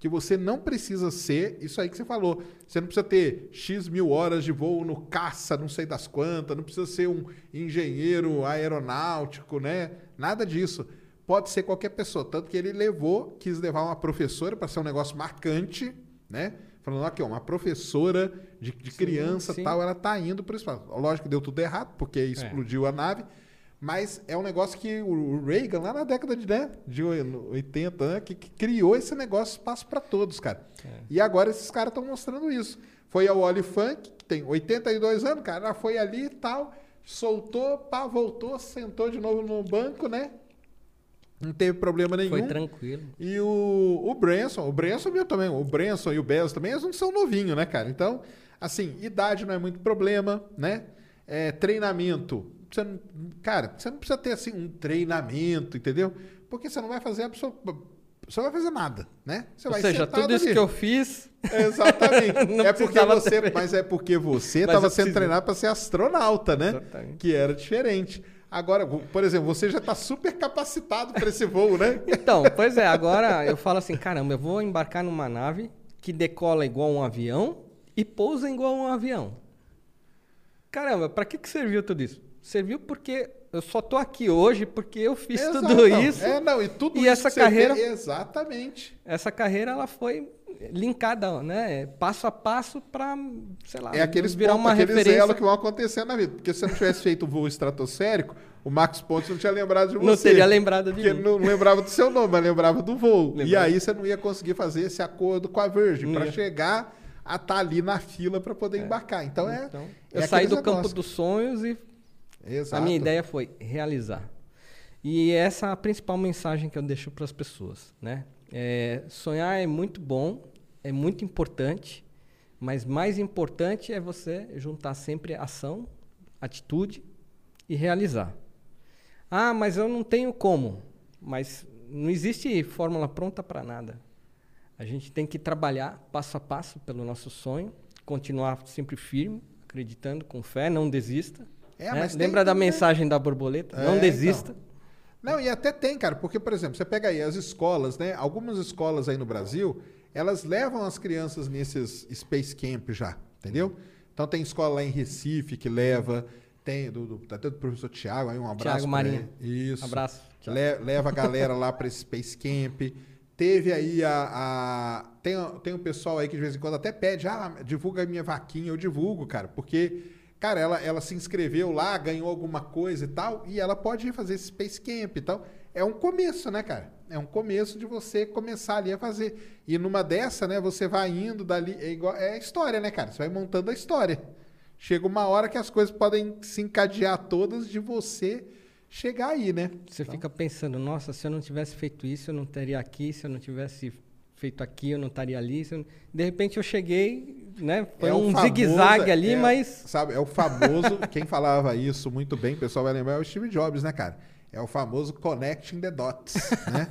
Que você não precisa ser, isso aí que você falou. Você não precisa ter X mil horas de voo no caça, não sei das quantas, não precisa ser um engenheiro aeronáutico, né? Nada disso. Pode ser qualquer pessoa. Tanto que ele levou, quis levar uma professora para ser um negócio marcante, né? Falando aqui, ó, uma professora de, de criança sim. tal, ela tá indo para o espaço. Lógico que deu tudo errado, porque explodiu a nave. Mas é um negócio que o Reagan, lá na década de, né, de 80, né, que, que criou esse negócio espaço para todos, cara. E agora esses caras estão mostrando isso. Foi ao Oli Funk, que tem 82 anos, cara, ela foi ali e tal, soltou, pá, voltou, sentou de novo no banco, né? Não teve problema nenhum. Foi tranquilo. E o, o Branson, o Branson meu também, o Branson e o Bezos também, eles não são novinhos, né, cara? Então, assim, idade não é muito problema, né? É, treinamento, você não- cara, você não precisa ter, assim, um treinamento, entendeu? Porque você não vai fazer absolutamente... Você não vai fazer nada, né? Você Ou vai seja, tudo isso ali. que eu fiz. Exatamente. Não é porque você, ter. mas é porque você estava sendo treinado para ser astronauta, né? Exatamente. Que era diferente. Agora, por exemplo, você já está super capacitado para esse voo, né? Então, pois é, agora eu falo assim, caramba, eu vou embarcar numa nave que decola igual um avião e pousa igual um avião. Caramba, para que, que serviu tudo isso? Serviu porque eu só tô aqui hoje porque eu fiz Exato, tudo não. isso. É, não, e tudo E isso essa carreira- fez- exatamente. Essa carreira ela foi linkada, né? Passo a passo para, sei lá, É aqueles virar pontos, uma aqueles referência. que vão acontecer na vida. Porque se você não tivesse feito o voo estratosférico, o Marcos Pontes não tinha lembrado de você. Não teria lembrado de Porque mim. não lembrava do seu nome, mas lembrava do voo. E Lembrava. aí você não ia conseguir fazer esse acordo com a Virgin para chegar a estar ali na fila para poder embarcar. Então é. Então, é eu saí do campo dos sonhos e Exato. A minha ideia foi realizar. E essa é a principal mensagem que eu deixo para as pessoas, né? É, sonhar é muito bom, é muito importante, mas mais importante é você juntar sempre ação atitude e realizar. Ah, mas eu não tenho como. Mas não existe fórmula pronta para nada. A gente tem que trabalhar passo a passo pelo nosso sonho, continuar sempre firme, acreditando, com fé, não desista. É, né? mas tem Lembra da né? mensagem da borboleta? É, não então. desista. Não, e até tem, cara, porque, por exemplo, você pega aí as escolas, né? Algumas escolas aí no Brasil, elas levam as crianças nesses Space Camp já, entendeu? Então tem escola lá em Recife que leva, tem do, do, até do professor Tiago, aí um abraço. Thiago pra Marinho. Isso. Abraço. Le- leva a galera lá para esse Space Camp. Teve aí a. a- tem, tem um pessoal aí que de vez em quando até pede, ah, divulga a minha vaquinha, eu divulgo, cara, porque. Cara, ela, ela se inscreveu lá, ganhou alguma coisa e tal, e ela pode fazer esse Space Camp e tal. É um começo, né, cara? É um começo de você começar ali a fazer. E numa dessa, né, você vai indo dali. É, igual, é a história, né, cara? Você vai montando a história. Chega uma hora que as coisas podem se encadear todas de você chegar aí, né? Você fica pensando, nossa, se eu não tivesse feito isso, eu não estaria aqui. Se eu não tivesse feito aqui, eu não estaria ali. não- De repente eu cheguei, né? Foi É um famoso- zigue-zague ali, é, mas Sabe, é o famoso. quem falava isso muito bem, o pessoal vai lembrar, é o Steve Jobs, né, cara? É o famoso connecting the dots, né?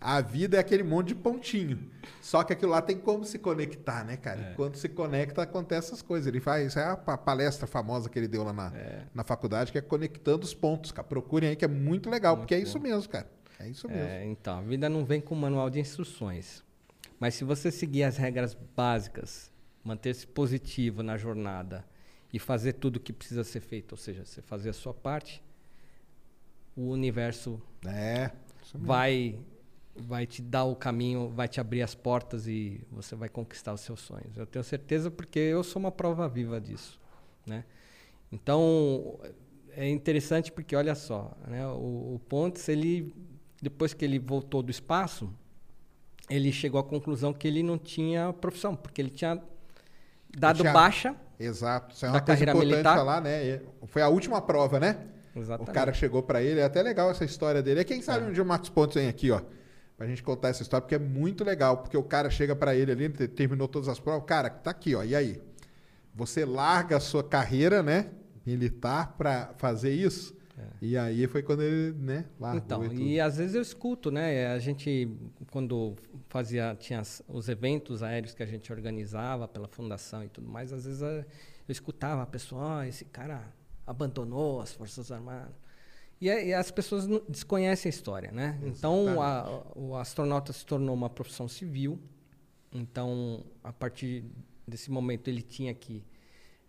A vida é aquele monte de pontinho. Só que aquilo lá tem como se conectar, né, cara? É. Quando se conecta, acontece essas coisas. Ele faz. É a pa- palestra famosa que ele deu lá na, na faculdade, que é conectando os pontos, cara. Procurem aí, que é muito legal, porque é isso mesmo, cara. É isso mesmo. É, então, a vida não vem com manual de instruções. Mas se você seguir as regras básicas, manter-se positivo na jornada e fazer tudo o que precisa ser feito, ou seja, você fazer a sua parte, o universo É. vai vai te dar o caminho, vai te abrir as portas e você vai conquistar os seus sonhos. Eu tenho certeza porque eu sou uma prova viva disso, né? Então é interessante porque olha só, né? O, o Pontes ele depois que ele voltou do espaço, ele chegou à conclusão que ele não tinha profissão, porque ele tinha dado baixa. Exato. Isso é da uma coisa carreira importante militar. falar, né? Foi a última prova, né? Exatamente. O cara chegou pra ele, é até legal essa história dele. E quem sabe um dia o Marcos Pontes vem aqui, ó, pra gente contar essa história, porque é muito legal, porque o cara chega pra ele ali, terminou todas as provas, cara, tá aqui, ó, e aí? Você larga a sua carreira, né, militar pra fazer isso? E aí foi quando ele, né, largou Então, e tudo. e às vezes eu escuto, né? A gente, quando fazia, tinha as- os eventos aéreos que a gente organizava pela fundação e tudo mais, às vezes eh, eu escutava a pessoa, "Ah, esse cara abandonou as Forças Armadas. E, é- e as pessoas não- desconhecem a história, né? Então, a- o astronauta se tornou uma profissão civil. Então, a partir desse momento, ele tinha que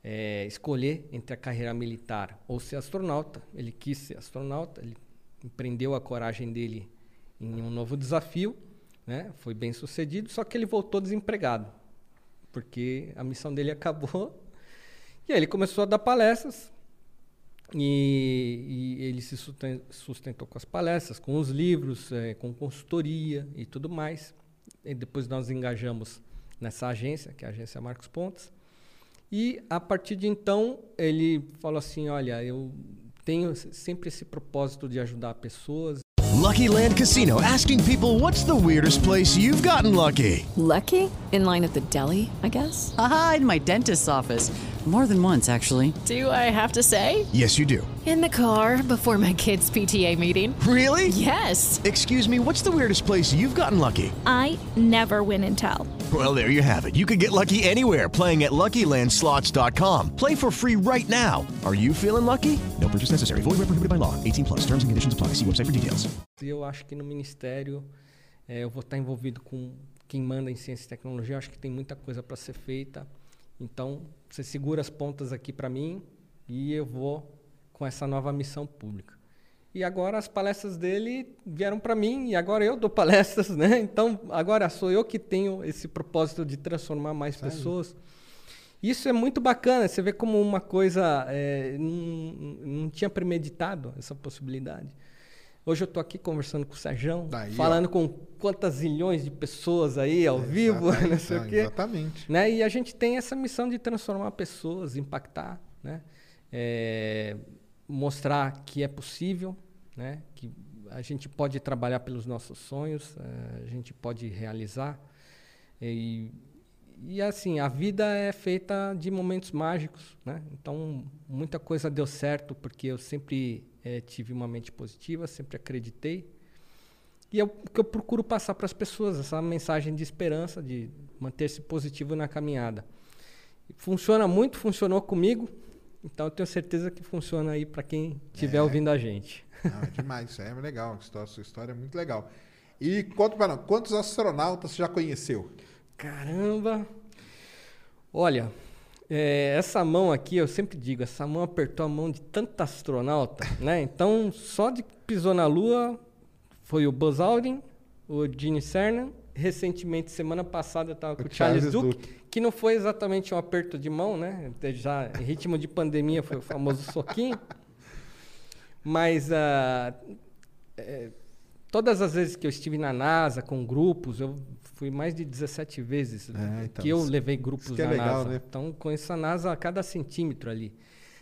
eh, escolher entre a carreira militar ou ser astronauta. Ele quis ser astronauta, ele empreendeu a coragem dele em um novo desafio, né? Foi bem sucedido, só que ele voltou desempregado, porque a missão dele acabou. E aí ele começou a dar palestras e, e ele se susten- sustentou com as palestras, com os livros, eh, com consultoria e tudo mais. E depois nós engajamos nessa agência, que é a agência Marcos Pontes. E a partir de então ele falou assim, olha, eu tenho sempre esse propósito de ajudar pessoas. Lucky Land Casino asking people what's the weirdest place you've gotten lucky? Lucky? In line at the deli, I guess? Aha, in my dentist's office. More than once, actually. Do I have to say? Yes, you do. In the car before my kids' PTA meeting. Really? Yes. Excuse me, what's the weirdest place you've gotten lucky? I never win and tell. Well, there you have it. You can get lucky anywhere playing at LuckyLandSlots.com. Play for free right now. Are you feeling lucky? No purchase necessary. Void where prohibited by law. 18 plus. Terms and conditions apply. See website for details. Eu acho que no ministério eh, eu vou estar envolvido com quem manda em ciência e tecnologia. Eu acho que tem muita coisa para ser feita. Então, você segura as pontas aqui para mim e eu vou com essa nova missão pública. E agora as palestras dele vieram para mim e agora eu dou palestras, né? Então, agora sou eu que tenho esse propósito de transformar mais pessoas. Isso é muito bacana. Você vê como uma coisa eh, não, não tinha premeditado essa possibilidade. Hoje eu estou aqui conversando com o Sérgio, Daí, falando com quantas zilhões de pessoas aí ao vivo, Exatamente, não sei o quê. Exatamente. Né? E a gente tem essa missão de transformar pessoas, impactar, né? É, mostrar que é possível, né? que a gente pode trabalhar pelos nossos sonhos, eh, a gente pode realizar. E, e assim, a vida é feita de momentos mágicos, né? Então, muita coisa deu certo porque eu sempre eh, tive uma mente positiva, sempre acreditei. E é o que eu procuro passar para as pessoas, essa mensagem de esperança, de manter-se positivo na caminhada. Funciona muito, funcionou comigo, então eu tenho certeza que funciona aí para quem estiver É. ouvindo a gente. Não, é demais, isso é legal. A sua história é muito legal. E conta para nós, quantos astronautas você já conheceu? Caramba! Olha, é, essa mão aqui, eu sempre digo, essa mão apertou a mão de tanta astronauta, né? Então, só de pisou na Lua foi o Buzz Aldrin, o Gene Cernan. Recentemente, semana passada, eu estava com o Charles, Charles Duke, Duke. que não foi exatamente um aperto de mão, né? Já em ritmo de pandemia foi o famoso soquinho. Mas ah, é, todas as vezes que eu estive na NASA com grupos, eu fui mais de 17 vezes É, então, que eu levei grupos que é legal, NASA. né? Então, conheço a NASA a cada centímetro ali.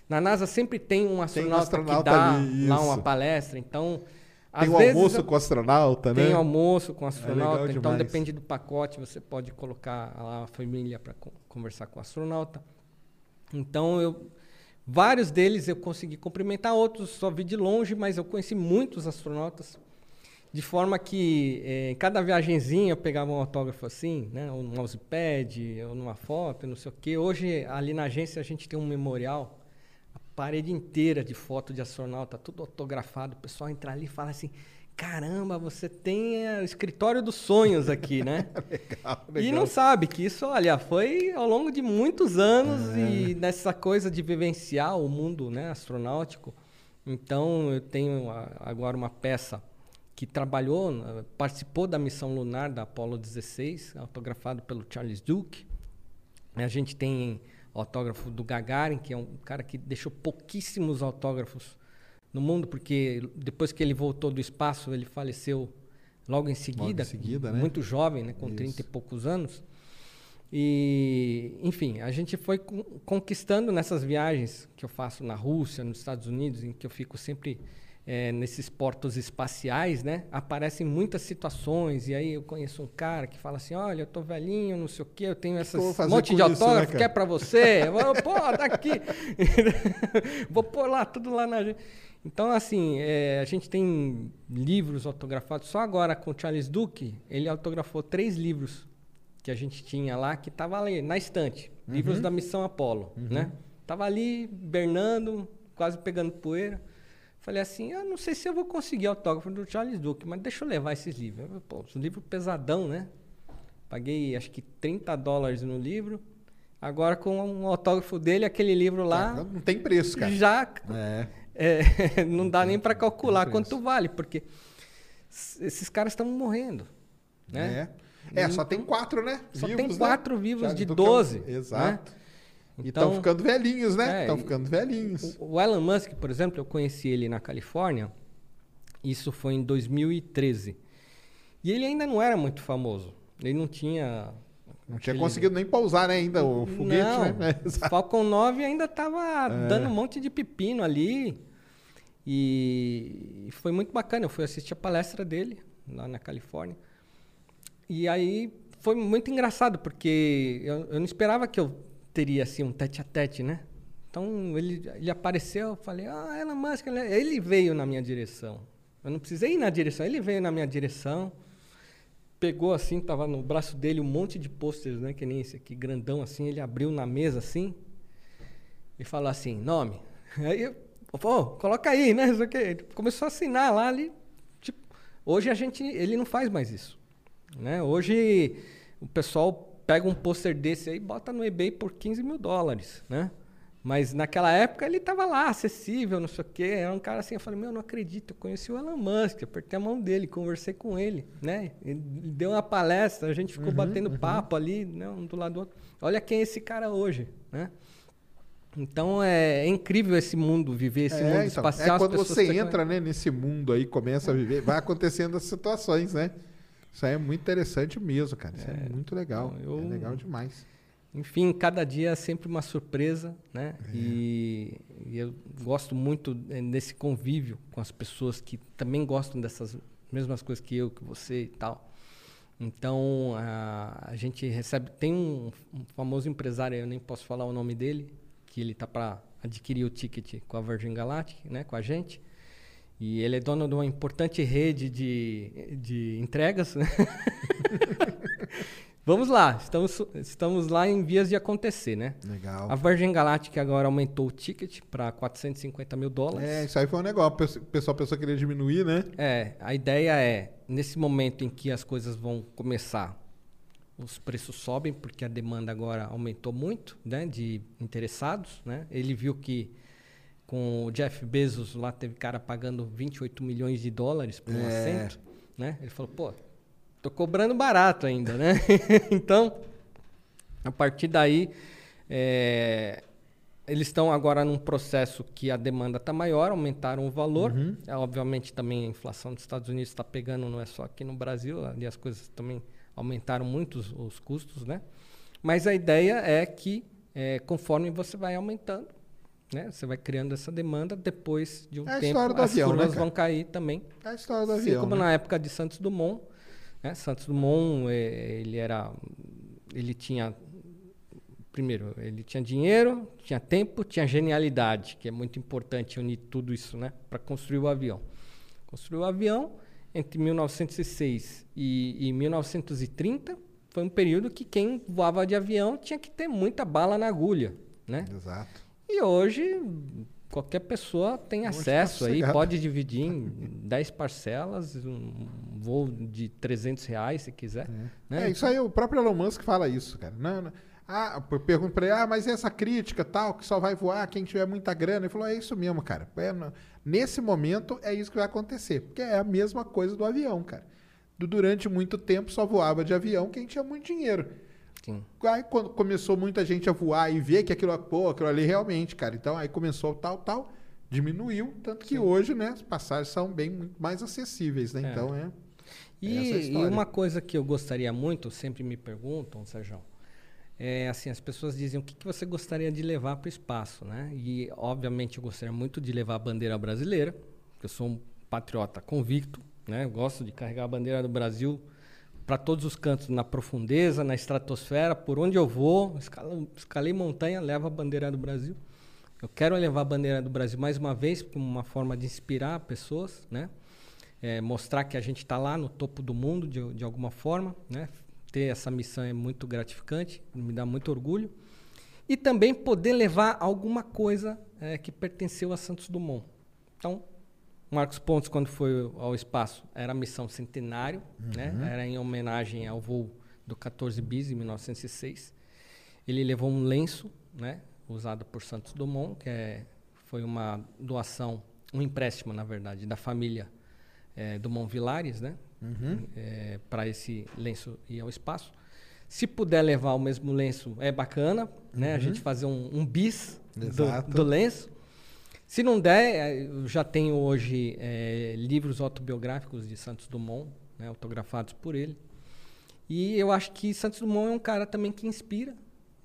Na NASA sempre tem um astronauta, astronauta que dá ali, lá uma palestra. Então, Tem o almoço eu- com astronauta, né? tem almoço com legal astronauta, então demais. depende do pacote, você pode colocar lá a família para conversar com o astronauta. Então eu vários deles eu consegui cumprimentar, outros só vi de longe, mas eu conheci muitos astronautas. De forma que eh, em cada viagenzinha eu pegava um autógrafo assim, né, ou no mousepad, ou numa foto, não sei o quê. Hoje ali na agência a gente tem um memorial a parede inteira de foto de astronauta, tudo autografado. O pessoal entra ali e fala assim: caramba, você tem eh, o escritório dos sonhos aqui, né? Legal, E legal. não sabe que isso, olha, foi ao longo de muitos anos e nessa coisa de vivenciar o mundo né, astronáutico. Então, eu tenho agora uma peça que trabalhou, na- participou da missão lunar da Apollo 16, autografado pelo Charles Duke. A gente tem autógrafo do Gagarin, que é um cara que deixou pouquíssimos autógrafos no mundo, porque depois que ele voltou do espaço, ele faleceu logo em seguida, seguida, né? muito jovem, né, com 30 e poucos anos. E, enfim, a gente foi con- conquistando nessas viagens que eu faço na Rússia, nos Estados Unidos, em que eu fico sempre eh, nesses portos espaciais, né? Aparecem muitas situações e aí eu conheço um cara que fala assim, olha, eu tô velhinho, não sei o quê, eu tenho essas fazer monte de isso, né, autógrafo, quer para você? Eu vou, pô, tá aqui. vou pôr lá, tudo lá na... Então, assim, eh, a gente tem livros autografados. Só agora, com o Charles Duke, ele autografou três livros que a gente tinha lá, que tava ali, na estante. Livros Uhum. da Missão Apolo, né? Tava ali, bernando, quase pegando poeira. Falei assim, eu não sei se eu vou conseguir autógrafo do Charles Duke, mas deixa eu levar esses livros. Eu, Pô, um livro pesadão, né? Paguei, acho que 30 dólares no livro. Agora, com um autógrafo dele, aquele livro lá... Não tem preço, cara. Já É. é, não dá nem para calcular quanto vale, porque esses caras estão morrendo. Né? É. É, só tem quatro, né? Só Vivos, tem né? quatro vivos Charles de Duke é um- 12. Exato. né? E estão ficando velhinhos, né? É, Estão e- ficando velhinhos. O o Elon Musk, por exemplo, eu conheci ele na Califórnia. Isso foi em 2013. E ele ainda não era muito famoso. Ele não tinha. Não tinha aquele- conseguido nem pousar, né? Ainda o foguete, não, né? Falcon 9 ainda estava É. dando um monte de pepino ali. E foi muito bacana. Eu fui assistir a palestra dele lá na Califórnia. E aí foi muito engraçado, porque eu, eu não esperava que eu teria assim um tete a tete, né? Então ele, ele apareceu, eu falei, ah, Elon Musk, ele- ele veio na minha direção. Eu não precisei ir na direção, ele veio na minha direção pegou assim, tava no braço dele um monte de pôsteres, né? Que nem esse aqui, grandão assim. Ele abriu na mesa assim e falou assim, nome. Aí eu, pô, coloca aí, né? Isso aqui. Começou a assinar lá ali. Tipo, hoje a gente, ele não faz mais isso, né? Hoje o pessoal pega um pôster desse aí e bota no eBay por 15 mil dólares, né? Mas naquela época ele estava lá, acessível, não sei o quê. Era um cara assim, eu falei, meu, eu não acredito, eu conheci o Elon Musk, apertei a mão dele, conversei com ele, né? Ele deu uma palestra, a gente ficou Uhum, batendo papo ali, né? Um do lado do outro. Olha quem é esse cara hoje, né? Então é, é incrível esse mundo, viver esse É, mundo então, espacial. é quando você entra né, nesse mundo aí, começa a viver, vai acontecendo as situações, né? Isso aí é muito interessante mesmo, cara. Isso é, muito legal. eu- É legal demais. Enfim, cada dia é sempre uma surpresa, né? É. E, e eu gosto muito eh, desse convívio com as pessoas que também gostam dessas mesmas coisas que eu, que você e tal. Então, a, a gente recebe. Tem um, um famoso empresário, eu nem posso falar o nome dele, que ele está para adquirir o ticket com a Virgin Galactic, né, com a gente. E ele é dono de uma importante rede de, de entregas. Né? Vamos lá, estamos, estamos lá em vias de acontecer, né? Legal. A Virgin Galactic agora aumentou o ticket para 450 mil dólares. É, isso aí foi um negócio. O pessoal pensou que queria diminuir, né? É, a ideia é, nesse momento em que as coisas vão começar, os preços sobem, porque a demanda agora aumentou muito, né? De interessados, né? Ele viu que com o Jeff Bezos lá teve cara pagando 28 milhões de dólares por um É. assento, né? Ele falou, pô, tô cobrando barato ainda, né? então, a partir daí, é, eles estão agora num processo que a demanda está maior, aumentaram o valor. É, obviamente também a inflação dos Estados Unidos está pegando, não é só aqui no Brasil, ali as coisas também aumentaram muito os, os custos, né? Mas a ideia é que é, conforme você vai aumentando, né? Você vai criando essa demanda, depois de um É a tempo história do as avião, né, curvas cara? vão cair também. É a história do Assim avião. como né? na época de Santos Dumont, né? Santos Dumont, eh, ele era, ele tinha, primeiro, ele tinha dinheiro, tinha tempo, tinha genialidade, que é muito importante unir tudo isso, né? Para construir o avião. Construiu o avião entre 1906 e, e 1930 foi um período que quem voava de avião tinha que ter muita bala na agulha, né? Exato. E hoje qualquer pessoa tem acesso aí, pode dividir em 10 parcelas, um voo de 300 reais se quiser. Né? É, isso aí, o próprio Elon Musk fala isso, cara. Não, não. Ah, eu pergunto pra ele, ah, mas e essa crítica tal, que só vai voar quem tiver muita grana? Ele falou, é isso mesmo, cara. É, nesse momento é isso que vai acontecer. Porque é a mesma coisa do avião, cara. Du- Durante muito tempo só voava de avião quem tinha muito dinheiro. Sim. Aí quando começou muita gente a voar e ver que aquilo, pô, aquilo ali realmente, cara. Então aí começou tal, tal, diminuiu, tanto que hoje, né, as passagens são bem muito mais acessíveis, né? É. Então é. E, é e uma coisa que eu gostaria muito, sempre me perguntam, Sérgio, é assim, as pessoas dizem o que, que você gostaria de levar para o espaço, né? E obviamente eu gostaria muito de levar a bandeira brasileira, porque eu sou um patriota convicto, né? Eu gosto de carregar a bandeira do Brasil para todos os cantos, na profundeza, na estratosfera, por onde eu vou, escala- escalei montanha, levo a bandeira do Brasil. Eu quero levar a bandeira do Brasil mais uma vez como uma forma de inspirar pessoas, né? É, mostrar que a gente está lá no topo do mundo de, de alguma forma, né? Ter essa missão é muito gratificante, me dá muito orgulho. E também poder levar alguma coisa é, que pertenceu a Santos Dumont. Então, Marcos Pontes, quando foi ao espaço, era a missão centenário, né? Era em homenagem ao voo do 14 bis em 1906. Ele levou um lenço, né? Usado por Santos Dumont, que é, foi uma doação, um empréstimo, na verdade, da família eh, Dumont Vilares, né? para esse lenço ir ao espaço. Se puder levar o mesmo lenço, é bacana, né? A gente fazer um, um bis do, do lenço. Se não der, eh, eu já tenho hoje eh, livros autobiográficos de Santos Dumont, né, autografados por ele. E eu acho que Santos Dumont é um cara também que inspira,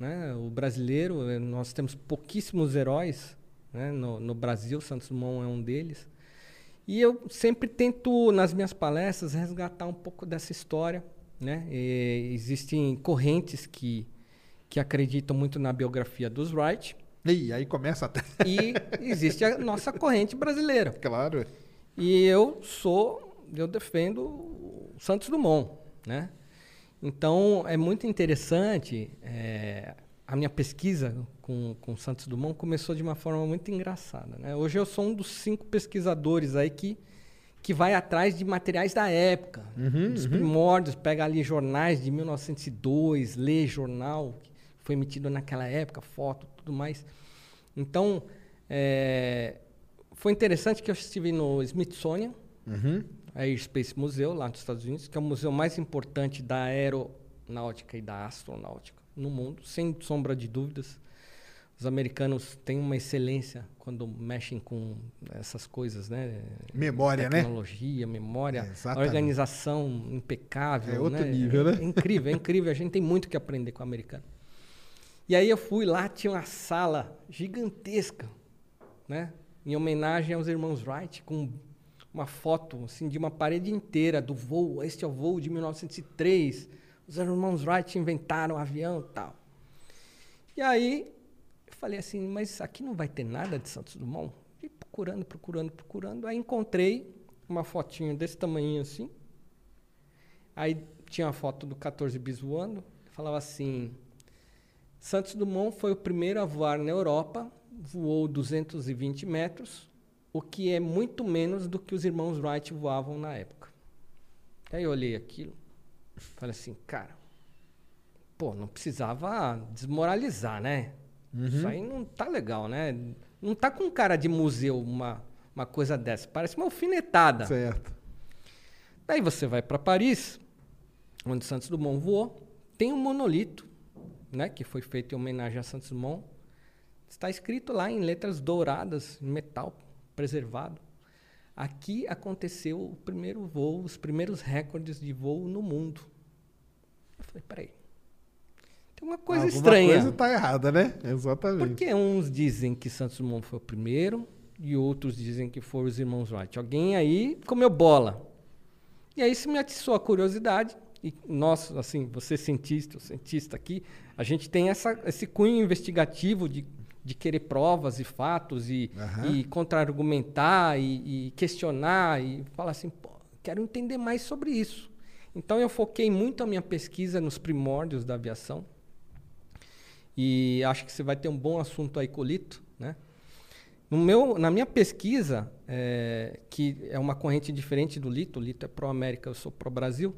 né? O brasileiro, eh, nós temos pouquíssimos heróis, né? no, no Brasil, Santos Dumont é um deles. E eu sempre tento, nas minhas palestras, resgatar um pouco dessa história. Né? E existem correntes que, que acreditam muito na biografia dos Wright. E aí começa até. E existe a nossa corrente brasileira. Claro. E eu sou, eu defendo o Santos Dumont, né? Então é muito interessante. é, a minha pesquisa com, com Santos Dumont começou de uma forma muito engraçada. Né? Hoje eu sou um dos cinco pesquisadores aí que, que vai atrás de materiais da época, dos primórdios, pega ali jornais de 1902, lê jornal foi emitido naquela época, foto, tudo mais. Então, é, foi interessante que eu estive no Smithsonian, a Airspace Museu, lá nos Estados Unidos, que é o museu mais importante da aeronáutica e da astronautica no mundo, sem sombra de dúvidas. Os americanos têm uma excelência quando mexem com essas coisas, né? Memória, né? Tecnologia, memória, É, organização impecável. É outro né? nível, né? É incrível, é incrível. A gente tem muito que aprender com o americano. E aí eu fui lá, tinha uma sala gigantesca, né? Em homenagem aos irmãos Wright, com uma foto assim, de uma parede inteira do voo. Este é o voo de 1903. Os irmãos Wright inventaram o avião e tal. E aí eu falei assim, mas aqui não vai ter nada de Santos Dumont? E procurando, procurando, procurando. Aí encontrei uma fotinho desse tamanho assim. Aí tinha uma foto do 14 bis voando. Falava assim: Santos Dumont foi o primeiro a voar na Europa, voou 220 metros, o que é muito menos do que os irmãos Wright voavam na época. Aí eu olhei aquilo, falei assim, cara, pô, não precisava desmoralizar, né? Isso aí não tá legal, né? Não tá com cara de museu uma, uma coisa dessa. Parece uma alfinetada. Certo. Daí você vai para Paris, onde Santos Dumont voou, tem um monolito, né, que foi feito em homenagem a Santos Dumont. Está escrito lá em letras douradas, em metal preservado. Aqui aconteceu o primeiro voo, os primeiros recordes de voo no mundo. Eu falei, peraí. Tem uma coisa Alguma estranha. coisa tá errada, né? Exatamente. Porque uns dizem que Santos Dumont foi o primeiro e outros dizem que foram os irmãos Wright. Alguém aí comeu bola. E aí isso me atiçou a curiosidade. E nós, assim, você cientista, o cientista aqui, a gente tem essa, esse cunho investigativo de, de querer provas e fatos e, Aham. e contra-argumentar e, e questionar e falar assim, pô, quero entender mais sobre isso. Então eu foquei muito a minha pesquisa nos primórdios da aviação. E acho que você vai ter um bom assunto aí, Colito, né? No meu, na minha pesquisa, é, que é uma corrente diferente do Lito, o Lito é pró-América, eu sou pró-Brasil.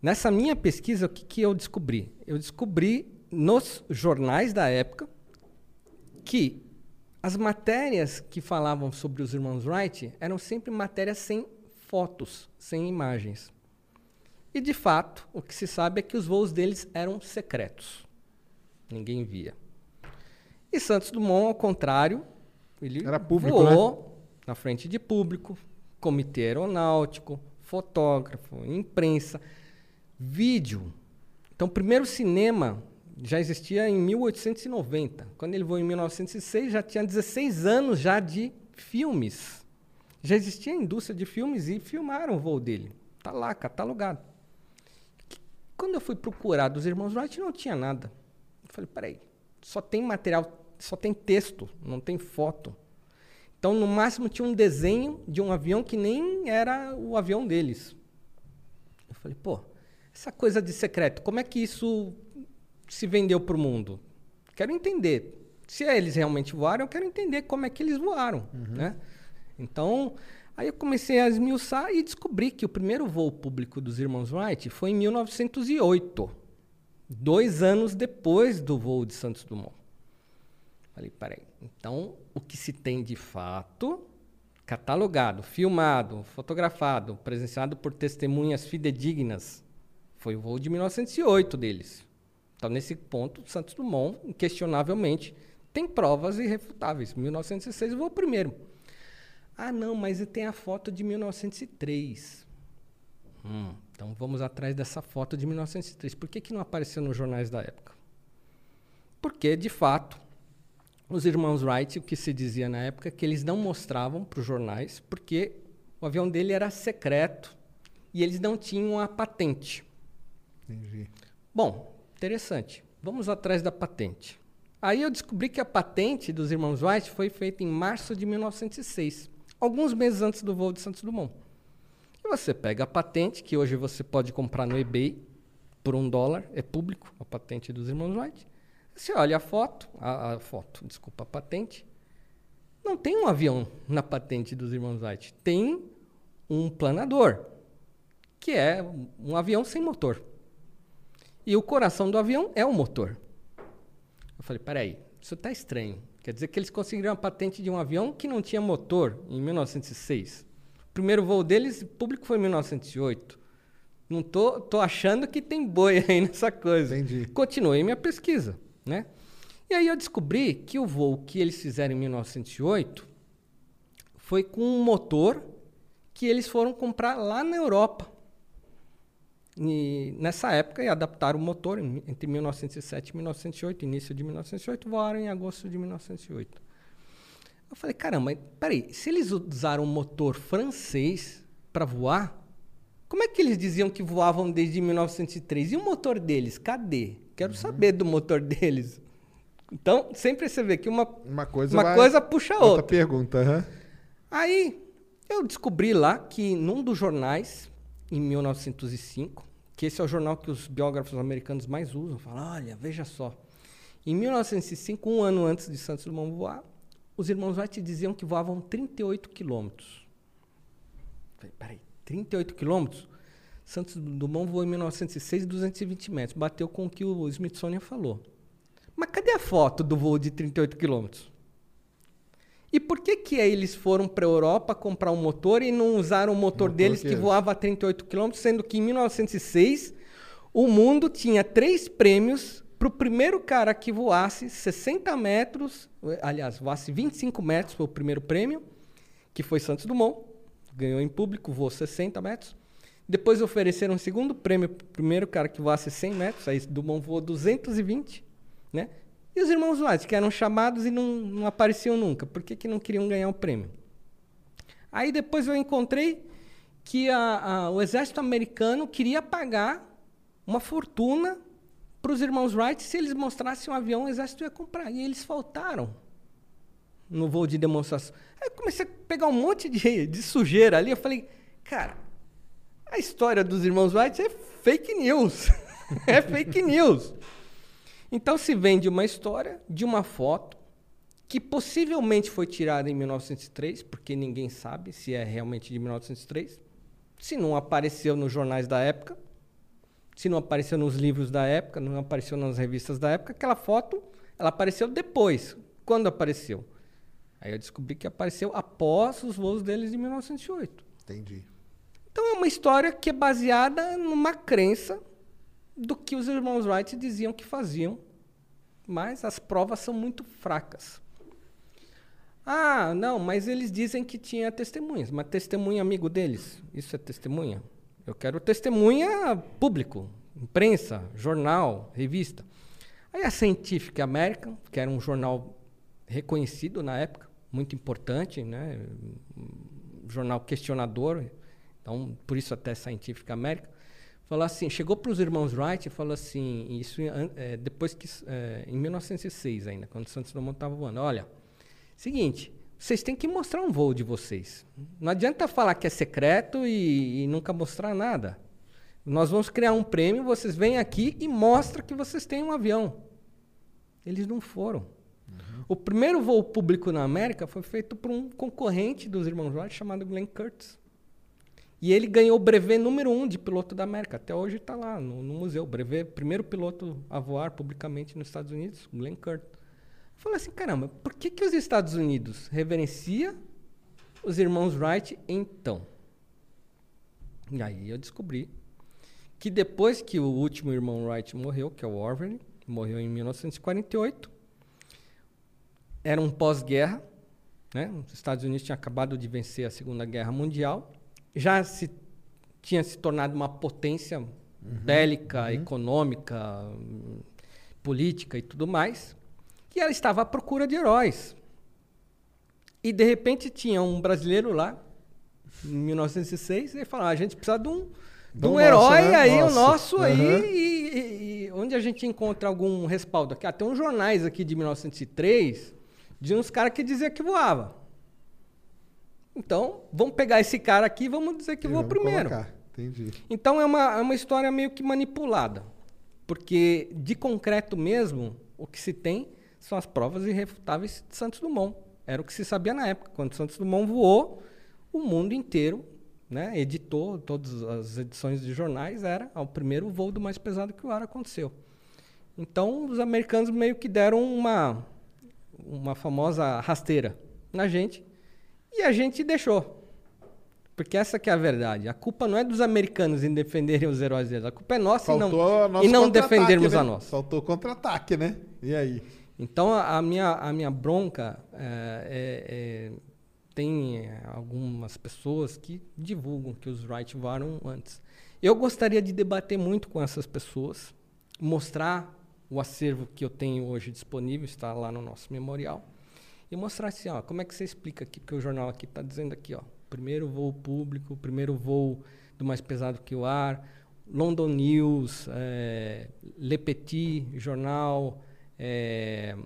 Nessa minha pesquisa, o que, que eu descobri? Eu descobri nos jornais da época que as matérias que falavam sobre os irmãos Wright eram sempre matérias sem fotos, sem imagens. E, de fato, o que se sabe é que os voos deles eram secretos. Ninguém via. E Santos Dumont, ao contrário, ele Era público, né? voou na frente de público, comitê aeronáutico, fotógrafo, imprensa, vídeo. Então, o primeiro cinema já existia em 1890. Quando ele voou em 1906, já tinha 16 anos já de filmes. Já existia a indústria de filmes e filmaram o voo dele. Tá lá, catalogado. Quando eu fui procurar dos irmãos Wright, não tinha nada. Eu falei, peraí, só tem material, só tem texto, não tem foto. Então, no máximo, tinha um desenho de um avião que nem era o avião deles. Eu falei, pô, essa coisa de secreto, como é que isso se vendeu para o mundo? Quero entender. Se eles realmente voaram, eu quero entender como é que eles voaram, né? Então, aí eu comecei a esmiuçar e descobri que o primeiro voo público dos irmãos Wright foi em 1908, dois anos depois do voo de Santos Dumont. Falei, peraí, então o que se tem de fato, catalogado, filmado, fotografado, presenciado por testemunhas fidedignas, foi o voo de 1908 deles. Então, nesse ponto, Santos Dumont, inquestionavelmente, tem provas irrefutáveis. 1906 voou primeiro. Ah, não, mas tem a foto de 1903. Hum, então vamos atrás dessa foto de 1903. Por que, que não apareceu nos jornais da época? Porque, de fato, os irmãos Wright, o que se dizia na época, que eles não mostravam para os jornais, porque o avião dele era secreto e eles não tinham a patente. Entendi. Bom, interessante. Vamos atrás da patente. Aí eu descobri que a patente dos irmãos Wright foi feita em março de 1906, alguns meses antes do voo de Santos Dumont. E você pega a patente, que hoje você pode comprar no eBay por um dólar, é público, a patente dos irmãos Wright. Você olha a foto, a, a foto, desculpa, a patente. Não tem um avião na patente dos irmãos Wright. Tem um planador, que é um avião sem motor. E o coração do avião é o motor. Eu falei, peraí, isso está estranho. Quer dizer que eles conseguiram a patente de um avião que não tinha motor em 1906. O primeiro voo deles, público, foi em 1908. Não tô, tô achando que tem boi aí nessa coisa. Entendi. Continuei minha pesquisa, né? E aí eu descobri que o voo que eles fizeram em 1908 foi com um motor que eles foram comprar lá na Europa. E nessa época, e adaptaram o motor entre 1907 e 1908, início de 1908, voaram em agosto de 1908. Eu falei, caramba, peraí, se eles usaram um motor francês para voar, como é que eles diziam que voavam desde 1903? E o motor deles, cadê? Quero Uhum. saber do motor deles. Então, sempre você vê que uma, Uma coisa, uma vai- coisa puxa a outra. outra. pergunta, aham. Aí eu descobri lá que num dos jornais, em 1905, que esse é o jornal que os biógrafos americanos mais usam, falam, olha, veja só. Em 1905, um ano antes de Santos Dumont voar, os irmãos Wright diziam que voavam 38 quilômetros. Peraí, 38 quilômetros? Santos Dumont voou em 1906 220 metros, bateu com o que o Smithsonian falou. Mas cadê a foto do voo de 38 quilômetros? E por que que eles foram para a Europa comprar um motor e não usaram o motor, deles que que- voava a 38 km, sendo que em 1906 o mundo tinha três prêmios para o primeiro cara que voasse 60 metros, aliás, voasse 25 metros foi o primeiro prêmio, que foi Santos Dumont, ganhou em público, voou 60 metros. Depois ofereceram um segundo prêmio para o primeiro cara que voasse 100 metros, aí Dumont voou 220, né? E os irmãos Wright, que eram chamados e não, não apareciam nunca. Por que, que não queriam ganhar o prêmio? Aí depois eu encontrei que a- a- o exército americano queria pagar uma fortuna para os irmãos Wright se eles mostrassem um avião, o exército ia comprar. E eles faltaram no voo de demonstração. Aí eu comecei a pegar um monte de, de sujeira ali. Eu falei, cara, a história dos irmãos Wright é fake news. é fake news. Então se vende uma história de uma foto que possivelmente foi tirada em 1903, porque ninguém sabe se é realmente de 1903. Se não apareceu nos jornais da época, se não apareceu nos livros da época, não apareceu nas revistas da época, aquela foto ela apareceu depois. Quando apareceu? Aí eu descobri que apareceu após os voos deles de 1908. Entendi. Então é uma história que é baseada numa crença do que os irmãos Wright diziam que faziam, mas as provas são muito fracas. Ah, não, mas eles dizem que tinha testemunhas, mas testemunha amigo deles, isso é testemunha? Eu quero testemunha público, imprensa, jornal, revista. Aí a Scientific American, que era um jornal reconhecido na época, muito importante, né? um jornal questionador, então por isso até Scientific American, falou assim, chegou para os irmãos Wright e falou assim, isso é, depois que é, em 1906 ainda, quando Santos Dumont estava voando, olha, seguinte, vocês têm que mostrar um voo de vocês. Não adianta falar que é secreto e, e nunca mostrar nada. Nós vamos criar um prêmio, vocês vêm aqui e mostram que vocês têm um avião. Eles não foram. O primeiro voo público na América foi feito por um concorrente dos irmãos Wright chamado Glenn Curtis. E ele ganhou o brevet número um de piloto da América. Até hoje está lá no, no museu. Brevet, primeiro piloto a voar publicamente nos Estados Unidos, Glenn Curtis. Falei assim, caramba, por que, que os Estados Unidos reverencia os irmãos Wright então? E aí eu descobri que depois que o último irmão Wright morreu, que é o Orville, morreu em 1948, era um pós-guerra, né? Os Estados Unidos tinham acabado de vencer a Segunda Guerra Mundial, já se tinha se tornado uma potência uhum, bélica, uhum. econômica, política e tudo mais, e ela estava à procura de heróis. E de repente tinha um brasileiro lá, em 1906, e falou: ah, a gente precisa de um, de um nosso, herói né? aí, Nosso. o nosso aí, Uhum. e, e- e onde a gente encontra algum respaldo aqui? Ah, tem uns jornais aqui de 1903 de uns caras que diziam que voava. Então, vamos pegar esse cara aqui e vamos dizer que E vamos primeiro. colocar. Entendi. Então é uma, é uma história meio que manipulada. Porque de concreto mesmo, o que se tem são as provas irrefutáveis de Santos Dumont. Era o que se sabia na época. Quando Santos Dumont voou, o mundo inteiro né, editou todas as edições de jornais, era o primeiro voo do mais pesado que o ar aconteceu. Então os americanos meio que deram uma, uma famosa rasteira na gente e a gente deixou. Porque essa que é a verdade. A culpa não é dos americanos em defenderem os heróis deles. A culpa é nossa e Faltou não, nosso e não defendermos né? a nossa. Faltou contra-ataque, né? E aí? Então a, minha, a minha bronca é, é- é- tem é, algumas pessoas que divulgam que os Wright voaram antes. Eu gostaria de debater muito com essas pessoas, mostrar o acervo que eu tenho hoje disponível, está lá no nosso memorial, e mostrar assim, ó, como é que você explica aqui, porque o jornal aqui está dizendo aqui, ó, primeiro voo público, primeiro voo do mais pesado que o ar, London News, é, Le Petit, jornal, é,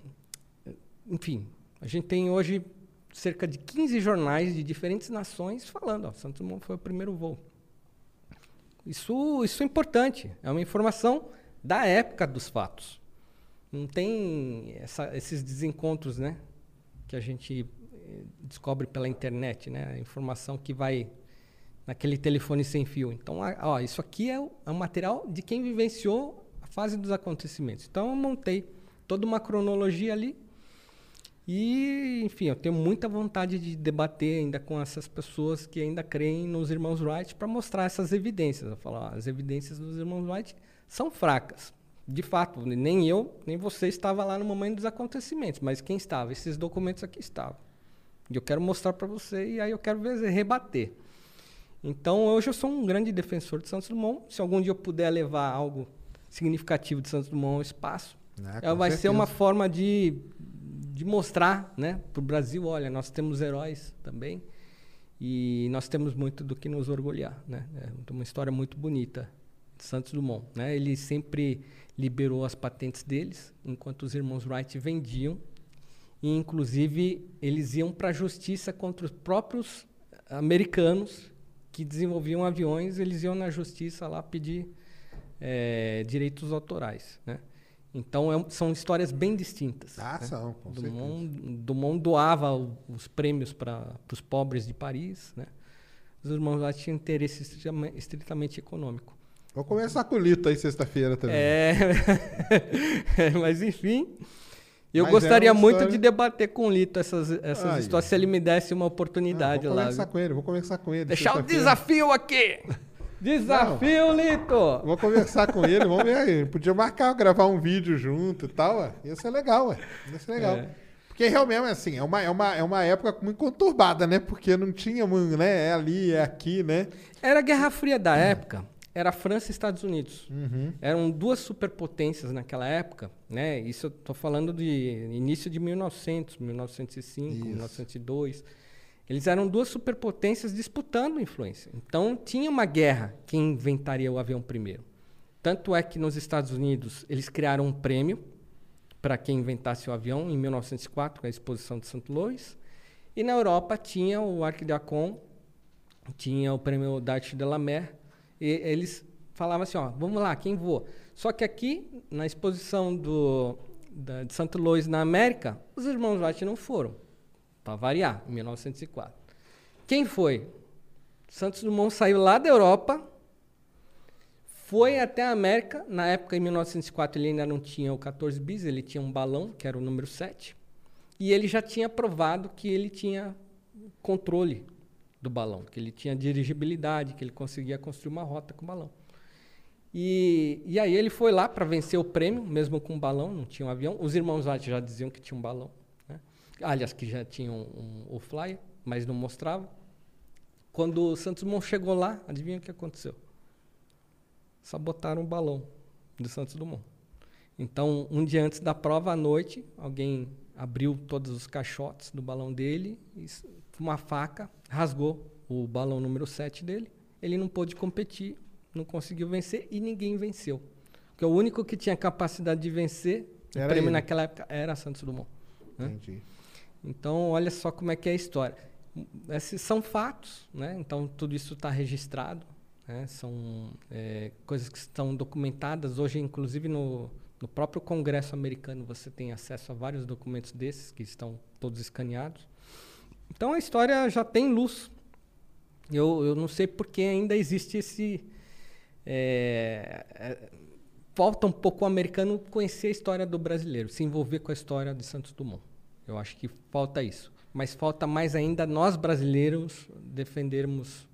enfim, a gente tem hoje cerca de 15 jornais de diferentes nações falando, ó, Santos Dumont foi o primeiro voo. Isso, isso é importante, é uma informação da época dos fatos. Não tem essa, esses desencontros, né, que a gente eh, descobre pela internet, né, a informação que vai naquele telefone sem fio. Então, ó, isso aqui é o, é o material de quem vivenciou a fase dos acontecimentos. Então, eu montei toda uma cronologia ali e, enfim, eu tenho muita vontade de debater ainda com essas pessoas que ainda creem nos irmãos Wright para mostrar essas evidências. Eu falo, ó, as evidências dos irmãos Wright são fracas. De fato, nem eu, nem você estava lá no momento dos acontecimentos, mas quem estava? Esses documentos aqui estavam. E eu quero mostrar para você e aí eu quero ver, rebater. Então, hoje eu sou um grande defensor de Santos Dumont. Se algum dia eu puder levar algo significativo de Santos Dumont ao espaço, Ah, vai certeza. ser uma forma de de mostrar né, para o Brasil, olha, nós temos heróis também e nós temos muito do que nos orgulhar. Né? É uma história muito bonita de Santos Dumont. Né? Ele sempre liberou as patentes deles, enquanto os irmãos Wright vendiam. E, inclusive, eles iam para a justiça contra os próprios americanos que desenvolviam aviões, eles iam na justiça lá pedir é, direitos autorais. Né? Então é, são histórias bem distintas. Ah, né? são, com Dumont, Dumont doava o, os prêmios para os pobres de Paris. Né? Os irmãos lá tinham interesse estritamente econômico. Vou conversar com o Lito aí sexta-feira também. É, mas enfim. Eu Mas gostaria é uma muito história- de debater com o Lito essas, essas Ai, histórias, se ele me desse uma oportunidade Ah, vou lá. conversar com ele, vou conversar com ele. Deixar o desafio aqui! Desafio, Lito! Vou conversar com ele, vamos ver aí. Podia marcar, gravar um vídeo junto e tal, ué. Ia ser legal, ué. Ia ser legal. É. Porque realmente, assim, é uma, é, uma, é uma época muito conturbada, né? Porque não tinha, né? É ali, é aqui, né? Era a Guerra Fria da época, era França e Estados Unidos. Uhum. Eram duas superpotências naquela época, né? Isso eu tô falando de início de 1900, 1905, Isso. 1902. Eles eram duas superpotências disputando influência. Então tinha uma guerra quem inventaria o avião primeiro. Tanto é que nos Estados Unidos eles criaram um prêmio para quem inventasse o avião em 1904 com a exposição de St. Louis. E na Europa tinha o Arc de Acon, tinha o prêmio d'Arte de la Mer, e eles falavam assim, ó, vamos lá, quem voa? Só que aqui, na exposição do, da, de St. Louis na América, os irmãos Wright não foram, para variar, em 1904. Quem foi? Santos Dumont saiu lá da Europa, foi até a América, na época, em 1904, ele ainda não tinha o 14 bis, ele tinha um balão, que era o número 7, e ele já tinha provado que ele tinha controle do balão, que ele tinha dirigibilidade, que ele conseguia construir uma rota com o balão. E, e aí ele foi lá para vencer o prêmio, mesmo com o balão, não tinha um avião. Os irmãos Wright já diziam que tinha um balão. Né? Aliás, que já tinham um, o flyer, mas não mostrava. Quando o Santos Dumont chegou lá, adivinha o que aconteceu? Sabotaram o balão do Santos Dumont. Então, um dia antes da prova, à noite, alguém abriu todos os caixotes do balão dele e uma faca rasgou o balão número 7 dele. Ele não pôde competir, não conseguiu vencer e ninguém venceu. Porque o único que tinha capacidade de vencer o Era prêmio ele. naquela época era Santos Dumont. né? Entendi. Então, olha só como é que é a história. Esses são fatos, né? Então, tudo isso está registrado. né? São é, coisas que estão documentadas. Hoje, inclusive, no, no próprio Congresso americano, você tem acesso a vários documentos desses que estão todos escaneados. Então, a história já tem luz. Eu, eu não sei por que ainda existe esse... é, é, falta um pouco o americano conhecer a história do brasileiro, se envolver com a história de Santos Dumont. Eu acho que falta isso. Mas falta mais ainda nós brasileiros defendermos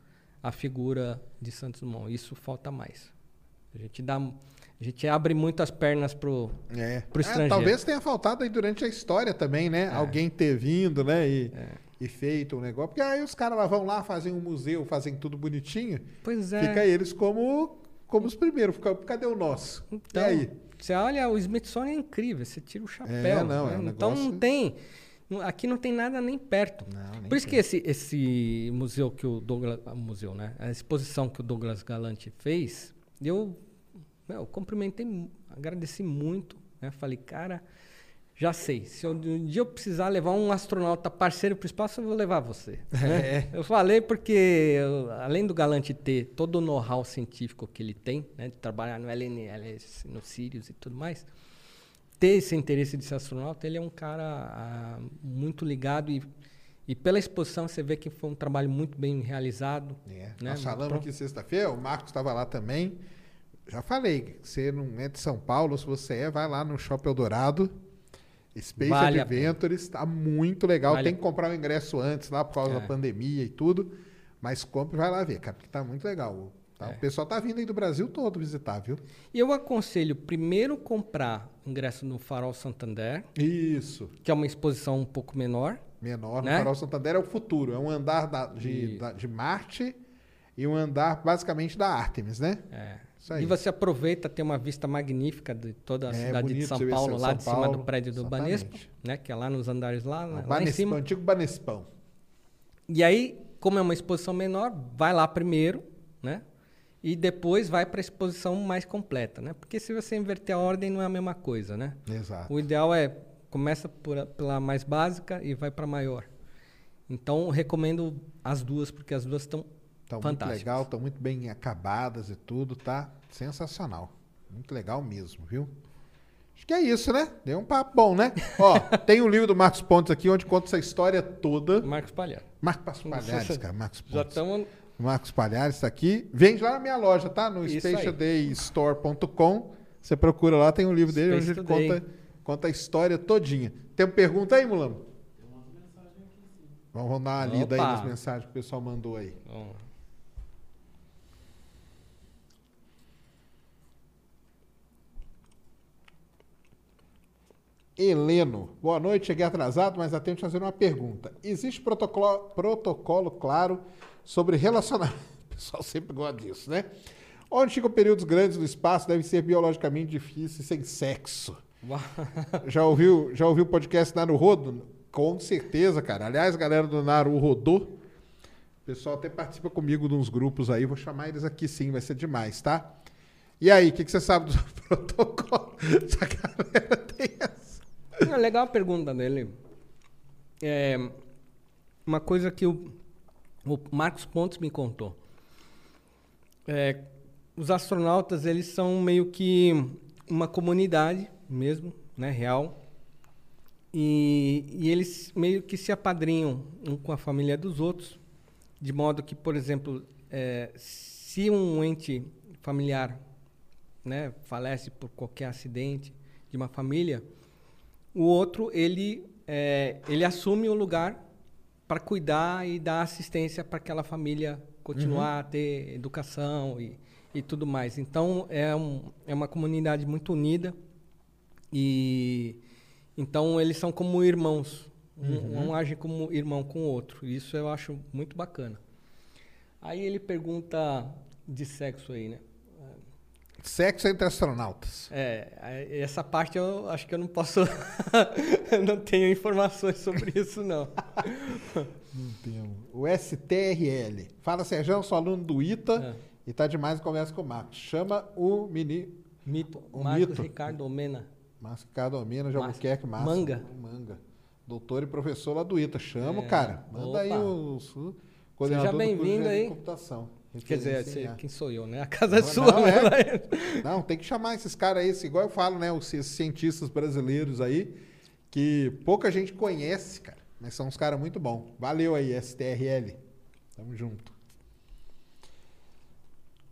a figura de Santos Dumont. Isso falta mais. A gente dá, a gente abre muito as pernas pro É. pro É, estrangeiro. talvez tenha faltado aí durante a história também, né? Alguém ter vindo, né? E, É. e feito um negócio. Porque aí os caras lá vão lá, fazem um museu, fazem tudo bonitinho. Pois é. Fica eles como, como os primeiros. Fica, cadê o nosso? Então, e aí? Você olha, o Smithsonian é incrível, você tira o chapéu. É, não, né? é um então negócio- não tem. Não- Aqui não tem nada nem perto. nem Por isso que esse, esse museu que o Douglas. ah, Museu, né? A exposição que o Douglas Galante fez, eu, meu, cumprimentei, agradeci muito. Né? Falei, cara, já sei. Se eu- um dia eu precisar levar um astronauta parceiro para o espaço, eu vou levar você. né? Eu falei porque, eu- além do Galante ter todo o know-how científico que ele tem, né? De trabalhar no LNLS, no Sirius e tudo mais ter esse interesse de ser astronauta, ele é um cara ah, muito ligado e, e pela exposição você vê que foi um trabalho muito bem realizado. É, né? Nós falamos aqui sexta-feira, o Marcos estava lá também. Já falei, você não é de São Paulo, se você é, vai lá no Shopping Eldorado. Space Vale. Adventures, está muito legal. Vale Tem que comprar o ingresso antes lá por causa É. da pandemia e tudo. Mas compre e vai lá ver, cara, porque tá muito legal. Tá? É. O pessoal tá vindo aí do Brasil todo visitar, viu? E eu aconselho primeiro comprar ingresso no Farol Santander, Isso. que é uma exposição um pouco menor. Menor no Né? Farol Santander é o futuro. É um andar da- de, da- de Marte e um andar basicamente da Artemis, né? É. Isso. E você aproveita ter uma vista magnífica de toda a É, cidade de São Paulo, São lá de cima Paulo, do prédio do. Banespa, né? Que é lá nos andares lá, O lá em Banespão, cima. antigo Banespão. E aí, como é uma exposição menor, vai lá primeiro, né? E depois vai para a exposição mais completa, né? Porque se você inverter a ordem, não é a mesma coisa, né? Exato. O ideal é começa por pela mais básica e vai para a maior. Então, recomendo as duas, porque as duas estão Estão muito legal, estão muito bem acabadas e tudo, tá sensacional. Muito legal mesmo, viu? Acho que é isso, né? Deu um papo bom, né? Ó, tem um livro do Marcos Pontes aqui onde conta essa história toda. Marcos Palhar. Marcos Palhares, cara, Marcos Já Pontes. estamos... Marcos Palhares está aqui. Vende lá na minha loja, tá? No spatialdaystore.com. Você procura lá, tem um livro dele onde Space ele Today. conta, conta a história todinha. Tem uma pergunta aí, Mulano? Vamos dar uma lida aí nas mensagens que o pessoal mandou aí. Bom, Heleno, boa noite. Cheguei atrasado, mas atento fazer uma pergunta. Existe protocolo, protocolo claro sobre relacionamento? O pessoal sempre gosta disso, né? Onde ficam períodos grandes do espaço devem ser biologicamente difíceis sem sexo. Já ouviu, já ouviu o podcast Naruhodo? Com certeza, cara. Aliás, galera do Naruhodo, o pessoal até participa comigo de uns grupos aí. Vou chamar eles aqui sim, vai ser demais, tá? E aí, o que, que você sabe do protocolo? Essa galera tem essa. É legal a pergunta dele. É, uma coisa que o, o Marcos Pontes me contou. É, os astronautas, eles são meio que uma comunidade mesmo, né, real. E, e eles meio que se apadrinham um com a família dos outros, de modo que, por exemplo, é, se um ente familiar né, falece por qualquer acidente de uma família, o outro ele é, ele assume o lugar para cuidar e dar assistência para aquela família continuar a ter educação e, e tudo mais. Então é, um, é uma comunidade muito unida e então eles são como irmãos. Um, um age como irmão com o outro. Isso eu acho muito bacana. Aí ele pergunta de sexo aí, né? Sexo entre astronautas. É, essa parte eu acho que eu não posso. não tenho informações sobre isso, não. O STRL. Fala, Sérgio, sou aluno do ITA É. e tá demais a conversa com o Marcos. Chama o mini... Mito. O Marcos mito. Ricardo Omena. Márcio Ricardo Almeida, de. Albuquerque, Márcio. Manga. Manga. Doutor e professor lá do ITA. Chama o É. cara. Manda aí Opa. o, o coordenador do curso de bem-vindo aí. computação. Quer dizer, você- A. quem sou eu, né? A casa é Não, sua, não, né? é. Não, tem que chamar esses caras aí, igual eu falo, né? Os esses cientistas brasileiros aí, que pouca gente conhece, cara. Mas são uns caras muito bons. Valeu aí, STRL. Tamo junto.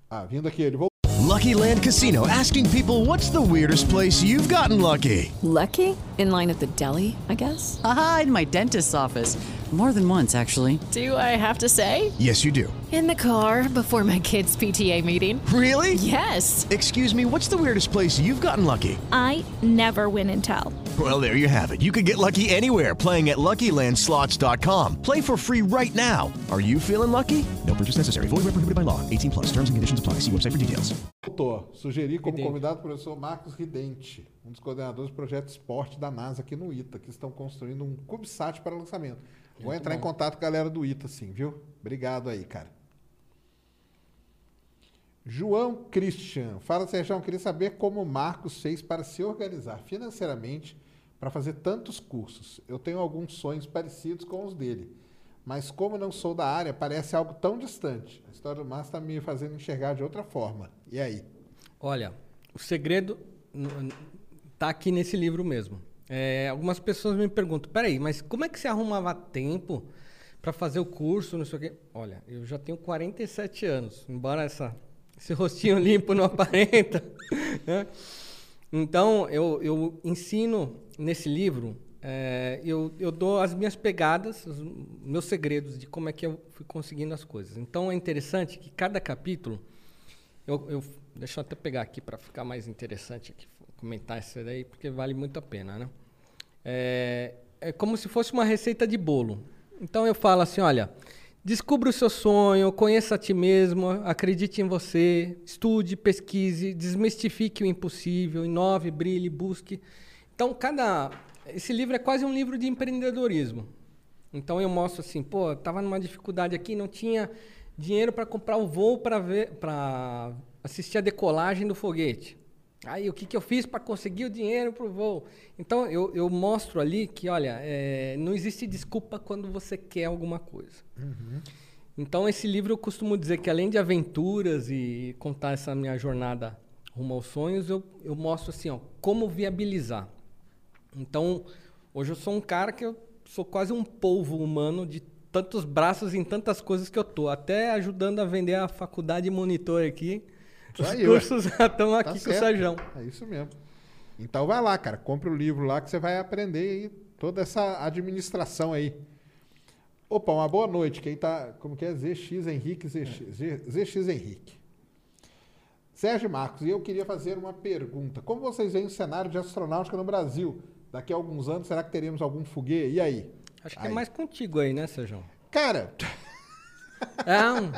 Ah, vindo aqui, ele voltou. Lucky Land Casino asking people what's the weirdest place you've gotten lucky? Lucky? In line at the deli, I guess? Haha, in my dentist's office. More than once, actually. Do I have to say? Yes, you do. In the car before my kids' PTA meeting. Really? Yes. Excuse me, what's the weirdest place you've gotten lucky? I never win and tell. Well, there you have it. You can get lucky anywhere playing at LuckyLandSlots.com. Play for free right now. Are you feeling lucky? No purchase necessary. Void where prohibited by law. 18 plus. Terms and conditions apply. See website for details. Voltou. Sugeri como Ridente. convidado o professor Marcos Ridente. um dos coordenadores do projeto esporte da NASA aqui no ITA, que estão construindo um CubeSat para lançamento. Vou Muito entrar em bom. contato com a galera do ITA, sim, viu? Obrigado aí, cara. João Christian. Fala, Sérgio, queria saber como o Marcos fez para se organizar financeiramente para fazer tantos cursos. Eu tenho alguns sonhos parecidos com os dele, mas como não sou da área, parece algo tão distante. A história do Márcio está me fazendo enxergar de outra forma. E aí? Olha, o segredo está aqui nesse livro mesmo. É, algumas pessoas me perguntam, peraí, mas como é que você arrumava tempo para fazer o curso, não sei o quê? Olha, eu já tenho 47 anos, embora essa, esse rostinho limpo não aparenta. né? Então, eu, eu ensino nesse livro, é, eu, eu dou as minhas pegadas, os meus segredos de como é que eu fui conseguindo as coisas. Então, é interessante que cada capítulo, eu, eu deixa eu até pegar aqui para ficar mais interessante aqui, comentar isso daí, porque vale muito a pena, né? É, é como se fosse uma receita de bolo. Então eu falo assim, olha, descubra o seu sonho, conheça a ti mesmo, acredite em você, estude, pesquise, desmistifique o impossível, inove, brilhe, busque. Então cada esse livro é quase um livro de empreendedorismo. Então eu mostro assim, pô, tava numa dificuldade aqui, não tinha dinheiro para comprar o voo para ver para assistir a decolagem do foguete. Aí, o que, que eu fiz para conseguir o dinheiro para o voo? Então, eu, eu mostro ali que, olha, é, não existe desculpa quando você quer alguma coisa. Então, esse livro eu costumo dizer que, além de aventuras e contar essa minha jornada rumo aos sonhos, eu, eu mostro assim, ó, como viabilizar. Então, hoje eu sou um cara que eu sou quase um polvo humano de tantos braços em tantas coisas que eu tô, até ajudando a vender a faculdade monitor aqui. Os aí, ué. cursos já estão aqui Tá com o certo. Sérgio. É isso mesmo. Então vai lá, cara. Compre o livro lá que você vai aprender aí toda essa administração aí. Opa, uma boa noite. Quem tá. Como que é? ZX Henrique, ZX, Z- ZX Henrique. Sérgio Marcos, e eu queria fazer uma pergunta. Como vocês veem o cenário de astronáutica no Brasil? Daqui a alguns anos, será que teremos algum foguete? E aí? Acho que Aí. é mais contigo aí, né, Sérgio? Cara, É, um...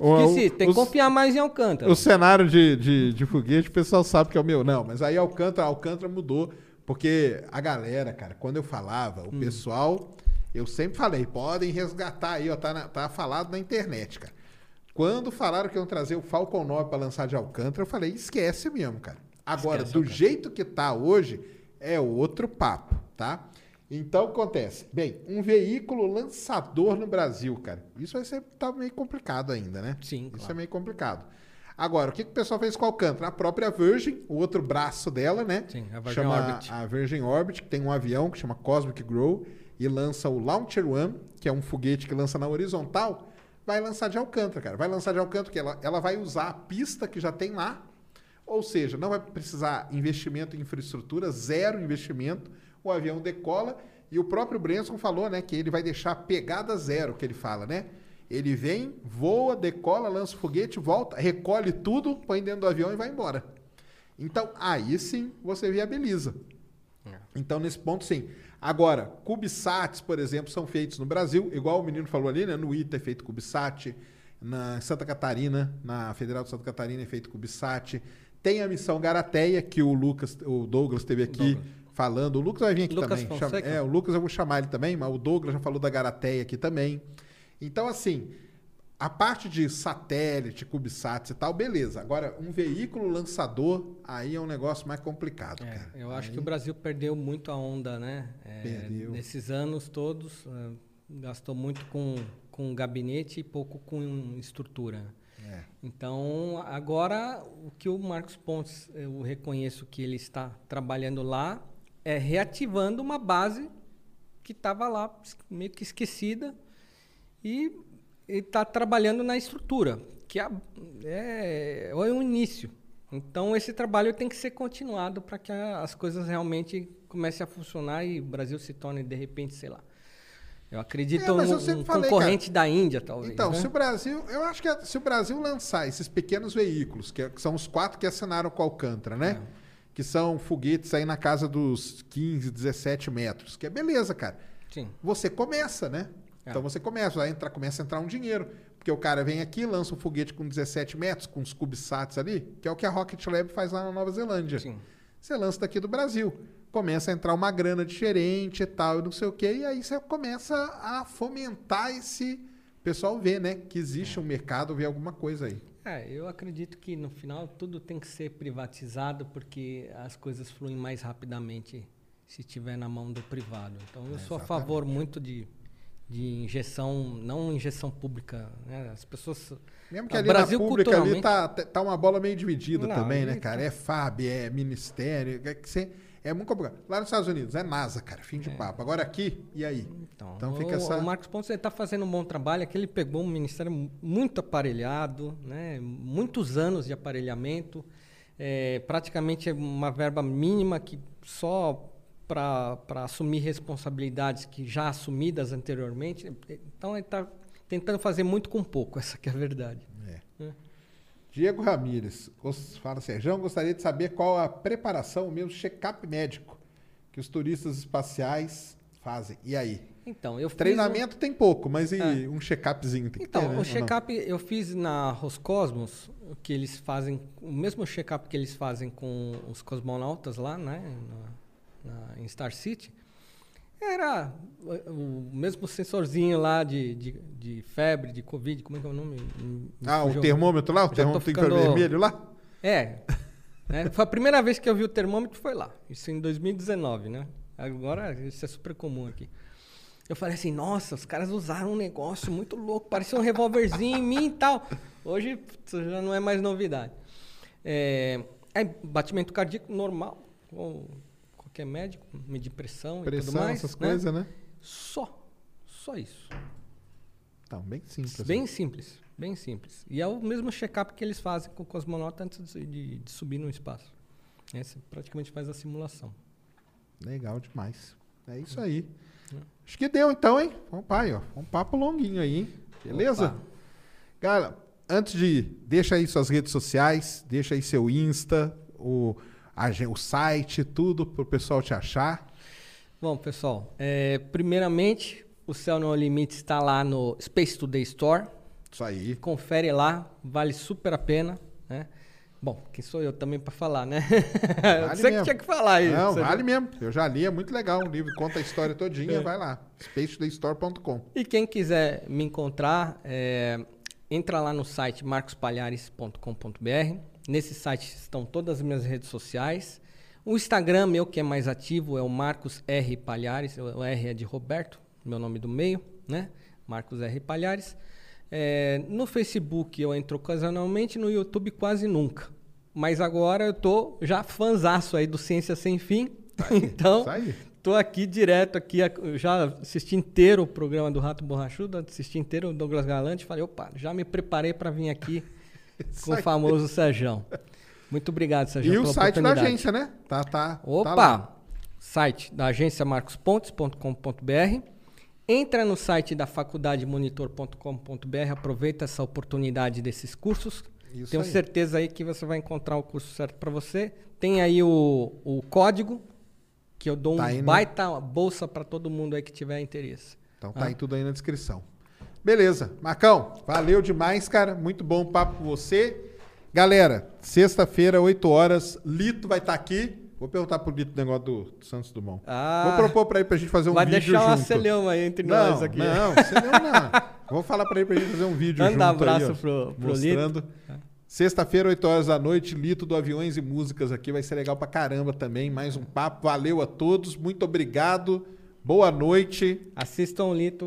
o- esqueci, tem que os- confiar mais em Alcântara. O cenário de, de, de foguete, o pessoal sabe que é o meu. Não, mas aí Alcântara, Alcântara mudou. Porque a galera, cara, quando eu falava, Hum. o pessoal, eu sempre falei, podem resgatar aí, ó, tá, na- tá falado na internet, cara. Quando falaram que iam trazer o Falcon 9 para lançar de Alcântara, eu falei, esquece mesmo, cara. Agora, Esquece, do Alcântara. jeito que tá hoje, é outro papo, tá? Então, o que acontece? Bem, um veículo lançador no Brasil, cara. Isso vai ser tá meio complicado ainda, né? Sim, Isso claro. é meio complicado. Agora, o que, que o pessoal fez com a Alcântara? A própria Virgin, o outro braço dela, né? Sim, a Virgin chama Orbit. A Virgin Orbit, que tem um avião que chama Cosmic Grow e lança o Launcher One, que é um foguete que lança na horizontal, vai lançar de Alcântara, cara. Vai lançar de Alcântara, porque ela, ela vai usar a pista que já tem lá, ou seja, não vai precisar investimento em infraestrutura, zero investimento, o avião decola e o próprio Branson falou, né, que ele vai deixar pegada zero, que ele fala, né? Ele vem, voa, decola, lança o foguete, volta, recolhe tudo, põe dentro do avião e vai embora. Então, aí sim você viabiliza. Então, nesse ponto, sim. Agora, CubeSats, por exemplo, são feitos no Brasil, igual o menino falou ali, né? No ITA é feito CubeSat, na Santa Catarina, na Federal de Santa Catarina é feito CubeSat. Tem a missão Garateia, que o Lucas, o Douglas teve aqui Douglas. Falando. O Lucas vai vir aqui Lucas também. Chama- é, o Lucas eu vou chamar ele também, mas o Douglas já falou da Garateia aqui também. Então, assim, a parte de satélite, CubeSats e tal, beleza. Agora, um veículo lançador, aí é um negócio mais complicado, É, cara. eu acho Aí- que o Brasil perdeu muito a onda, né? É, Perdeu. Nesses anos todos, é, gastou muito com, com gabinete e pouco com estrutura. É. Então, agora, o que o Marcos Pontes, eu reconheço que ele está trabalhando lá, é reativando uma base que estava lá meio que esquecida e está trabalhando na estrutura, que é, é, é o início. Então, esse trabalho tem que ser continuado para que a- as coisas realmente comecem a funcionar e o Brasil se torne, de repente, sei lá. Eu acredito É, eu um, um falei, concorrente da Índia, talvez. Então, né? se o Brasil, eu acho que se o Brasil lançar esses pequenos veículos, que, é- que são os quatro que assinaram com a Alcântara, né? É. Que são foguetes aí na casa dos 15, 17 metros, que é beleza, cara. Sim. Você começa, né? É. Então você começa, vai entrar, começa a entrar um dinheiro. Porque o cara vem aqui, lança um foguete com 17 metros, com os CubeSats ali, que é o que a Rocket Lab faz lá na Nova Zelândia. Sim. você lança daqui do Brasil. Começa a entrar uma grana diferente e tal, e não sei o quê, e aí você começa a fomentar esse. O pessoal vê, né? Que existe um mercado, vê alguma coisa aí. É, eu acredito que no final tudo tem que ser privatizado porque as coisas fluem mais rapidamente se estiver na mão do privado. Então eu sou a favor muito de, de injeção, não injeção pública. Né? As pessoas. Mesmo que o ali Brasil, na pública ali tá, tá uma bola meio dividida Não, também, né, cara? tá- É FAB, é Ministério, é que você. É muito complicado. Lá nos Estados Unidos é NASA, cara, fim de papo. Agora aqui, e aí? Então, o, fica essa. o Marcos Pontes está fazendo um bom trabalho. Aqui ele pegou um ministério mu- muito aparelhado, né? muitos anos de aparelhamento, é, praticamente uma verba mínima que só para assumir responsabilidades que já assumidas anteriormente. Então ele está tentando fazer muito com pouco, essa que é a verdade. Diego Ramírez, fala Sérgio, gostaria de saber qual a preparação, o mesmo check-up médico que os turistas espaciais fazem. E aí? Então, eu fiz um- Treinamento tem pouco, mas e É. um check-upzinho tem que Então, ter, né? o check-up eu fiz na Roscosmos, que eles fazem, o mesmo check-up que eles fazem com os cosmonautas lá, né, na, na- em Star City, era o, mesmo sensorzinho lá de, de, de febre, de Covid, como é que é o nome? Me Ah, o termômetro lá? O termômetro ficando- infravermelho lá? É. né, Foi a primeira vez que eu vi o termômetro, foi lá. Isso em 2019, né? Agora, isso é super comum aqui. Eu falei assim, nossa, os caras usaram um negócio muito louco, parecia um revólverzinho em mim e tal. Hoje putz, já não é mais novidade. É, aí, batimento cardíaco normal, como qualquer médico, medir pressão, e Pressão, tudo mais. essas coisas, né? Só. Só isso. Então, bem simples. Bem né? simples, bem simples. E é o mesmo check-up que eles fazem com o cosmonauta antes de, de- de subir no espaço. É, você praticamente faz a simulação. Legal demais. É isso aí. Acho que deu então, hein? Vamos pai, ó. Um papo longuinho aí, hein? Beleza? Opa. Cara, antes de. Deixa aí suas redes sociais, deixa aí seu Insta, o, o site, tudo pro pessoal te achar. Bom, pessoal, é, primeiramente, o Céu No Limite está lá no Space Today Store. Isso aí. Confere lá, vale super a pena, né? Bom, quem sou eu também para falar, né? Vale Você que mesmo. tinha que falar isso. Não, vale mesmo. Eu já li, é muito legal. O livro conta a história todinha, vai lá. spacetodaystore.com. E quem quiser me encontrar, é, entra lá no site marcospalhares.com.br. Nesse site estão todas as minhas redes sociais. O Instagram meu, que é mais ativo, é o Marcos R. Palhares. O R é de Roberto, meu nome do meio, né? Marcos R. Palhares. É, no Facebook eu entro ocasionalmente, no YouTube quase nunca. Mas agora eu tô já fanzaço aí do Ciência Sem Fim. então, isso aí. Tô aqui direto aqui, já assisti inteiro o programa do Rato Borrachudo, assisti inteiro o Douglas Galante, falei, opa, já me preparei para vir aqui com o famoso Sérgio. Muito obrigado, Sérgio, E o site da agência, né? Tá, tá. Opa! tá site da agência marcospontes.com.br. Entra no site da faculdademonitor.com.br, aproveita essa oportunidade desses cursos. Isso Tenho aí. certeza aí que você vai encontrar o curso certo para você. Tem aí o, o código que eu dou Tá um baita bolsa para todo mundo aí que tiver interesse. Então Ah. tá aí tudo aí na descrição. Beleza. Marcão, valeu demais, cara. Muito bom o papo com você. Galera, sexta-feira, 8 horas, Lito vai estar aqui. Vou perguntar pro Lito o negócio do, Santos Dumont. Ah. Vou propor pra ele pra gente fazer um vai vídeo deixar um junto. acelhão aí entre não, nós aqui. Não, acelhão não. Vou falar pra ele pra gente fazer um vídeo Manda junto abraço aí, ó, pro- pro mostrando. Sexta-feira, 8 horas da noite, Lito do Aviões e Músicas aqui. Vai ser legal pra caramba também. Mais um papo. Valeu a todos. Muito obrigado. Boa noite. Assistam o Lito.